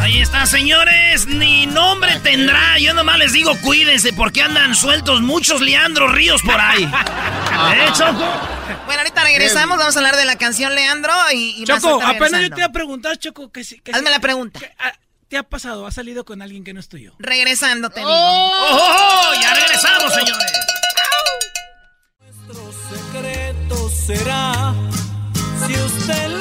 Ahí está, señores. Ni nombre tendrá. Yo nomás les digo, cuídense, porque andan sueltos muchos Leandro Ríos por ahí. *laughs* ¿Eh, Choco?
Bueno, ahorita regresamos, vamos a hablar de la canción Leandro y, y
Choco, apenas yo te iba a preguntar, Choco, que si... que
Hazme
si-
la pregunta.
que, ah, ¿Te ha pasado? ¿Has salido con alguien que no es tuyo?
Regresando, te digo.
¡Oh! Ya regresamos, señores.
secreto será si usted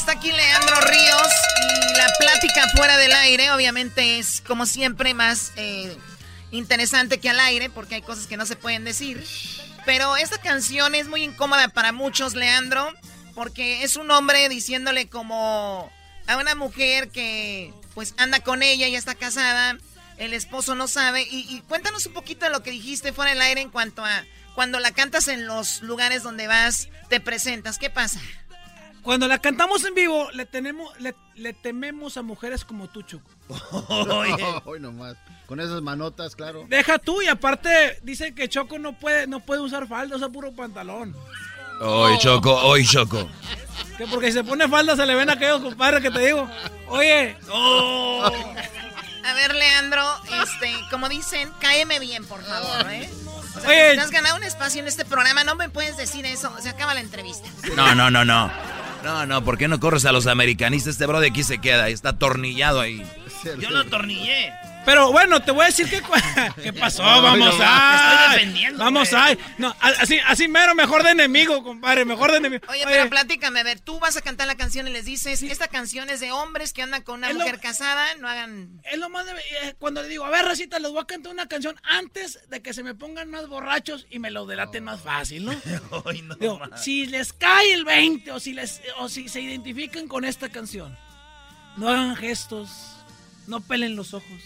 está aquí Leandro Ríos y la plática fuera del aire, obviamente es como siempre más eh, interesante que al aire porque hay cosas que no se pueden decir. Pero esta canción es muy incómoda para muchos, Leandro, porque es un hombre diciéndole como a una mujer que pues anda con ella, ya está casada, el esposo no sabe. Y, y cuéntanos un poquito de lo que dijiste fuera del aire en cuanto a cuando la cantas en los lugares donde vas, te presentas. ¿Qué pasa?
Cuando la cantamos en vivo, le, tenemos, le, le tememos a mujeres como tú, Choco.
Hoy *laughs* nomás. Con esas manotas, claro.
Deja tú y aparte dicen que Choco no puede, no puede usar falda, usa puro pantalón.
Hoy, Choco, hoy, Choco.
Que porque si se pone falda se le ven aquellos compadres que te digo. Oye.
A ver, Leandro, este, como dicen, cáeme bien, por favor, ¿eh? O sea,
Oye.
te has ganado un espacio en este programa, no me puedes decir eso. Se acaba la entrevista.
No, no, no, no. No, no, ¿por qué no corres a los americanistas? Este bro de aquí se queda, está atornillado ahí.
Yo lo atornillé.
Pero bueno, te voy a decir que... *laughs* ¿Qué pasó?
No,
vamos
no,
a...
te estoy defendiendo,
Vamos a... No, así, así mero, mejor de enemigo, compadre, mejor de enemigo.
Oye, pero platícame, a ver, tú vas a cantar la canción y les dices, esta canción es de hombres que andan con una
Es lo-
mujer casada, no hagan...
Es lo más de... eh, Cuando le digo, a ver, Racita, les voy a cantar una canción antes de que se me pongan más borrachos y me lo delaten más fácil, ¿no? *laughs*
Ay, no,
Digo, si les cae el 20 o si, les, o si se identifican con esta canción, no hagan gestos, no pelen los ojos,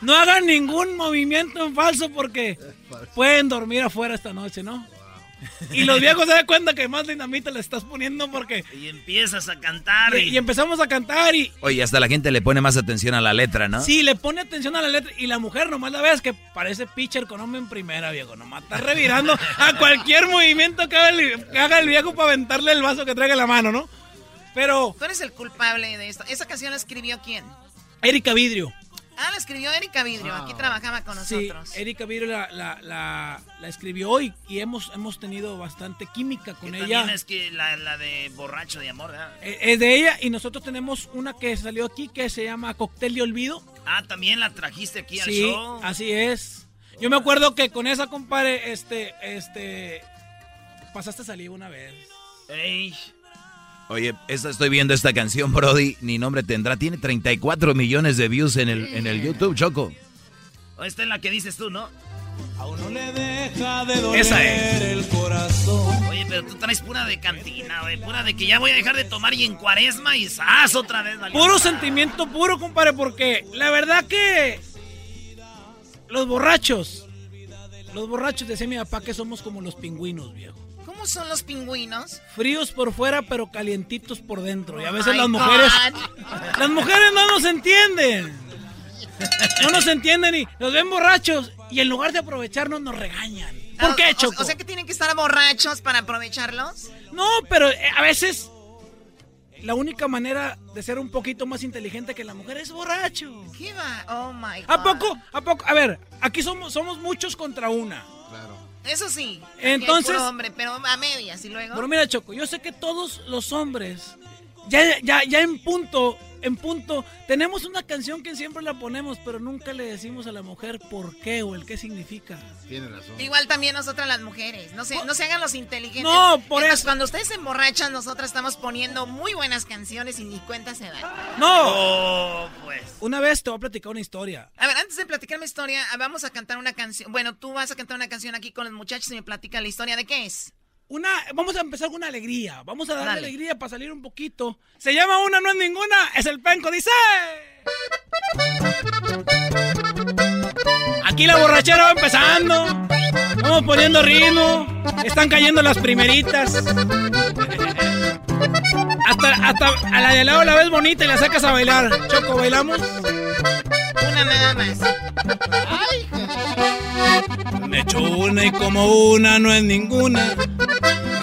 no hagan ningún movimiento en falso porque pueden dormir afuera esta noche, ¿no? Y los viejos se dan cuenta que más dinamita le estás poniendo porque...
Y empiezas a cantar
Y,
y...
empezamos a cantar y...
Oye, hasta la gente le pone más atención a la letra, ¿no?
Sí, le pone atención a la letra y la mujer nomás la ves que parece pitcher con hombre en primera, viejo. Nomás está revirando a cualquier movimiento que haga, el, que haga el viejo para aventarle el vaso que traiga en la mano, ¿no? Pero
Tú eres el culpable de esto. ¿Esa canción la escribió quién?
Erika Vidrio.
Ah, la escribió Erika Vidrio, aquí trabajaba con
Sí,
nosotros.
Erika Vidrio la, la, la, la escribió y, y hemos, hemos tenido bastante química con
Que
ella.
Es que la, la de borracho de amor, ¿verdad?
Eh, Es de ella y nosotros tenemos una que salió aquí que se llama Cóctel de Olvido.
Ah, también la trajiste aquí al
Sí,
show.
así es. Yo me acuerdo que con esa, compadre, este, este, pasaste saliva una vez.
Ey.
Oye, esta, estoy viendo esta canción, Brody, ni nombre tendrá. Tiene 34 millones de views en el, en el YouTube, Choco.
Esta es la que dices tú, ¿no?
A uno le deja de doler
Esa es.
el corazón.
Oye, pero tú traes pura de cantina, güey. Pura de que ya voy a dejar de tomar y en cuaresma y ¡zas! otra vez. valió.
Puro sentimiento puro, compadre, porque la verdad que los borrachos, los borrachos, decía mi papá, que somos como los pingüinos, viejo.
¿Cómo son los pingüinos?
Fríos por fuera, pero calientitos por dentro. Y a
Oh
veces
my
las mujeres,
God. *laughs*
las mujeres no nos entienden. No nos entienden y nos ven borrachos y en lugar de aprovecharnos nos regañan. ¿Por
Ah,
qué, Choco?
O, sea que tienen que estar borrachos para aprovecharlos.
No, pero eh, a veces la única manera de ser un poquito más inteligente que la mujer es borracho.
¿Qué va? Oh my God.
¿A poco? ¿A poco? A ver, aquí somos, somos muchos contra una.
Eso sí.
Entonces-
hombre, pero a medias y luego.
Pero mira, Choco, yo sé que todos los hombres, ya, ya, ya en punto, en punto, tenemos una canción que siempre la ponemos, pero nunca le decimos a la mujer por qué o el qué significa.
Tiene razón.
Igual también nosotras las mujeres. No se, no se hagan los inteligentes.
No, por
Entonces,
eso.
Cuando ustedes se emborrachan, nosotras estamos poniendo muy buenas canciones y ni cuenta se dan.
No.
pues.
Una vez te voy a platicar una historia.
A ver, antes de platicar mi historia, vamos a cantar una canción. Bueno, tú vas a cantar una canción aquí con los muchachos y me platica la historia de qué es.
Una, vamos a empezar con una alegría. Vamos a darle
Dale.
alegría para salir un poquito. Se llama Una, no es ninguna. Es el penco, dice. Aquí la borrachera va empezando. Vamos poniendo ritmo. Están cayendo las primeritas. Hasta, hasta a la de al lado la ves bonita y la sacas a bailar. Choco, ¿bailamos?
Una nada más.
Me echo una y como una no es ninguna.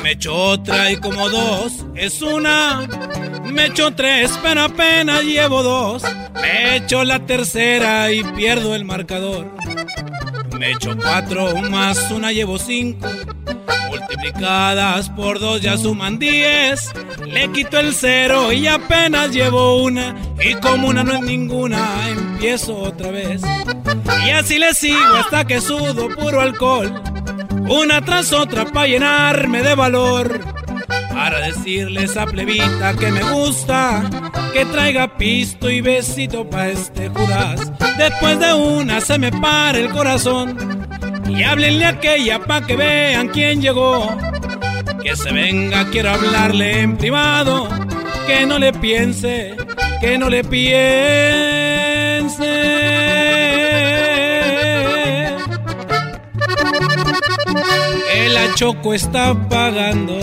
Me echo otra y como dos es una. Me echo tres, pero apenas llevo dos. Me echo la tercera y pierdo el marcador. Me echo cuatro más una llevo cinco. Multiplicadas por dos ya suman diez. Le quito el cero y apenas llevo una. Y como una no es ninguna, empiezo otra vez. Y así le sigo hasta que sudo puro alcohol. Una tras otra para llenarme de valor. Para decirle esa plebita que me gusta. Que traiga pisto y besito pa' este Judas. Después de una se me para el corazón. Y háblenle a aquella pa' que vean quién llegó. Que se venga, quiero hablarle en privado. Que no le piense, que no le piense. La Choco está pagando.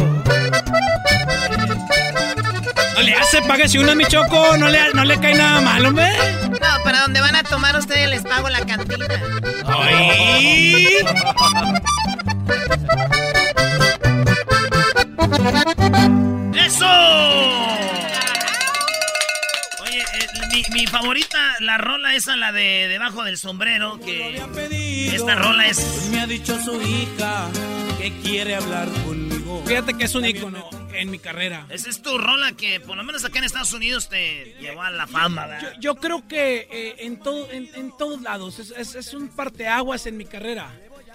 No le hace pague si uno es mi Choco, no le, no le cae nada mal, hombre.
No, para donde van a tomar ustedes les pago la cantina.
¡Ay!
¡Eso! Mi, mi favorita, la rola esa, la de debajo del sombrero, que esta rola es...
Me ha dicho su hija que quiere hablar conmigo. Fíjate que es un icono en mi carrera.
Esa es tu rola que por lo menos acá en Estados Unidos te llevó a la fama, ¿verdad?
Yo, yo creo que eh, en, todo, en, en todos lados es, es, es un parteaguas en mi carrera.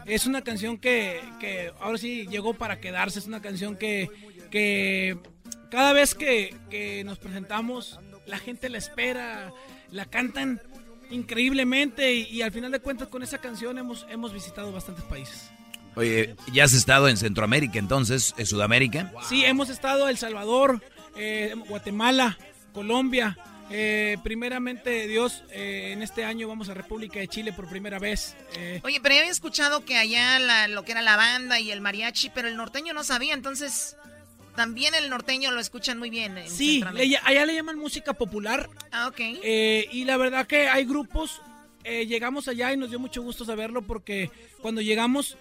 Es una canción que, que ahora sí llegó para quedarse. Es una canción que, que cada vez que, que nos presentamos, la gente la espera, la cantan increíblemente y, y al final de cuentas con esa canción hemos, hemos visitado bastantes países.
Oye, ¿ya has estado en Centroamérica entonces, en Sudamérica?
Sí, hemos estado en El Salvador, eh, Guatemala, Colombia. Eh, primeramente, Dios, eh, en este año vamos a República de Chile por primera vez. Eh,
Oye, pero yo había escuchado que allá la- lo que era la banda y el mariachi, pero el norteño no sabía, entonces también el norteño lo escuchan muy bien. En
sí, le- allá le llaman música popular.
Ah, ok.
Eh, y la verdad que hay grupos. eh, llegamos allá y nos dio mucho gusto saberlo porque cuando llegamos,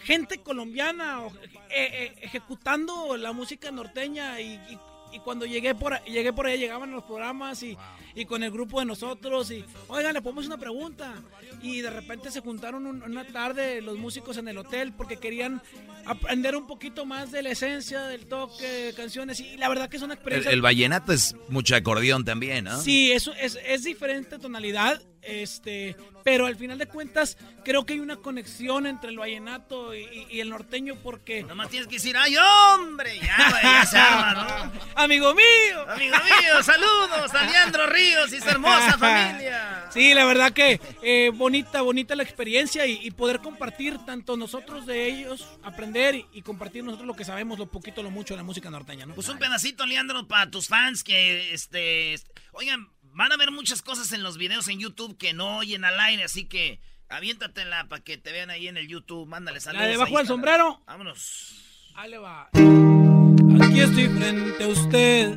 gente colombiana eh, eh, ejecutando la música norteña y, y- y cuando llegué por, llegué por allá llegaban los programas y, y con el grupo de nosotros y oigan le ponemos una pregunta y de repente se juntaron un- una tarde los músicos en el hotel porque querían aprender un poquito más de la esencia del toque de canciones y la verdad que es una
El,
experiencia
el vallenato es mucho acordeón también, ¿no?
Sí, eso es, es diferente tonalidad, este, pero al final de cuentas creo que hay una conexión entre el vallenato y, y- y el norteño porque...
Nomás tienes que decir, ¡ay, hombre! Ya, güey, ya se arma, ¿no? *laughs*
Amigo mío.
Amigo mío, saludos a Leandro Ríos y su hermosa *laughs* familia.
Sí, la verdad que eh, bonita, bonita la experiencia y, y poder compartir tanto nosotros de ellos, aprender y, compartir nosotros lo que sabemos, lo poquito, lo mucho de la música norteña, ¿no?
Pues un pedacito, Leandro, para tus fans que, este... est- Oigan, van a ver muchas cosas en los videos en YouTube que no oyen al aire, así que aviéntatela para que te vean ahí en el YouTube. Mándale saludos. Está.
sombrero.
Vámonos.
Ahí le va. Aquí estoy frente a usted,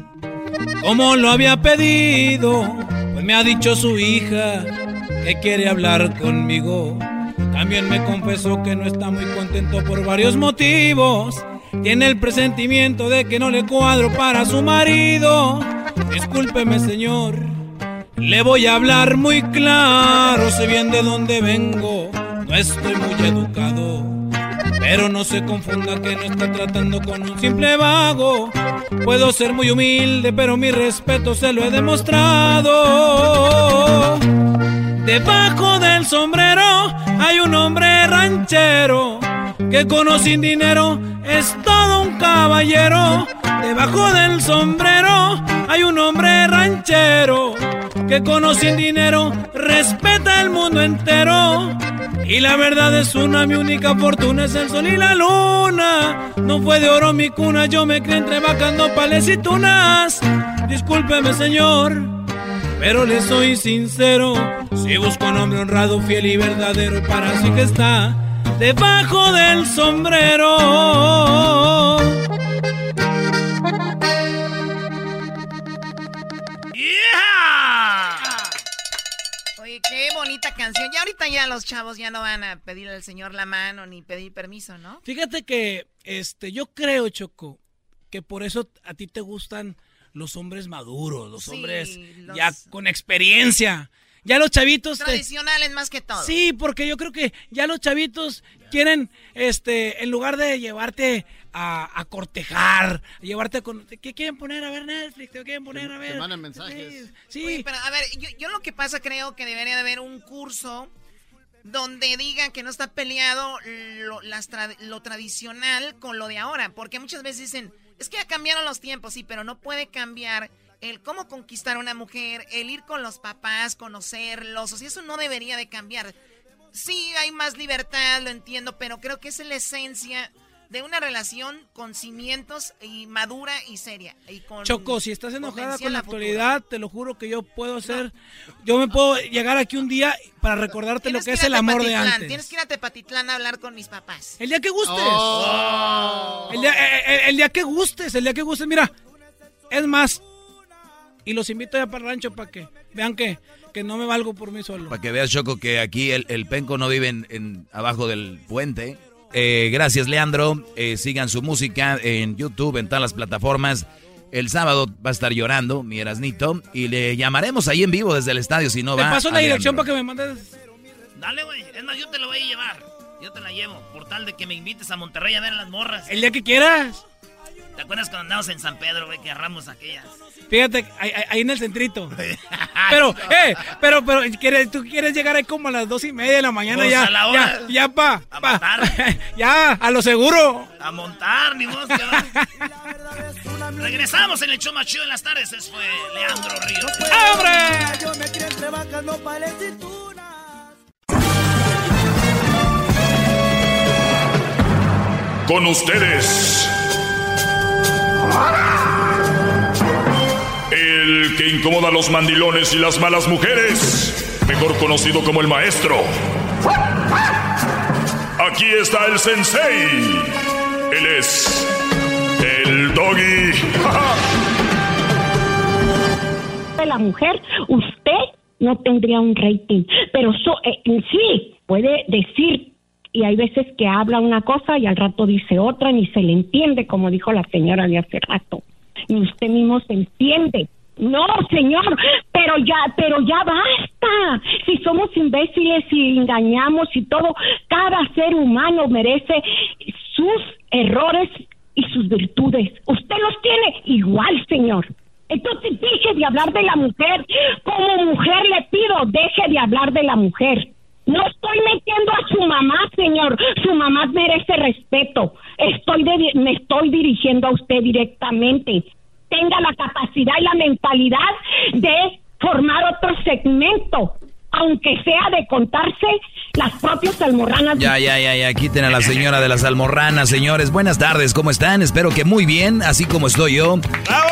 como lo había pedido, pues me ha dicho su hija que quiere hablar conmigo. También me confesó que no está muy contento por varios motivos. Tiene el presentimiento de que no le cuadro para su marido. Discúlpeme, señor. Le voy a hablar muy claro, sé bien de dónde vengo. no estoy muy educado. Pero no se confunda que no está tratando con un simple vago. Puedo ser muy humilde, pero mi respeto se lo he demostrado. Debajo del sombrero hay un hombre ranchero que con sin dinero es todo un caballero. Debajo del sombrero hay un hombre ranchero que con sin dinero respeta el mundo entero. Y la verdad es una, mi única fortuna es el sol y la luna. No fue de oro mi cuna, yo me crié entre vacas, nopales y tunas. Discúlpeme, señor, pero le soy sincero. Si busco un hombre honrado, fiel y verdadero, para así que está debajo del sombrero.
qué bonita canción. Ya ahorita ya los chavos ya no van a pedirle al señor la mano ni pedir permiso, ¿no?
Fíjate que este yo creo, Choco, que por eso a ti te gustan los hombres maduros, los hombres ya con experiencia. Ya los chavitos
tradicionales más que todo.
Sí, porque yo creo que ya los chavitos quieren este en lugar de llevarte a, cortejar, a llevarte con... ¿Qué quieren poner a ver Netflix? ¿Qué quieren poner a ver?
Te mandan mensajes.
Sí. pero a ver, yo, lo que pasa creo que debería de haber un curso donde digan que no está peleado lo, lo tradicional con lo de ahora. Porque muchas veces dicen, es que ya cambiaron los tiempos, sí, pero no puede cambiar el cómo conquistar a una mujer, el ir con los papás, conocerlos, o sea, eso no debería de cambiar. Sí, hay más libertad, lo entiendo, pero creo que esa es la esencia de una relación con cimientos y madura y seria. Y con
Choco, si estás enojada con la actualidad, te lo juro que yo puedo hacer, yo me puedo llegar aquí un día para recordarte lo que, es el amor de antes.
Tienes que ir a Tepatitlán a hablar con mis papás.
El día que gustes. Oh. El, día, eh, eh, el, día que gustes, el día que gustes. Mira, es más, y los invito ya para el rancho para que vean que, que no me valgo por mí solo.
Para que veas, Choco, que aquí el, el penco no vive en, abajo del puente. Eh, gracias, Leandro. Eh, sigan su música en YouTube, en todas las plataformas. El sábado va a estar llorando, mi Erasnito, y le llamaremos ahí en vivo desde el estadio si no va.
Te paso la dirección para que me mandes.
Dale, güey. Es más, yo te lo voy a llevar. Yo te la llevo. Por tal de que me invites a Monterrey a ver a las morras.
El día que quieras.
¿Te acuerdas cuando andamos en San Pedro, güey, que agarramos aquellas?
Fíjate, ahí, en el centrito. *laughs* pero, eh, pero, pero, tú quieres llegar ahí como a las dos y media de la mañana pues, ya. Ya, ya, pa.
A montar. *laughs*
ya, a lo seguro.
A montar, ni vos. Regresamos en el show más chido en las tardes. Ese fue Leandro Ríos.
¡Abre!
Yo me
Con ustedes. El que incomoda los mandilones y las malas mujeres, mejor conocido como el maestro. Aquí está el sensei. Él es el doggy. *laughs*
De la mujer, usted no tendría un rating, pero eh, en sí puede decir y hay veces que habla una cosa y al rato dice otra, ni se le entiende, como dijo la señora de hace rato. Y usted mismo se entiende. No, señor, pero ya, pero ya basta. Si somos imbéciles y engañamos y todo, cada ser humano merece sus errores y sus virtudes. Usted los tiene igual, señor. Entonces deje de hablar de la mujer. Como mujer le pido, deje de hablar de la mujer. No estoy metiendo a su mamá, señor. Su mamá merece respeto. Estoy me estoy dirigiendo a usted directamente tenga la capacidad y la mentalidad de formar otro segmento, aunque sea de contarse las propias almorranas.
Ya, ya, ya, ya, quiten a la señora de las almorranas, señores. Buenas tardes, ¿cómo están? Espero que muy bien, así como estoy yo,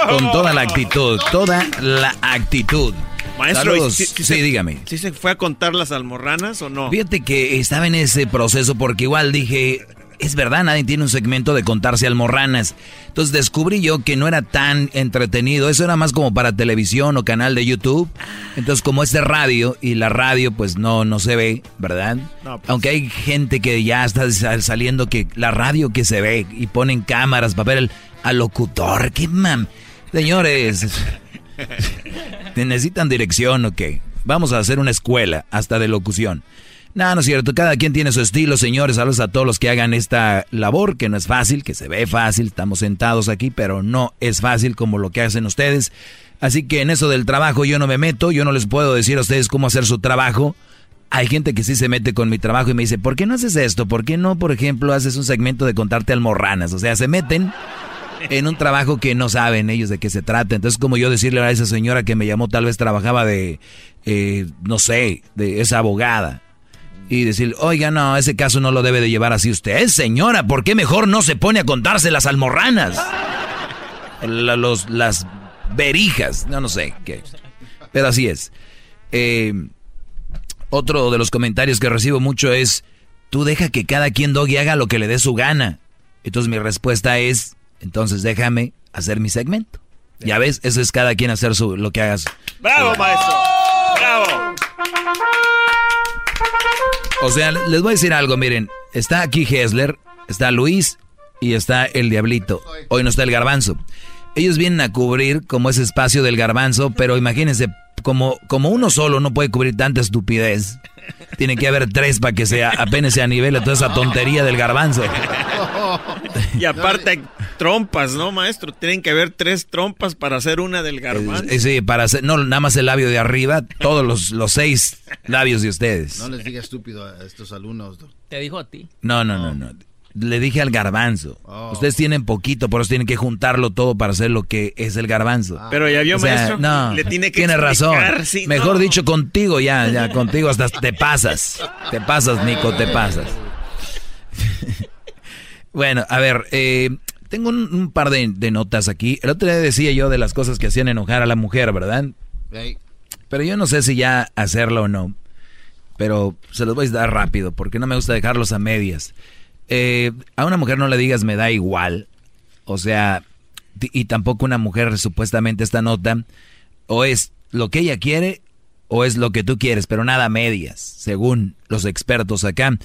con toda la actitud, toda la actitud.
Maestro,
sí, dígame.
¿Sí se fue a contar las almorranas o no?
Fíjate que estaba en ese proceso porque igual dije, es verdad, nadie tiene un segmento de contarse almorranas. Entonces descubrí yo que no era tan entretenido, eso era más como para televisión o canal de YouTube. Entonces como es de radio y la radio pues no, no se ve, ¿verdad? Pues Aunque hay gente que ya está saliendo que la radio que se ve y ponen cámaras para ver al locutor, qué mam. Señores, *laughs* necesitan dirección o qué. Vamos a hacer una escuela hasta de locución. No, no es cierto. Cada quien tiene su estilo, señores. Saludos a todos los que hagan esta labor, que no es fácil, que se ve fácil. Estamos sentados aquí, pero no es fácil como lo que hacen ustedes. Así que en eso del trabajo yo no me meto. Yo no les puedo decir a ustedes cómo hacer su trabajo. Hay gente que sí se mete con mi trabajo y me dice, ¿por qué no haces esto? ¿Por qué no, por ejemplo, haces un segmento de contarte almorranas? O sea, se meten en un trabajo que no saben ellos de qué se trata. Entonces, como yo decirle a esa señora que me llamó, tal vez trabajaba de, eh, no sé, de esa abogada. Y decir, oiga, no, ese caso no lo debe de llevar así usted. Señora, ¿por qué mejor no se pone a contarse las almorranas? los, las verijas, no, no sé qué. Pero así es. Eh, otro de los comentarios que recibo mucho es, tú deja que cada quien doggy haga lo que le dé su gana. Entonces mi respuesta es, entonces déjame hacer mi segmento. Ya ves, eso es cada quien hacer su, lo que hagas.
¡Bravo, maestro! ¡Bravo!
O sea, les voy a decir algo, miren, está aquí Hessler, está Luis y está el Diablito. Hoy no está el Garbanzo. Ellos vienen a cubrir como ese espacio del Garbanzo, pero imagínense, como, como uno solo no puede cubrir tanta estupidez. Tiene que haber tres para que sea, apenas se nivele toda esa tontería del garbanzo.
Y aparte trompas, ¿no, maestro? Tienen que haber tres trompas para hacer una del garbanzo.
Eh, sí, para hacer, no, nada más el labio de arriba, todos los, los seis labios de ustedes.
No les diga estúpido a estos alumnos.
Te dijo a ti.
No, no, no, no. Le dije al garbanzo.
Oh.
Ustedes tienen poquito, por eso tienen que juntarlo todo para hacer lo que es el garbanzo.
Pero ya vio,
O sea,
maestro.
No,
Le tiene que
tiene razón. Mejor
no.
dicho, contigo ya, ya, contigo hasta te pasas. Te pasas, Nico, te pasas. *laughs* bueno, a ver, eh, tengo un, un par de, de notas aquí. El otro día decía yo de las cosas que hacían enojar a la mujer, ¿verdad? Pero yo no sé si ya hacerlo o no. Pero se los voy a dar rápido, porque no me gusta dejarlos a medias. Eh, a una mujer no le digas me da igual. O sea, y tampoco una mujer supuestamente esta nota. O es lo que ella quiere o es lo que tú quieres, pero nada a medias, según los expertos acá.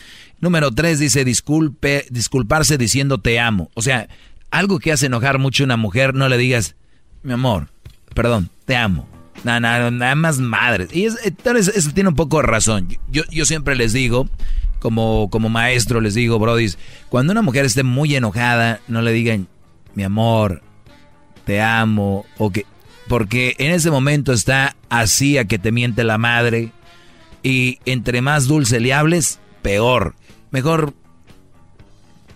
Número tres dice disculpe, disculparse diciendo te amo. O sea, algo que hace enojar mucho a una mujer, no le digas, mi amor, perdón, te amo. Nada, nada, nada más madre. Y es, eh, tal eso tiene un poco de razón. Yo, yo siempre les digo, como, como maestro, les digo, brodis, cuando una mujer esté muy enojada, no le digan, mi amor, te amo, o que, porque en ese momento está así a que te miente la madre, y entre más dulce le hables, peor. Mejor,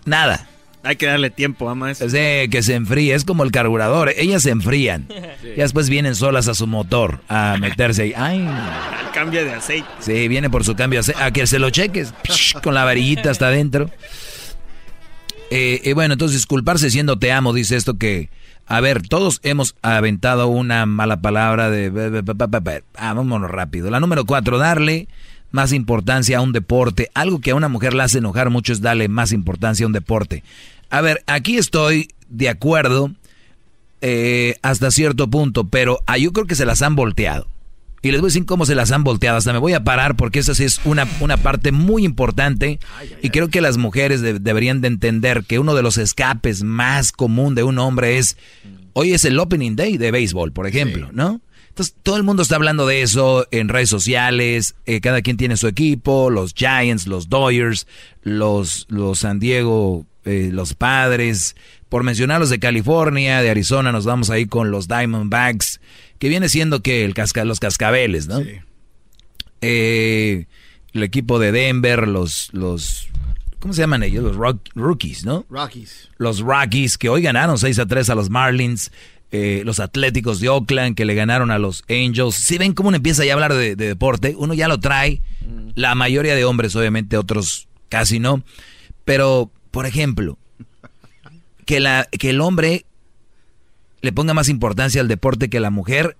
nada.
Hay que darle tiempo a maestro.
Es de que se enfríe, es como el carburador, ellas se enfrían. *laughs*
Sí.
Y después vienen solas a su motor a meterse ahí. Ay, *laughs*
Cambia de aceite.
sí, viene por su cambio. de ace- A que se lo cheques, con la varillita hasta adentro. Eh, eh, bueno, entonces disculparse diciendo te amo, dice esto que, a ver, todos hemos aventado una mala palabra de... Ah, vámonos rápido. La número cuatro, darle más importancia a un deporte. Algo que a una mujer le hace enojar mucho es darle más importancia a un deporte. A ver, aquí estoy de acuerdo eh, hasta cierto punto, pero ah, yo creo que se las han volteado. Y les voy a decir cómo se las han volteado. Hasta me voy a parar porque esa sí es una, una parte muy importante. y creo que las mujeres de- deberían de entender que uno de los escapes más común de un hombre es, hoy es el opening day de béisbol, por ejemplo, ¿no? Entonces todo el mundo está hablando de eso en redes sociales, eh, cada quien tiene su equipo, los Giants, los Dodgers, los, los San Diego, eh, los Padres, por mencionar los de California, de Arizona, nos vamos ahí con los Diamondbacks, que viene siendo que el casca, los cascabeles, ¿no? Eh, el equipo de Denver, los, los, ¿cómo se llaman ellos? Los rock- rookies, ¿no?
Rockies.
Los Rockies, que hoy ganaron 6 a 3 a los Marlins. eh, los Atléticos de Oakland, que le ganaron a los Angels. Si ven cómo uno empieza ya a hablar de, de deporte, uno ya lo trae. La mayoría de hombres, obviamente, otros casi no. Pero, por ejemplo, que, la, que el hombre le ponga más importancia al deporte que la mujer.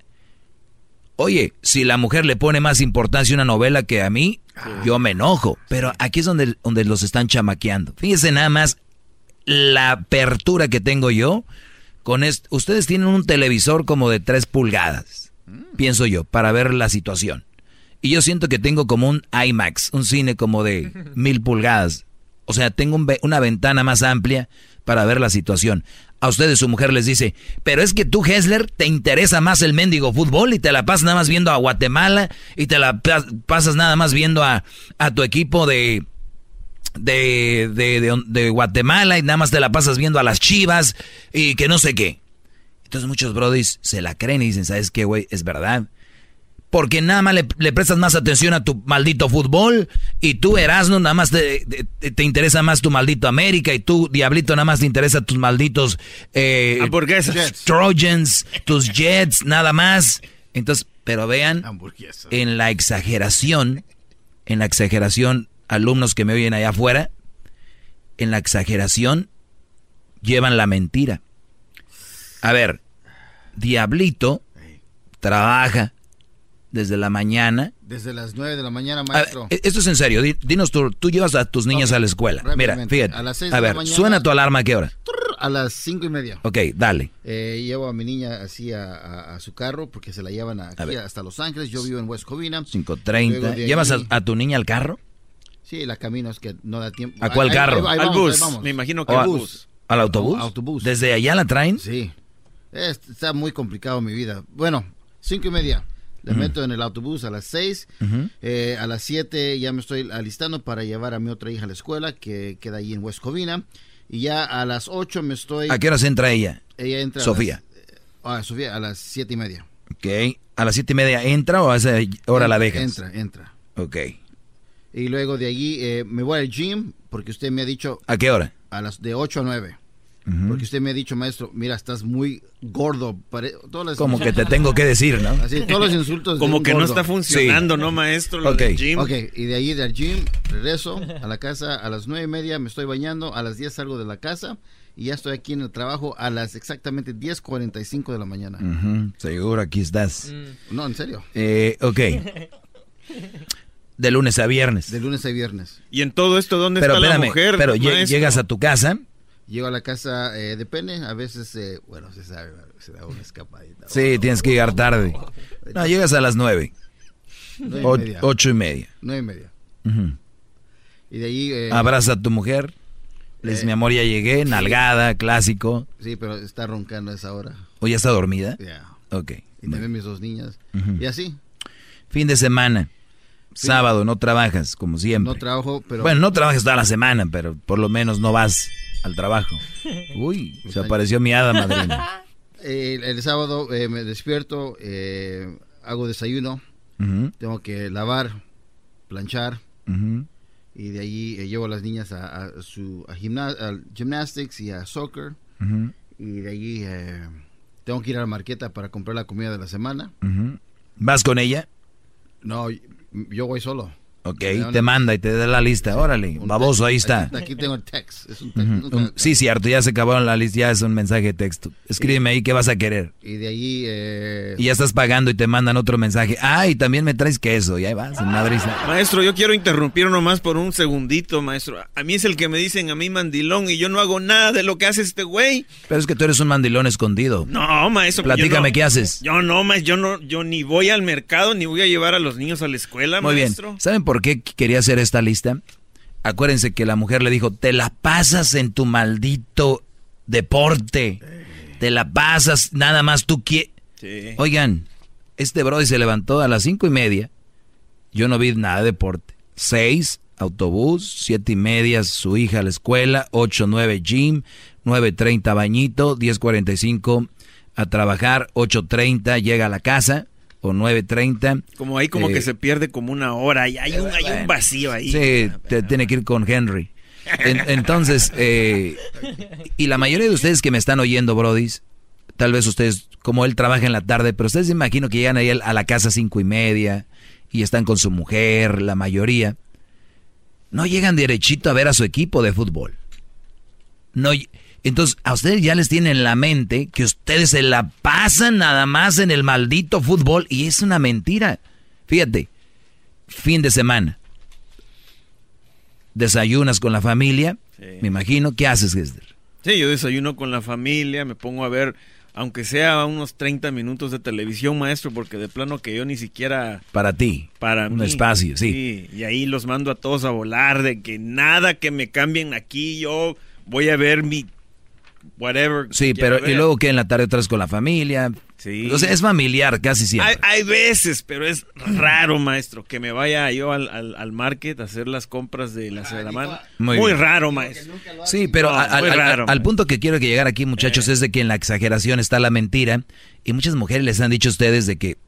Oye, si la mujer le pone más importancia a una novela que a mí, yo me enojo. Pero aquí es donde, donde los están chamaqueando. Fíjense nada más la apertura que tengo yo. Con est- Ustedes tienen un televisor como de 3 pulgadas, pienso yo, para ver la situación. Y yo siento que tengo como un IMAX, un cine como de *laughs* mil pulgadas. O sea, tengo una ventana más amplia para ver la situación. a ustedes su mujer les dice, pero es que tú, Hessler, te interesa más el mendigo fútbol y te la pasas nada más viendo a Guatemala y te la pasas nada más viendo a, a tu equipo de, de, de, de, Guatemala y nada más te la pasas viendo a las chivas y que no sé qué. Entonces muchos brodis se la creen y dicen, ¿sabes qué, güey? Es verdad porque nada más le, prestas más atención a tu maldito fútbol y tú, Erasmo, nada más te, te, interesa más tu maldito América y tú, Diablito, nada más te interesa tus malditos eh, Trojans, tus Jets, nada más. Entonces, pero vean, en la exageración, en la exageración, alumnos que me oyen allá afuera, en la exageración llevan la mentira. A ver, Diablito trabaja, desde la mañana.
Desde las 9 de la mañana, maestro.
E, esto es en serio. Dinos tú, tú llevas a tus niñas a la escuela. Mira, fíjate. A, las a ver, suena tu alarma a qué hora?
A las cinco y media.
Ok, dale.
Eh, llevo a mi niña así a, su carro porque se la llevan aquí hasta Los Ángeles. Yo vivo en West Covina.
5.30. ¿Llevas a, tu niña al carro?
Sí, la camino es que no da tiempo.
¿A cuál carro?
al bus. Me imagino que al bus.
¿Al autobús?
autobús.
¿Desde allá la traen?
Sí. está muy complicado mi vida. Bueno, cinco y media. Le meto en el autobús a las 6. Eh, a las 7 ya me estoy alistando para llevar a mi otra hija a la escuela, que queda ahí en West Covina. Y ya a las 8 me estoy...
¿A qué horas entra ella?
Ella entra...
Sofía.
A las, ah, Sofía, a las 7 y media.
Ok. ¿A las 7 y media entra o a esa hora la dejas?
Entra, entra.
Ok.
Y luego de allí eh, me voy al gym, porque usted me ha dicho...
¿A qué hora?
A las de 8 a 9. Porque usted me ha dicho, maestro, mira, estás muy gordo.
Como que te tengo que decir, ¿no?
Así, todos los insultos.
Como que no está funcionando, ¿no, maestro? Lo del gym.
Ok, y de ahí del gym regreso a la casa a las nueve y media, me estoy bañando, a las 10 salgo de la casa y ya estoy aquí en el trabajo a las exactamente 10.45 de la mañana.
Seguro, aquí estás.
Mm. No, en serio.
Eh, ok. De lunes a viernes.
De lunes a viernes.
¿Y en todo esto dónde está la mujer?
Pero llegas a tu casa
Llego a la casa, eh, depende, a veces, eh, bueno, se sabe, se da una escapadita.
Sí, tienes que llegar tarde. No, llegas a las nueve. ocho y media.
Nueve y media. Y de ahí... Eh,
Abraza a tu mujer. Les, mi amor, ya llegué, nalgada, clásico.
Sí, pero está roncando a esa hora.
¿O ya está dormida?
Ya.
Ok.
Y también mis dos niñas. Y así.
Fin de semana. Sábado, no trabajas, como siempre.
No trabajo, pero...
Bueno, no trabajas toda la semana, pero por lo menos no vas al trabajo. *laughs* Uy, se apareció mi hada madrina. *laughs*
Eh, el, sábado eh, me despierto, eh, hago desayuno, tengo que lavar, planchar, y de ahí llevo a las niñas a, su a gymnastics y a soccer, y de ahí tengo que ir a la marqueta para comprar la comida de la semana.
¿Vas con ella?
No, yo voy solo.
Ok, te manda y te da la lista. Órale, baboso, ahí está.
Aquí, tengo el text. Es
un sí, cierto, ya se acabaron la lista, ya es un mensaje de texto. Escríbeme ahí qué vas a querer.
Y de ahí... Eh...
Y ya estás pagando y te mandan otro mensaje. Ah, y también me traes queso, y ahí vas, en Madrid.
Maestro, yo quiero interrumpir nomás por un segundito, maestro. A mí es el que me dicen a mí mandilón y yo no hago nada de lo que hace este güey.
Pero es que tú eres un mandilón escondido.
No, maestro.
Platícame qué haces.
Yo no, maestro, yo no, yo ni voy al mercado ni voy a llevar a los niños a la escuela,
Muy
maestro.
bien. ¿Saben por qué quería hacer esta lista? Acuérdense que la mujer le dijo, te la pasas en tu maldito deporte. Te la pasas, nada más tú quieres. Oigan, este brody se levantó a las cinco y media. Yo no vi nada de deporte. Seis, autobús, siete y media, su hija a la escuela, ocho, nueve, gym, nueve treinta, bañito, diez cuarenta y cinco, a trabajar, ocho treinta, llega a la casa, o 9.30.
Como ahí como que eh, se pierde como una hora y hay un, hay un vacío ahí.
Sí, te, tiene que ir con Henry. *laughs* entonces, eh, y la mayoría de ustedes que me están oyendo, brodis, tal vez ustedes, como él trabaja en la tarde, pero ustedes imagino que llegan ahí a la casa cinco y media y están con su mujer, la mayoría. No llegan derechito a ver a su equipo de fútbol. No, entonces, a ustedes ya les tienen en la mente que ustedes se la pasan nada más en el maldito fútbol y es una mentira. Fíjate, fin de semana. Desayunas con la familia, me imagino. ¿Qué haces, Gester?
Sí, yo desayuno con la familia, me pongo a ver, aunque sea unos 30 minutos de televisión, maestro, porque de plano que yo ni siquiera...
Para ti.
Para
Un espacio, sí.
sí. Y ahí los mando a todos a volar, de que nada que me cambien aquí, yo voy a ver mi whatever.
Sí, pero y luego que en la tarde otra vez con la familia.
Sí.
Sea, es familiar casi siempre.
Hay, hay veces, pero es raro, maestro, que me vaya yo al, al, al market a hacer las compras de la semana.
Muy
Muy, raro, maestro.
Sí, pero
No,
a- al-
raro.
punto que quiero que llegar aquí, muchachos, es de que en la exageración está la mentira. Y muchas mujeres les han dicho a ustedes de que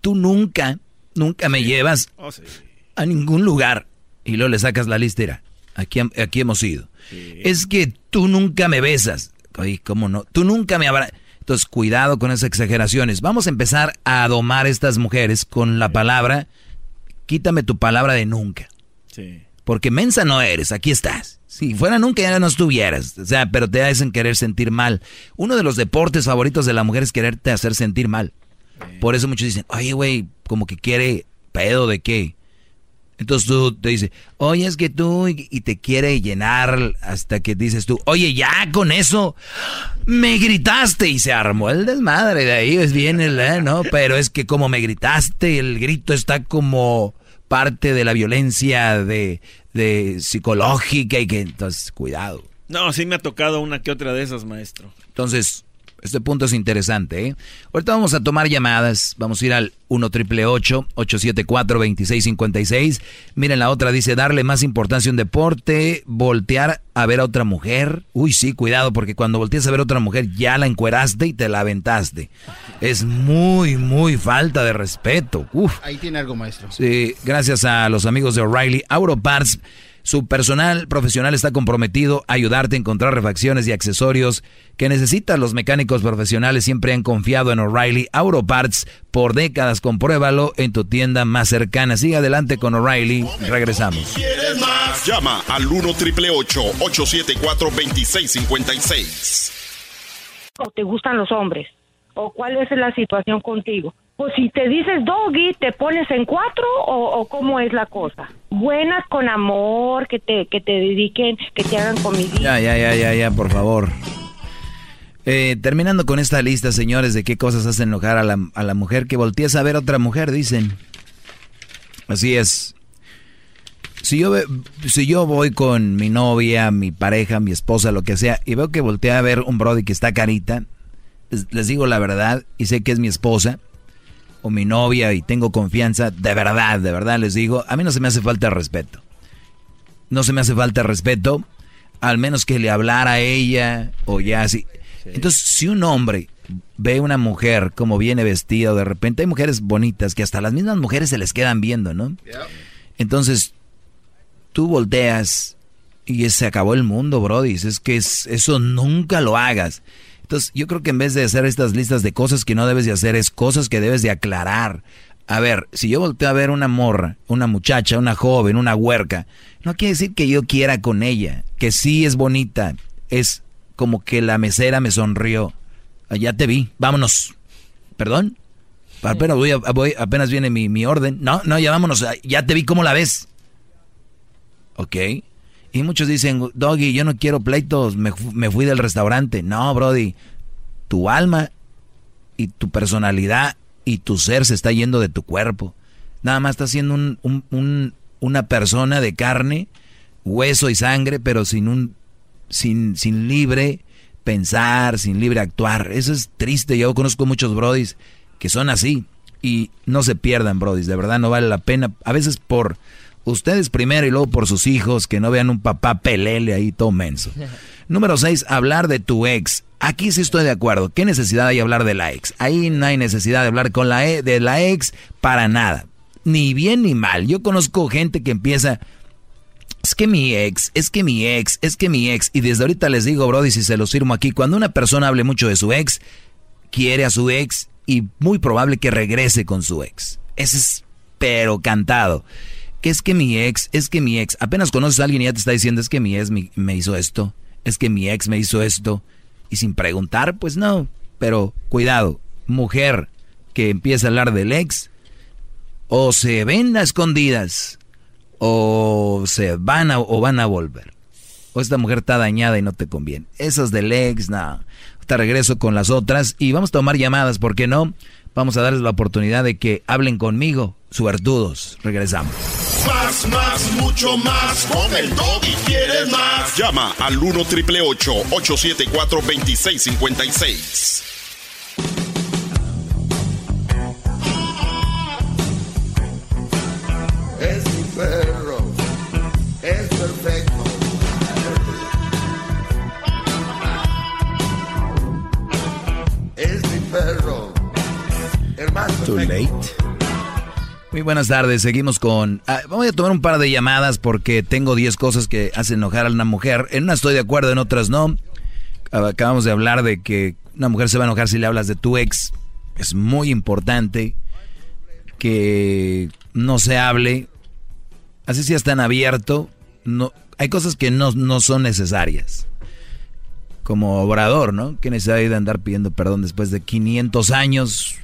tú nunca, nunca me llevas
Oh, sí.
a ningún lugar. Y luego le sacas la listera. Aquí, aquí hemos ido. Es que tú nunca me besas. Oye, ¿cómo no? Tú nunca me abrazas. Entonces, cuidado con esas exageraciones. Vamos a empezar a domar a estas mujeres con la palabra, quítame tu palabra de nunca.
Sí.
Porque mensa no eres, aquí estás. Si fuera nunca ya no estuvieras. O sea, pero te hacen querer sentir mal. Uno de los deportes favoritos de la mujer es quererte hacer sentir mal. Por eso muchos dicen, oye, güey, como que quiere pedo de qué. Entonces tú te dices, oye, es que tú, y, y te quiere llenar hasta que dices tú, oye, ya con eso, me gritaste y se armó el desmadre. De ahí es bien el, eh, ¿no? Pero es que como me gritaste, el grito está como parte de la violencia de, de psicológica y que, entonces, cuidado.
No, sí me ha tocado una que otra de esas, maestro.
Entonces, este punto es interesante, ¿eh? Ahorita vamos a tomar llamadas. Vamos a ir al 1 triple 874 2656 Miren, la otra dice darle más importancia a un deporte, voltear a ver a otra mujer. Uy, sí, cuidado, porque cuando volteas a ver a otra mujer ya la encueraste y te la aventaste. Es muy, muy falta de respeto. Uf.
Ahí tiene algo, maestro.
Sí, gracias a los amigos de O'Reilly Auto Parts. Su personal profesional está comprometido a ayudarte a encontrar refacciones y accesorios que necesitas. Los mecánicos profesionales siempre han confiado en O'Reilly Auto Parts por décadas. Compruébalo en tu tienda más cercana. Sigue adelante con O'Reilly. Regresamos.
¿Quieres más?
Llama al 1 triple 874 2656.
¿O te gustan los hombres? ¿O cuál es la situación contigo? Pues si te dices doggy, ¿te pones en cuatro o, cómo es la cosa? Buenas con amor, que te, que te dediquen, que te hagan comidita.
Ya, ya, ya, ya, ya, por favor. Eh, terminando con esta lista, señores, de qué cosas hacen enojar a la, a la mujer que volteas a ver a otra mujer, dicen. Así es. Si yo, si yo voy con mi novia, mi pareja, mi esposa, lo que sea, y veo que voltea a ver un brody que está carita, les digo la verdad y sé que es mi esposa o mi novia y tengo confianza, de verdad, de verdad les digo, a mí no se me hace falta respeto. No se me hace falta respeto, al menos que le hablara a ella o ya así. Entonces, si un hombre ve una mujer como viene vestida, de repente hay mujeres bonitas que hasta las mismas mujeres se les quedan viendo, ¿no? Entonces, tú volteas y se acabó el mundo, Brody. Es que es- eso nunca lo hagas. Entonces, yo creo que en vez de hacer estas listas de cosas que no debes de hacer, es cosas que debes de aclarar. A ver, si yo volteo a ver una morra, una muchacha, una joven, una huerca, no quiere decir que yo quiera con ella, que sí es bonita, es como que la mesera me sonrió. Ah, Ya te vi, vámonos. ¿Perdón? Apenas, voy, a- voy- apenas viene mi, mi orden. No, no, ya vámonos, ya te vi cómo la ves. ¿Ok? Y muchos dicen, Doggy, yo no quiero pleitos, me, me fui del restaurante. No, Brody, tu alma y tu personalidad y tu ser se está yendo de tu cuerpo. Nada más estás siendo un, un- un- una persona de carne, hueso y sangre, pero sin un sin, sin libre pensar, sin libre actuar. Eso es triste. Yo conozco muchos brodis que son así. Y no se pierdan, brodis. De verdad no vale la pena. A veces por ustedes primero y luego por sus hijos, que no vean un papá pelele ahí todo menso. *laughs* Número 6, hablar de tu ex. Aquí sí estoy de acuerdo. ¿Qué necesidad hay de hablar de la ex? Ahí no hay necesidad de hablar con la e- de la ex para nada. Ni bien ni mal. Yo conozco gente que empieza, es que mi ex, es que mi ex, es que mi ex. Y desde ahorita les digo, Brody, si se los firmo aquí, cuando una persona hable mucho de su ex, quiere a su ex y muy probable que regrese con su ex. Ese es, pero cantado. Que es que mi ex, es que mi ex. Apenas conoces a alguien y ya te está diciendo, es que mi ex me, hizo esto, es que mi ex me hizo esto. Y sin preguntar, pues no. Pero cuidado, mujer que empieza a hablar del ex, o se ven a escondidas o se van a, o van a volver. O esta mujer está dañada y no te conviene. Esas del ex, no. Te regreso con las otras y vamos a tomar llamadas, ¿por qué no? Vamos a darles la oportunidad de que hablen conmigo, suertudos. Regresamos.
más, más, mucho más. Con el y quieres más.
Llama al 1 triple 874 2656.
Too late. Muy buenas tardes, seguimos con... ah, vamos a tomar un par de llamadas porque tengo 10 cosas que hacen enojar a una mujer. En unas estoy de acuerdo, en otras no. Acabamos de hablar de que una mujer se va a enojar si le hablas de tu ex. Es muy importante que no se hable. Así sea tan abierto. No, hay cosas que no, no son necesarias. Como obrador, ¿no? ¿Qué necesidad de andar pidiendo perdón después de 500 años?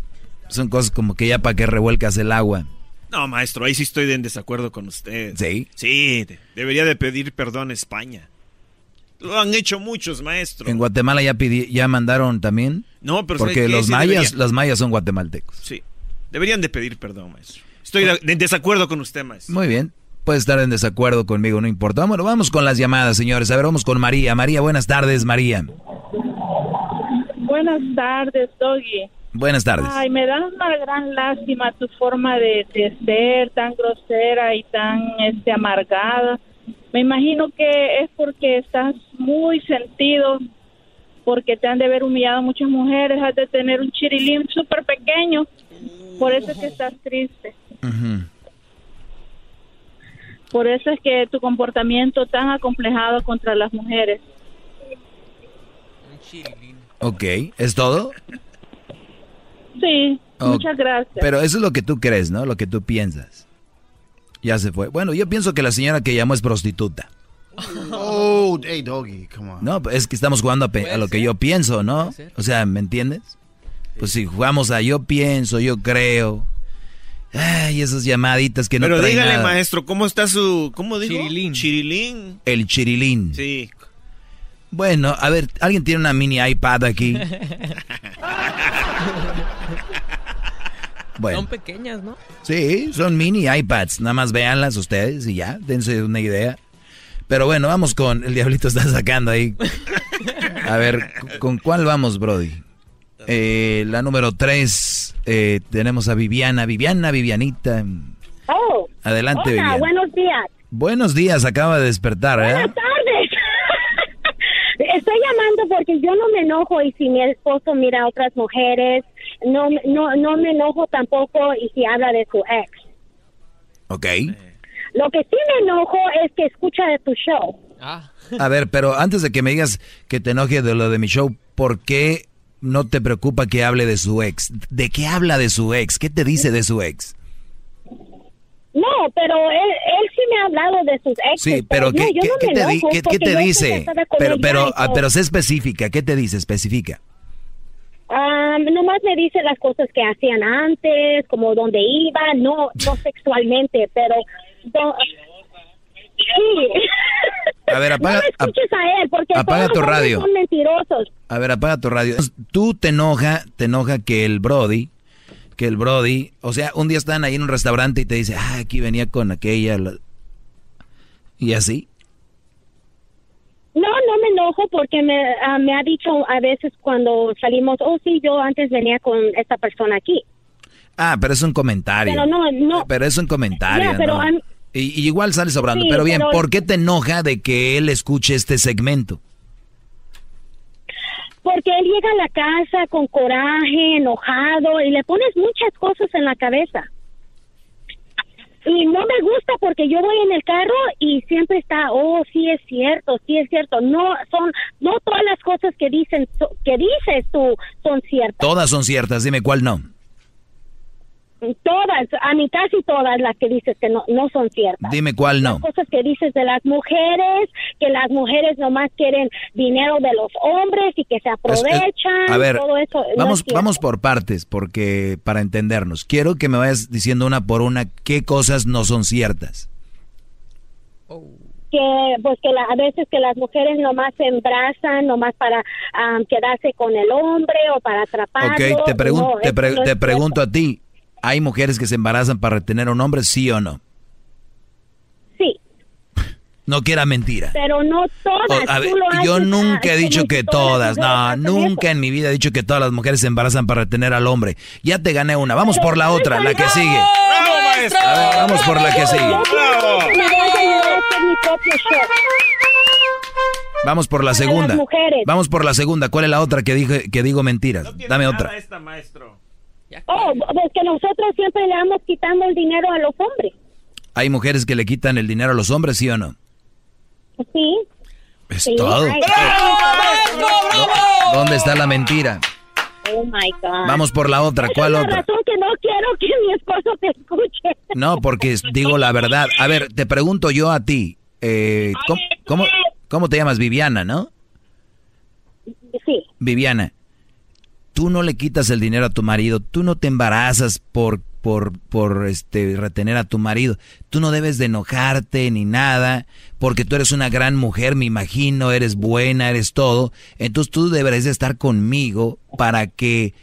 Son cosas como que ya para que revuelcas el agua.
No, maestro, ahí sí estoy en desacuerdo con usted.
¿Sí?
Sí, de- debería de pedir perdón a España. Lo han hecho muchos, maestro.
En Guatemala ya pidi- ya mandaron también.
No, pero ¿sabe
porque los
Sí
mayas,
debería.
los mayas son guatemaltecos.
Sí, deberían de pedir perdón, maestro. Estoy de- en desacuerdo con usted, maestro.
Muy bien. Puede estar en desacuerdo conmigo, no importa. Bueno, vamos con las llamadas, señores. A ver, vamos con María. María, buenas tardes, María.
Buenas tardes, Doggy.
Buenas tardes.
Ay, me da una gran lástima tu forma de, de ser tan grosera y tan este amargada. Me imagino que es porque estás muy sentido, porque te han de haber humillado muchas mujeres, has de tener un chirilín súper pequeño, por eso es que estás triste. Por eso es que tu comportamiento tan acomplejado contra las mujeres.
Ok, ¿es todo?
Sí, muchas gracias.
Pero eso es lo que tú crees, ¿no? Lo que tú piensas. Ya se fue. Bueno, yo pienso que la señora que llamó es prostituta.
Oh, hey, doggy, come on.
No, es que estamos jugando a, pe- a lo que yo pienso, ¿no? O sea, ¿me entiendes? Pues si jugamos a yo pienso, yo creo. Ay, esas llamaditas que no
Pero
traen
dígale,
nada.
maestro, ¿cómo está su... ¿Cómo dijo?
Chirilín.
Chirilín.
El chirilín.
Sí.
Bueno, a ver, ¿alguien tiene una mini iPad aquí? *laughs* Bueno.
Son pequeñas, ¿no?
Sí, son mini iPads. Nada más véanlas ustedes y ya, dense una idea. Pero bueno, vamos con... El diablito está sacando ahí. A ver, ¿con cuál vamos, Brody? Eh, la número tres, eh, tenemos a Viviana. Viviana, Vivianita.
Oh,
Adelante,
hola,
Viviana.
buenos días.
Buenos días, acaba de despertar, ¿eh?
Buenas tardes. Estoy llamando porque yo no me enojo y si mi esposo mira a otras mujeres, no, no, no me enojo tampoco y si habla de su ex.
Ok.
Lo que sí me enojo es que escucha de tu show.
A ver, pero antes de que me digas que te enoje de lo de mi show, ¿por qué no te preocupa que hable de su ex? ¿De qué habla de su ex? ¿Qué te dice de su ex?
No, pero él, él sí me ha hablado de sus exes.
Sí, pero ¿qué, te, dice? Pero, pero, ah, pero sé específica. ¿Qué te dice? Especifica.
Ah, nomás me dice las cosas que hacían antes, como dónde iba, no, no *laughs* sexualmente, pero... sí.
A ver, *laughs* apaga,
no me escuches a él, porque
apaga
todos
tu radio.
son mentirosos.
A ver, apaga tu radio. Tú te enoja, te enoja que el Brody, que el Brody, o sea, un día están ahí en un restaurante y te dice, ah, aquí venía con aquella. la-". Y así.
No, no me enojo porque me, ah, me ha dicho a veces cuando salimos, oh sí, yo antes venía con esta persona aquí.
Ah, pero es un comentario.
Pero no, no.
Pero es un comentario.
Pero
¿no? y, y igual sales sobrando.
Sí,
pero bien,
pero-
¿por qué te enoja de que él escuche este segmento?
Porque él llega a la casa con coraje, enojado y le pones muchas cosas en la cabeza. Y no me gusta porque yo voy en el carro y siempre está, oh, sí es cierto, sí es cierto. No son, no todas las cosas que dicen, que dices tú son ciertas.
Todas son ciertas, dime cuál no.
Todas, a mí casi todas las que dices que no, no son ciertas.
Dime cuál no.
Las cosas que dices de las mujeres, que las mujeres nomás quieren dinero de los hombres y que se
Es- es-
aprovechan,
a ver,
todo eso.
vamos, vamos por partes, porque para entendernos, quiero que me vayas diciendo una por una qué cosas no son ciertas.
que pues que la- a veces que las mujeres nomás se embrazan nomás para ah, quedarse con el hombre o para atraparlo.
Ok, te, pregun-
No,
te, pre-
no
pregunto a ti, ¿hay mujeres que se embarazan para retener a un hombre, sí o no? No que era mentira.
Pero no todas.
O- a ver, yo nunca he dicho que
todas
no, nunca en mi vida he dicho que todas las mujeres se embarazan para retener al hombre. Ya te gané una, vamos por la otra, la que sigue.
¡Bravo, maestro!
A ver, vamos por la que sigue.
Show.
Vamos por la segunda. Vamos por la segunda. ¿Cuál es la otra que dije que digo mentiras? Dame otra.
esta,
Oh, es que nosotros siempre le vamos quitando el dinero a los hombres.
¿Hay mujeres que le quitan el dinero a los hombres, sí o no?
Sí.
Es
Sí,
todo.
ay.
¿Dónde está la mentira?
Oh my God.
Vamos por la otra.
Esa
¿Cuál
es la
otra?
razón que no quiero que mi esposo te escuche.
No, porque digo la verdad. A ver, te pregunto yo a ti. eh, ¿cómo, cómo, cómo te llamas? Viviana, ¿no?
Sí.
Viviana, tú no le quitas el dinero a tu marido, tú no te embarazas por, por, por este, retener a tu marido, tú no debes de enojarte ni nada, porque tú eres una gran mujer, me imagino, eres buena, eres todo, entonces tú deberías de estar conmigo para que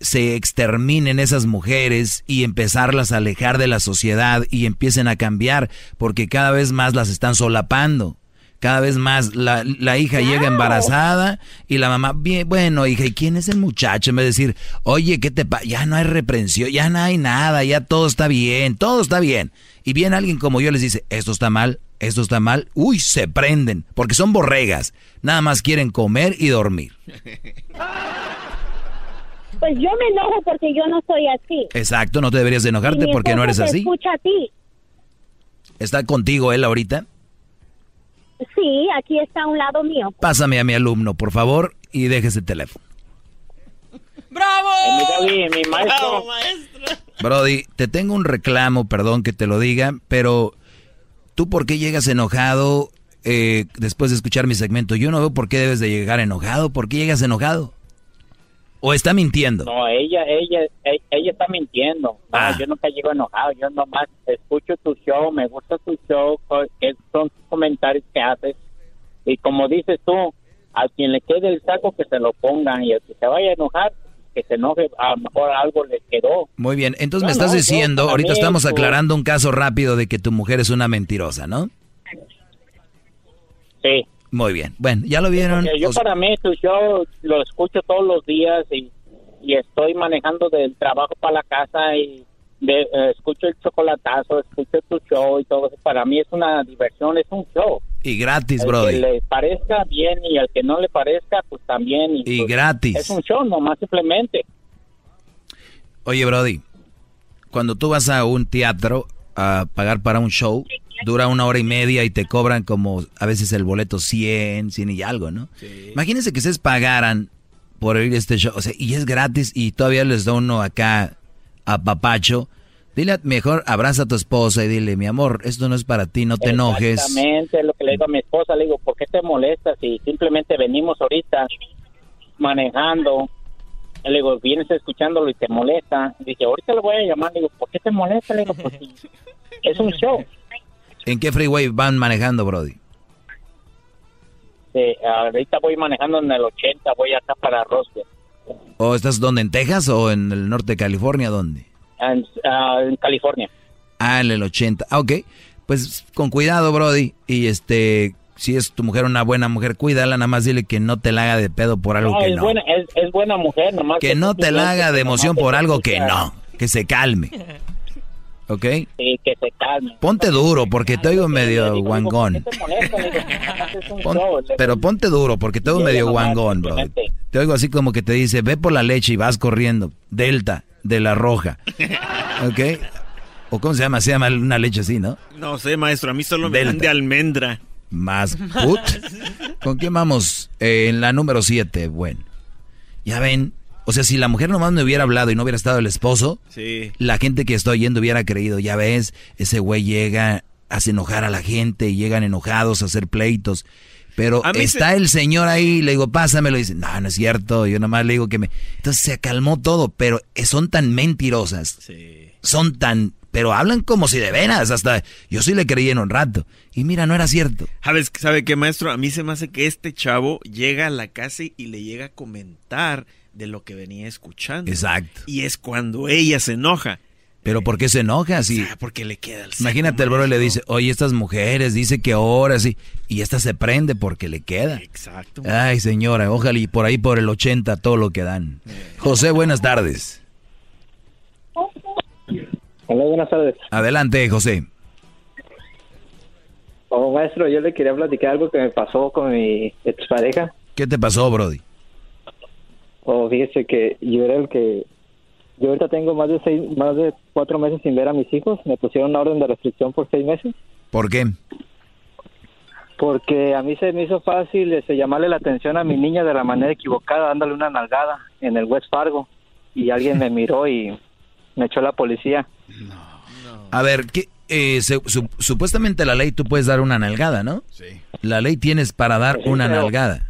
se exterminen esas mujeres y empezarlas a alejar de la sociedad y empiecen a cambiar, porque cada vez más las están solapando. Cada vez más la, la hija llega embarazada y la mamá, bien, bueno, hija, ¿y quién es el muchacho? En vez de decir, oye, ¿qué te pasa? Ya no hay reprensión, ya no hay nada, ya todo está bien, todo está bien. Y viene alguien como yo les dice, esto está mal, esto está mal, uy, se prenden, porque son borregas, nada más quieren comer y dormir.
Pues yo me enojo porque yo no soy así.
Exacto, no te deberías de enojarte porque no eres así.
escucha a ti.
¿Está contigo él ahorita?
Sí, aquí está a un lado mío.
Pásame a mi alumno, por favor, y deje ese teléfono.
¡Bravo! mi, mi maestro.
Brody, te tengo un reclamo, perdón que te lo diga, pero tú por qué llegas enojado eh, después de escuchar mi segmento? Yo no veo por qué debes de llegar enojado. ¿Por qué llegas enojado? ¿O está mintiendo?
No, ella, ella, ella, ella está mintiendo. No,
Ah.
yo nunca llego enojado. Yo nomás escucho tu show, me gusta tu show, son tus comentarios que haces. Y como dices tú, a quien le quede el saco que se lo pongan y el que se vaya a enojar, que se enoje, a lo mejor algo le quedó.
Muy bien, entonces me
No,
estás
no,
diciendo,
yo
ahorita estamos
eso-
aclarando un caso rápido de que tu mujer es una mentirosa, ¿no?
Sí.
Muy bien, bueno, ya lo vieron.
Porque yo para mí tu show lo escucho todos los días y, y estoy manejando del trabajo para la casa y de- eh, escucho el chocolatazo, escucho tu show y todo eso. Para mí es una diversión, es un show.
Y gratis, Brody.
que le parezca bien y al que no le parezca, pues también.
Y
pues,
gratis.
Es un show, nomás simplemente.
Oye, Brody, cuando tú vas a un teatro a pagar para un show, dura una hora y media y te cobran como a veces el boleto 100, 100 y algo, ¿no? Imagínense que ustedes pagaran por oír este show, o sea, y es gratis y todavía les da uno acá a papacho. Dile, mejor abraza a tu esposa y dile, mi amor, esto no es para ti, no te enojes.
Exactamente, lo que le digo a mi esposa. Le digo, ¿por qué te molestas si simplemente venimos ahorita manejando? Le digo, vienes escuchándolo y te molesta. Dice, ahorita le voy a llamar. Le digo, ¿por qué te molesta? Le digo, pues es un show.
¿En qué freeway van manejando, Brody?
Eh, ahorita voy manejando en el 80, voy acá para Roswell.
¿O estás donde, en Texas o en el norte de California? ¿Dónde?
En, ah, en California.
Ah, en el 80. Ah, ok. Pues con cuidado, Brody. Y este, si es tu mujer una buena mujer, cuídala, nada más dile que no te la haga de pedo por algo
No,
que
es,
no.
Buena, es, es buena mujer, nomás.
Que no te la haga de emoción por algo que no. Que se calme. ¿Ok?
Sí, que se calme.
Ponte duro porque te oigo medio guangón. pero ponte duro porque te oigo medio guangón, bro. Te oigo así como que te dice, ve por la leche y vas corriendo. Delta, de la roja. *laughs* ¿Ok? ¿O cómo se llama? Se llama una leche así, ¿no?
No sé, maestro, a mí solo me
Delta.
dan de almendra.
Más *laughs* put. ¿Con quién vamos? Eh, en la número 7, bueno. Ya ven, o sea, si la mujer nomás me hubiera hablado y no hubiera estado el esposo,
Sí.
la gente que estoy yendo hubiera creído, ya ves, ese güey llega, hace enojar a la gente y llegan enojados a hacer pleitos. Pero está
se-
el señor ahí, le digo, pásamelo, y dice, no, no es cierto, yo nomás le digo que me... Entonces se calmó todo, pero son tan mentirosas, son tan... Pero hablan como si de veras, hasta yo sí le creí en un rato. Y mira, no era cierto.
¿Sabes, ¿Sabe qué, maestro? A mí se me hace que este chavo llega a la casa y le llega a comentar de lo que venía escuchando.
Exacto.
Y es cuando ella se enoja.
Pero ¿por qué se enoja? Si,
porque le queda el
imagínate, el bro le dice, oye, estas mujeres, dice que ahora sí, y esta se prende porque le queda.
Exacto.
Ay, señora, ojalá y por ahí por el 80 todo lo que dan. José, buenas tardes.
Hola, buenas tardes.
Adelante, José.
Oh, maestro, yo le quería platicar algo que me pasó con mi expareja.
¿Qué te pasó, Brody?
Oh, fíjese que yo era el que... Yo ahorita tengo más de seis, más de cuatro meses sin ver a mis hijos. Me pusieron una orden de restricción por seis meses.
¿Por qué?
Porque a mí se me hizo fácil este, llamarle la atención a mi niña de la manera equivocada, dándole una nalgada en el West Fargo. Y alguien me miró y me echó la policía.
A ver, ¿qué, eh, se- su- supuestamente la ley tú puedes dar una nalgada, ¿no?
Sí.
La ley tienes para dar
Sí,
una
pero-
nalgada.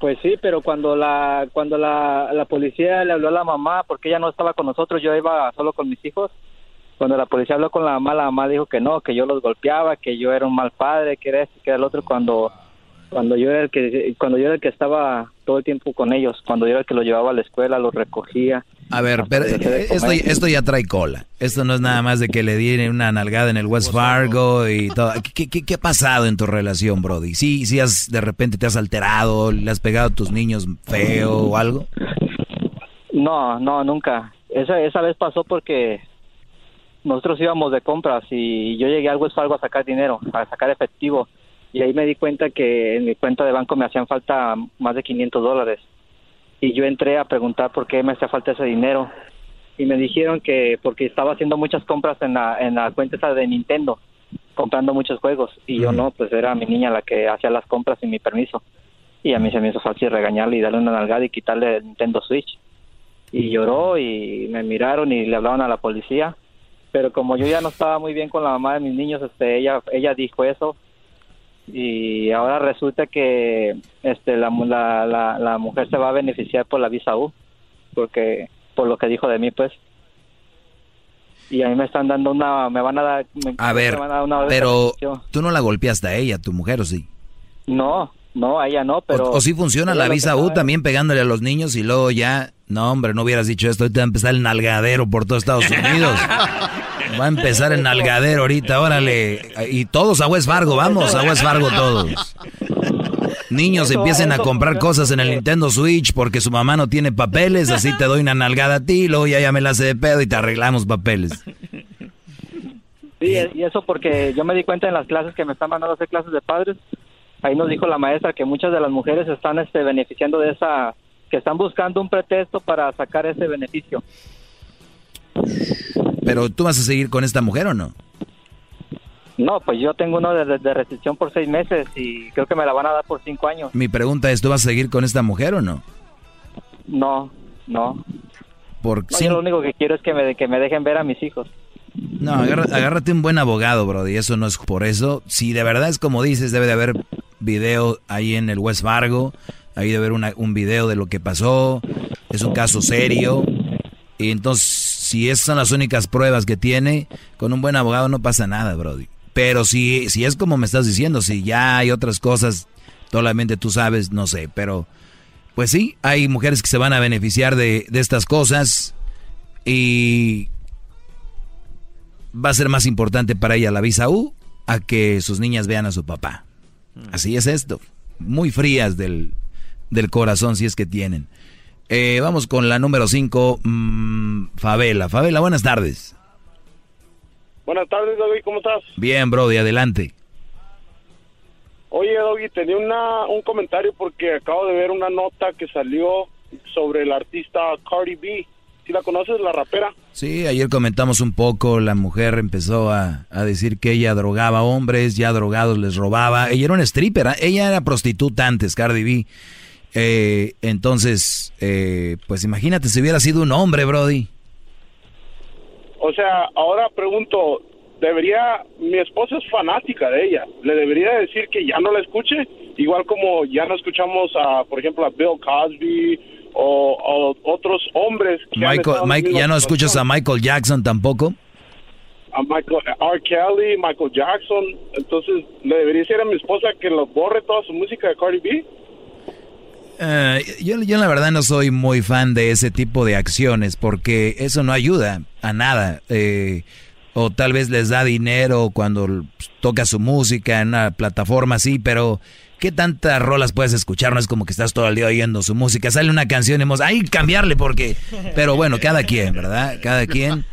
Pues sí, pero cuando la cuando la, la policía le habló a la mamá, porque ella no estaba con nosotros, yo iba solo con mis hijos. Cuando la policía habló con la mamá, la mamá dijo que no, que yo los golpeaba, que yo era un mal padre, que era este, que era el otro. Cuando cuando yo era el que cuando yo era el que estaba todo el tiempo con ellos, cuando yo era el que los llevaba a la escuela, los recogía.
A ver, pero esto, esto ya trae cola. Esto no es nada más de que le dieron una nalgada en el West Fargo y todo. ¿Qué, qué, qué ha pasado en tu relación, Brody? Sí, sí has, de repente te has alterado, le has pegado a tus niños feo o algo.
No, no, nunca. Esa, esa vez pasó porque nosotros íbamos de compras y yo llegué al West Fargo a sacar dinero, a sacar efectivo. Y ahí me di cuenta que en mi cuenta de banco me hacían falta más de 500 dólares. Y yo entré a preguntar por qué me hacía falta ese dinero. Y me dijeron que porque estaba haciendo muchas compras en la, en la cuenta esa de Nintendo, comprando muchos juegos. Y yo no, pues era mi niña la que hacía las compras sin mi permiso. Y a mí se me hizo fácil regañarle y darle una nalgada y quitarle el Nintendo Switch y lloró y me miraron y le hablaban a la policía pero como yo ya no estaba muy bien con la mamá de mis niños este ella ella dijo eso y ahora resulta que este la, mu- la, la, la mujer se va a beneficiar por la visa U porque por lo que dijo de mí pues y a mí me están dando una me van a dar me-
A ver,
me van a dar una
pero tú no la golpeaste a ella, tu mujer, ¿o sí?
no no a ella no pero
o, o sí funciona la visa U
sabe-
también pegándole a los niños y luego ya, no hombre, no hubieras dicho esto, ahorita va a empezar el nalgadero por todo Estados Unidos. *laughs* Va a empezar el nalgadero ahorita, órale. Y todos a West Fargo, vamos a West Fargo todos. Niños empiecen a comprar cosas en el Nintendo Switch porque su mamá no tiene papeles, así te doy una nalgada a ti, luego ya, ya me la hace de pedo y te arreglamos papeles.
Sí, y eso porque yo me di cuenta en las clases que me están mandando a hacer clases de padres. Ahí nos dijo la maestra que muchas de las mujeres están este, beneficiando de esa, que están buscando un pretexto para sacar ese beneficio.
Pero tú vas a seguir con esta mujer o no?
No, pues yo tengo uno de, de- restricción por seis meses y creo que me la van a dar por cinco años.
Mi pregunta es, ¿tú vas a seguir con esta mujer o no?
No, no.
Por
No, yo lo único que quiero es que me, que me dejen ver a mis hijos.
No, agárrate un buen abogado, Brody. Eso no es por eso. Si de verdad es como dices, debe de haber video ahí en el West Fargo. Ahí debe haber una- un video de lo que pasó. Es un caso serio. Y entonces, si esas son las únicas pruebas que tiene, con un buen abogado no pasa nada, Brody. Pero si, si es como me estás diciendo, si ya hay otras cosas, solamente tú sabes, no sé. Pero, pues sí, hay mujeres que se van a beneficiar de, de estas cosas. Y va a ser más importante para ella la visa U a que sus niñas vean a su papá. Así es esto. Muy frías del, del corazón si es que tienen. Eh, vamos con la número 5, Favela. Favela, buenas tardes.
Buenas tardes, Doggy, ¿cómo estás?
Bien, Brody, adelante.
Oye, Doggy, tenía una, un comentario porque acabo de ver una nota que salió sobre el artista Cardi B. ¿Sí la conoces, la rapera?
Sí, ayer comentamos un poco, la mujer empezó a, a decir que ella drogaba hombres, ya drogados les robaba. Ella era una stripper, ¿eh? ella era prostituta antes, Cardi B. Eh, entonces, eh, pues imagínate si hubiera sido un hombre, Brody.
O sea, ahora pregunto, ¿debería, mi esposa es fanática de ella, ¿le debería decir que ya no la escuche? Igual como ya no escuchamos a, por ejemplo, a Bill Cosby o, o otros hombres que
Michael, Mike, ¿ya no escuchas a Michael Jackson tampoco?
a Michael, R. Kelly, Michael Jackson. Entonces, ¿le debería decir a mi esposa que lo borre toda su música de Cardi B?
Eh, yo, yo la verdad no soy muy fan de ese tipo de acciones porque eso no ayuda a nada. Eh, o tal vez les da dinero cuando toca su música en una plataforma así, pero ¿qué tantas rolas puedes escuchar? No es como que estás todo el día oyendo su música. Sale una canción y hemos, cambiarle porque, pero bueno, cada quien, ¿verdad? Cada quien,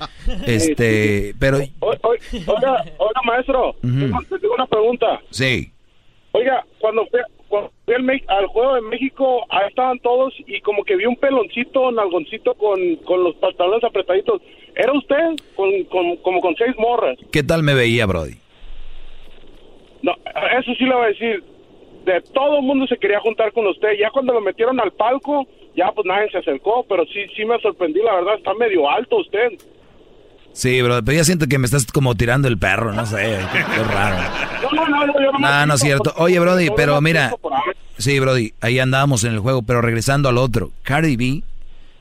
este, pero...
Oiga, oiga, maestro, tengo una pregunta.
Sí.
Oiga, cuando fui, cuando fui al, Me- al juego de México, ahí estaban todos y como que vi un peloncito, nalgoncito con, con los pantalones apretaditos. ¿Era usted? Con, con, como con seis morras.
¿Qué tal me veía, Brody?
No, eso sí le voy a decir. De todo el mundo se quería juntar con usted. Ya cuando lo metieron al palco, ya pues nadie se acercó. Pero sí, sí me sorprendí, la verdad. Está medio alto usted.
Sí, bro, pero ya siento que me estás como tirando el perro, no sé, qué, qué raro.
No, no, no, yo no,
No, no es cierto. Oye, Brody, pero mira, sí, Brody, ahí andábamos en el juego, pero regresando al otro, Cardi B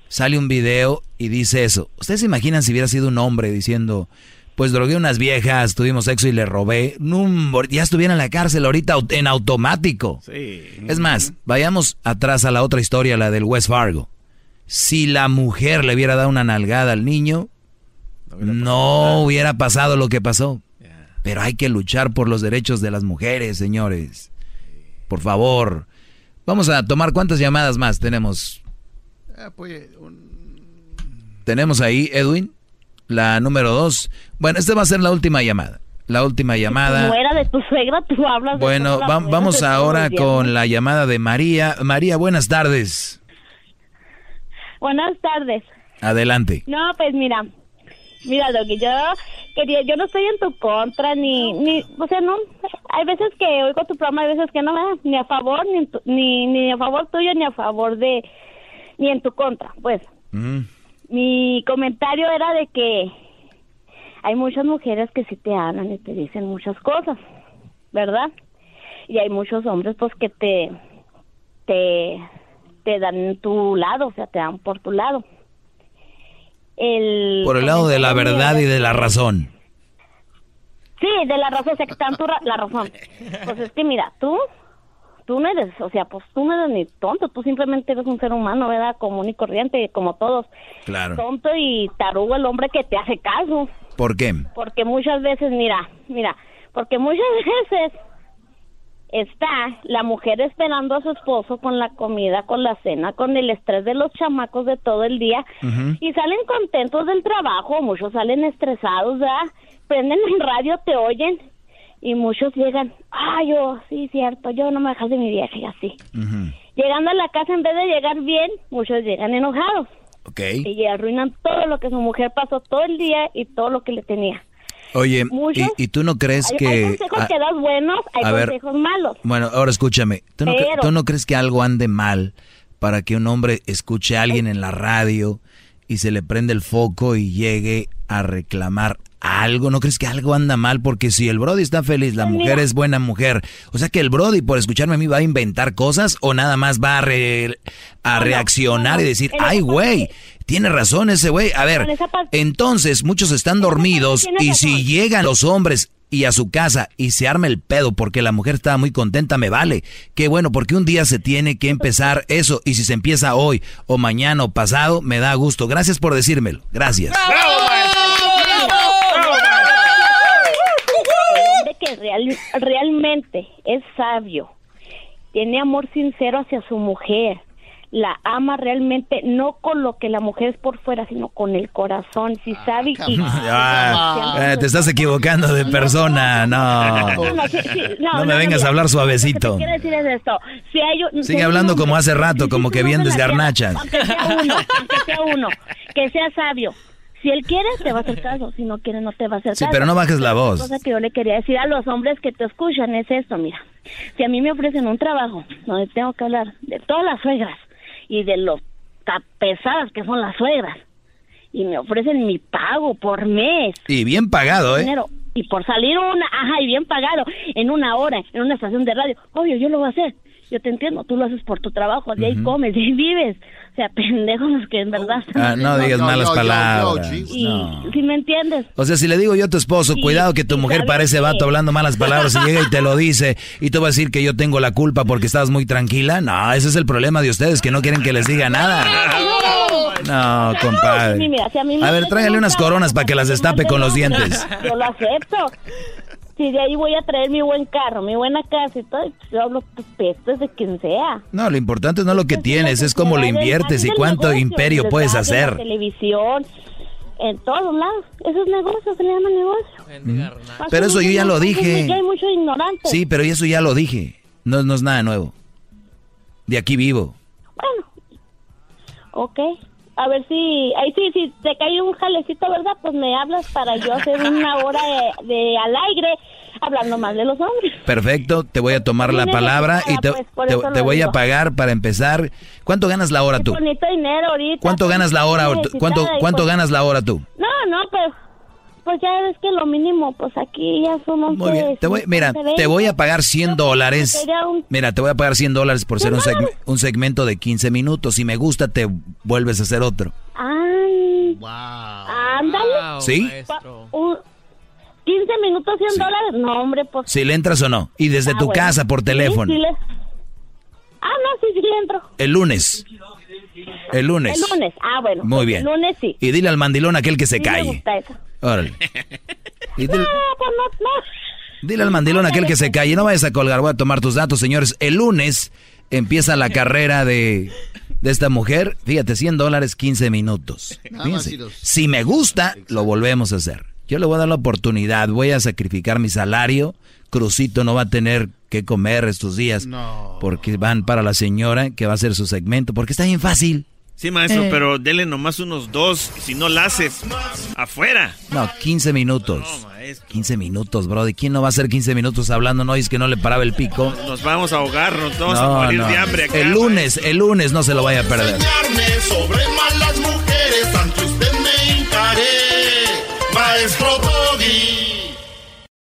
sale un video y dice eso. ¿Ustedes se imaginan si hubiera sido un hombre diciendo, pues drogué unas viejas, tuvimos sexo y le robé? No, ya estuviera en la cárcel ahorita en automático. Es más, vayamos atrás a la otra historia, la del West Fargo. Si la mujer le hubiera dado una nalgada al niño, no hubiera pasado lo que pasó. Pero hay que luchar por los derechos de las mujeres, señores. Por favor. Vamos a tomar cuántas llamadas más tenemos.
Ah, pues,
Tenemos ahí, Edwin, la número dos. Bueno, esta va a ser la última llamada. La última llamada.
No era de tu suegra, tú hablas de
Bueno, va- vamos
de todos
ahora con la llamada de María. María, buenas tardes.
Buenas tardes.
Adelante.
No, pues mira, mira, Doggy, yo quería, yo no estoy en tu contra, ni, ni, o sea, no, hay veces que oigo tu programa, hay veces que no, ¿verdad? ni a favor, ni, tu- ni, ni a favor tuyo, ni a favor de, ni en tu contra, pues. Mi comentario era de que hay muchas mujeres que sí te hablan y te dicen muchas cosas, ¿verdad? Y hay muchos hombres pues que te te te dan tu lado, o sea, te dan por tu lado. El
Por el lado de la verdad y de la razón.
Sí, de la razón, o sea, que ra- la razón. Pues es que mira, tú tú no eres, o sea, pues tú no eres ni tonto, tú simplemente eres un ser humano, ¿verdad? Común y corriente, como todos.
Claro.
Tonto y tarugo el hombre que te hace caso.
¿Por qué?
Porque muchas veces, mira, mira, porque muchas *laughs* veces está la mujer esperando a su esposo con la comida, con la cena, con el estrés de los chamacos de todo el día y salen contentos del trabajo, muchos salen estresados, ¿verdad? Prenden el radio, te oyen y muchos llegan, ay, yo, sí, cierto, yo no me dejas de mi vieja y así. Llegando a la casa, en vez de llegar bien, muchos llegan enojados y arruinan todo lo que su mujer pasó todo el día y todo lo que le tenía.
Oye, ¿y, y tú no crees
hay,
que...
hay consejos
ah,
que das buenos, hay
a ver,
consejos malos.
Bueno, ahora escúchame. ¿Tú no,
Pero-
tú no crees que algo ande mal para que un hombre escuche a alguien en la radio y se le prende el foco y llegue a reclamar algo? ¿No crees que algo anda mal? Porque si el Brody está feliz, la
Pues
mujer
mira.
es buena mujer. O sea que el Brody, por escucharme a mí, va a inventar cosas o nada más va a, re- a reaccionar y decir, ay, güey, tiene razón ese güey. A ver, entonces muchos están dormidos y si llegan los hombres y a su casa y se arma el pedo porque la mujer estaba muy contenta, me vale. Qué bueno, porque un día se tiene que empezar eso y si se empieza hoy o mañana o pasado, me da gusto. Gracias por decírmelo. Gracias.
Que real- realmente es sabio, tiene amor sincero hacia su mujer, la ama realmente no con lo que la mujer es por fuera, sino con el corazón, si sabe y...
Ah, eh, te estás equivocando de persona, no.
No, no, sí, sí, no,
No me vengas a hablar
Lo
suavecito.
que quiero decir es esto. Si hay un-
Sigue hablando como hace rato, como que bien
la
desgarnachas.
Aunque sea uno, aunque sea uno, que sea sabio. Si él quiere, te va a hacer caso. Si no quiere, no te va a hacer
Sí,
caso.
pero no bajes la voz.
cosa que yo le quería decir a los hombres que te escuchan es esto, mira. Si a mí me ofrecen un trabajo donde tengo que hablar de todas las suegras y de lo tan pesadas que son las suegras y me ofrecen mi pago por mes,
Y bien pagado, ¿eh?
dinero, y por salir una, ajá, y bien pagado, en una hora, en una estación de radio, obvio, yo lo voy a hacer. yo te entiendo, tú lo haces por tu trabajo, de ahí comes, de ahí vives. O sea, pendejos los que en verdad...
Ah, no digas malas palabras.
y
no.
si me entiendes,
O sea, si le digo yo a tu esposo,
Sí,
cuidado que tu mujer
¿sabes
parece vato hablando malas palabras y llega y te lo dice y tú vas a decir que yo tengo la culpa porque estás muy tranquila. No, ese es el problema de ustedes, que no quieren que les diga nada. No, compadre.
Sí, mira, si a
ver, tráigale
un
unas coronas para que las destape con los dientes. *laughs*
yo lo acepto. Si de ahí voy a traer mi buen carro, mi buena casa y todo, pues yo hablo pues, pestes de quien sea.
No, lo importante no lo que tienes, es cómo lo inviertes y cuánto imperio
Les
puedes
dan en la
hacer.
televisión, en todos lados. Eso es negocio, se le llama negocio.
Pero eso yo ya lo dije.
Hay mucho ignorante.
Sí, pero eso ya lo dije. No, no es nada nuevo. De aquí vivo.
Bueno, ok. A ver si, ahí sí, si te cae un jalecito, ¿verdad? Pues me hablas para yo hacer una *laughs* hora de, de al aire hablando más de los hombres.
Perfecto, te voy a tomar la palabra y te,
pues,
te- te voy a pagar para empezar. ¿Cuánto ganas la hora tú?
bonito dinero ahorita.
¿Cuánto
pues,
ganas la hora? ¿Cuánto, cuánto
pues,
ganas la hora tú?
No, no, pues, pues ya ves que lo mínimo, pues aquí ya somos...
Muy bien, te voy, mira,
20,
te voy a pagar 100 dólares. Mira, te voy a pagar 100 dólares por ser un, seg- un segmento de 15 minutos. Si me gusta, te vuelves a hacer otro.
Ay, ándale.
¿Sí?
Pa- un- 15 minutos, 100 dólares. No, hombre, pues...
Si le entras o no. Y desde
Ah,
tu
bueno.
casa, por
Sí,
teléfono.
sí le- Ah, no, sí, sí le entro.
El lunes. El lunes.
El lunes. Ah, bueno.
Muy
pues
bien.
El lunes sí.
Y dile al mandilón aquel que se
Sí me
calle.
gusta eso.
Órale. *laughs* Y dile,
No, pues no, no.
dile al mandilón aquel que se calle. No vayas a colgar. Voy a tomar tus datos, señores. El lunes empieza la carrera de, de esta mujer. Fíjate, 100 dólares, 15 minutos. Fíjense. Si me gusta, lo volvemos a hacer. Yo le voy a dar la oportunidad. Voy a sacrificar mi salario. Crucito no va a tener que comer estos días. Porque van para la señora que va a hacer su segmento. Porque está bien fácil.
Sí, maestro,
Eh.
pero dele nomás unos dos. Si no la haces, afuera.
No, 15 minutos. 15 minutos, bro. ¿De quién no va a hacer 15 minutos hablando? No, es que no le paraba el pico.
Nos vamos a ahogar, nos vamos a
No,
morir
no.
de hambre acá.
El lunes, el lunes no se lo vaya a perder.
sobre malas mujeres ante usted me hincaré. Maestro Doggy.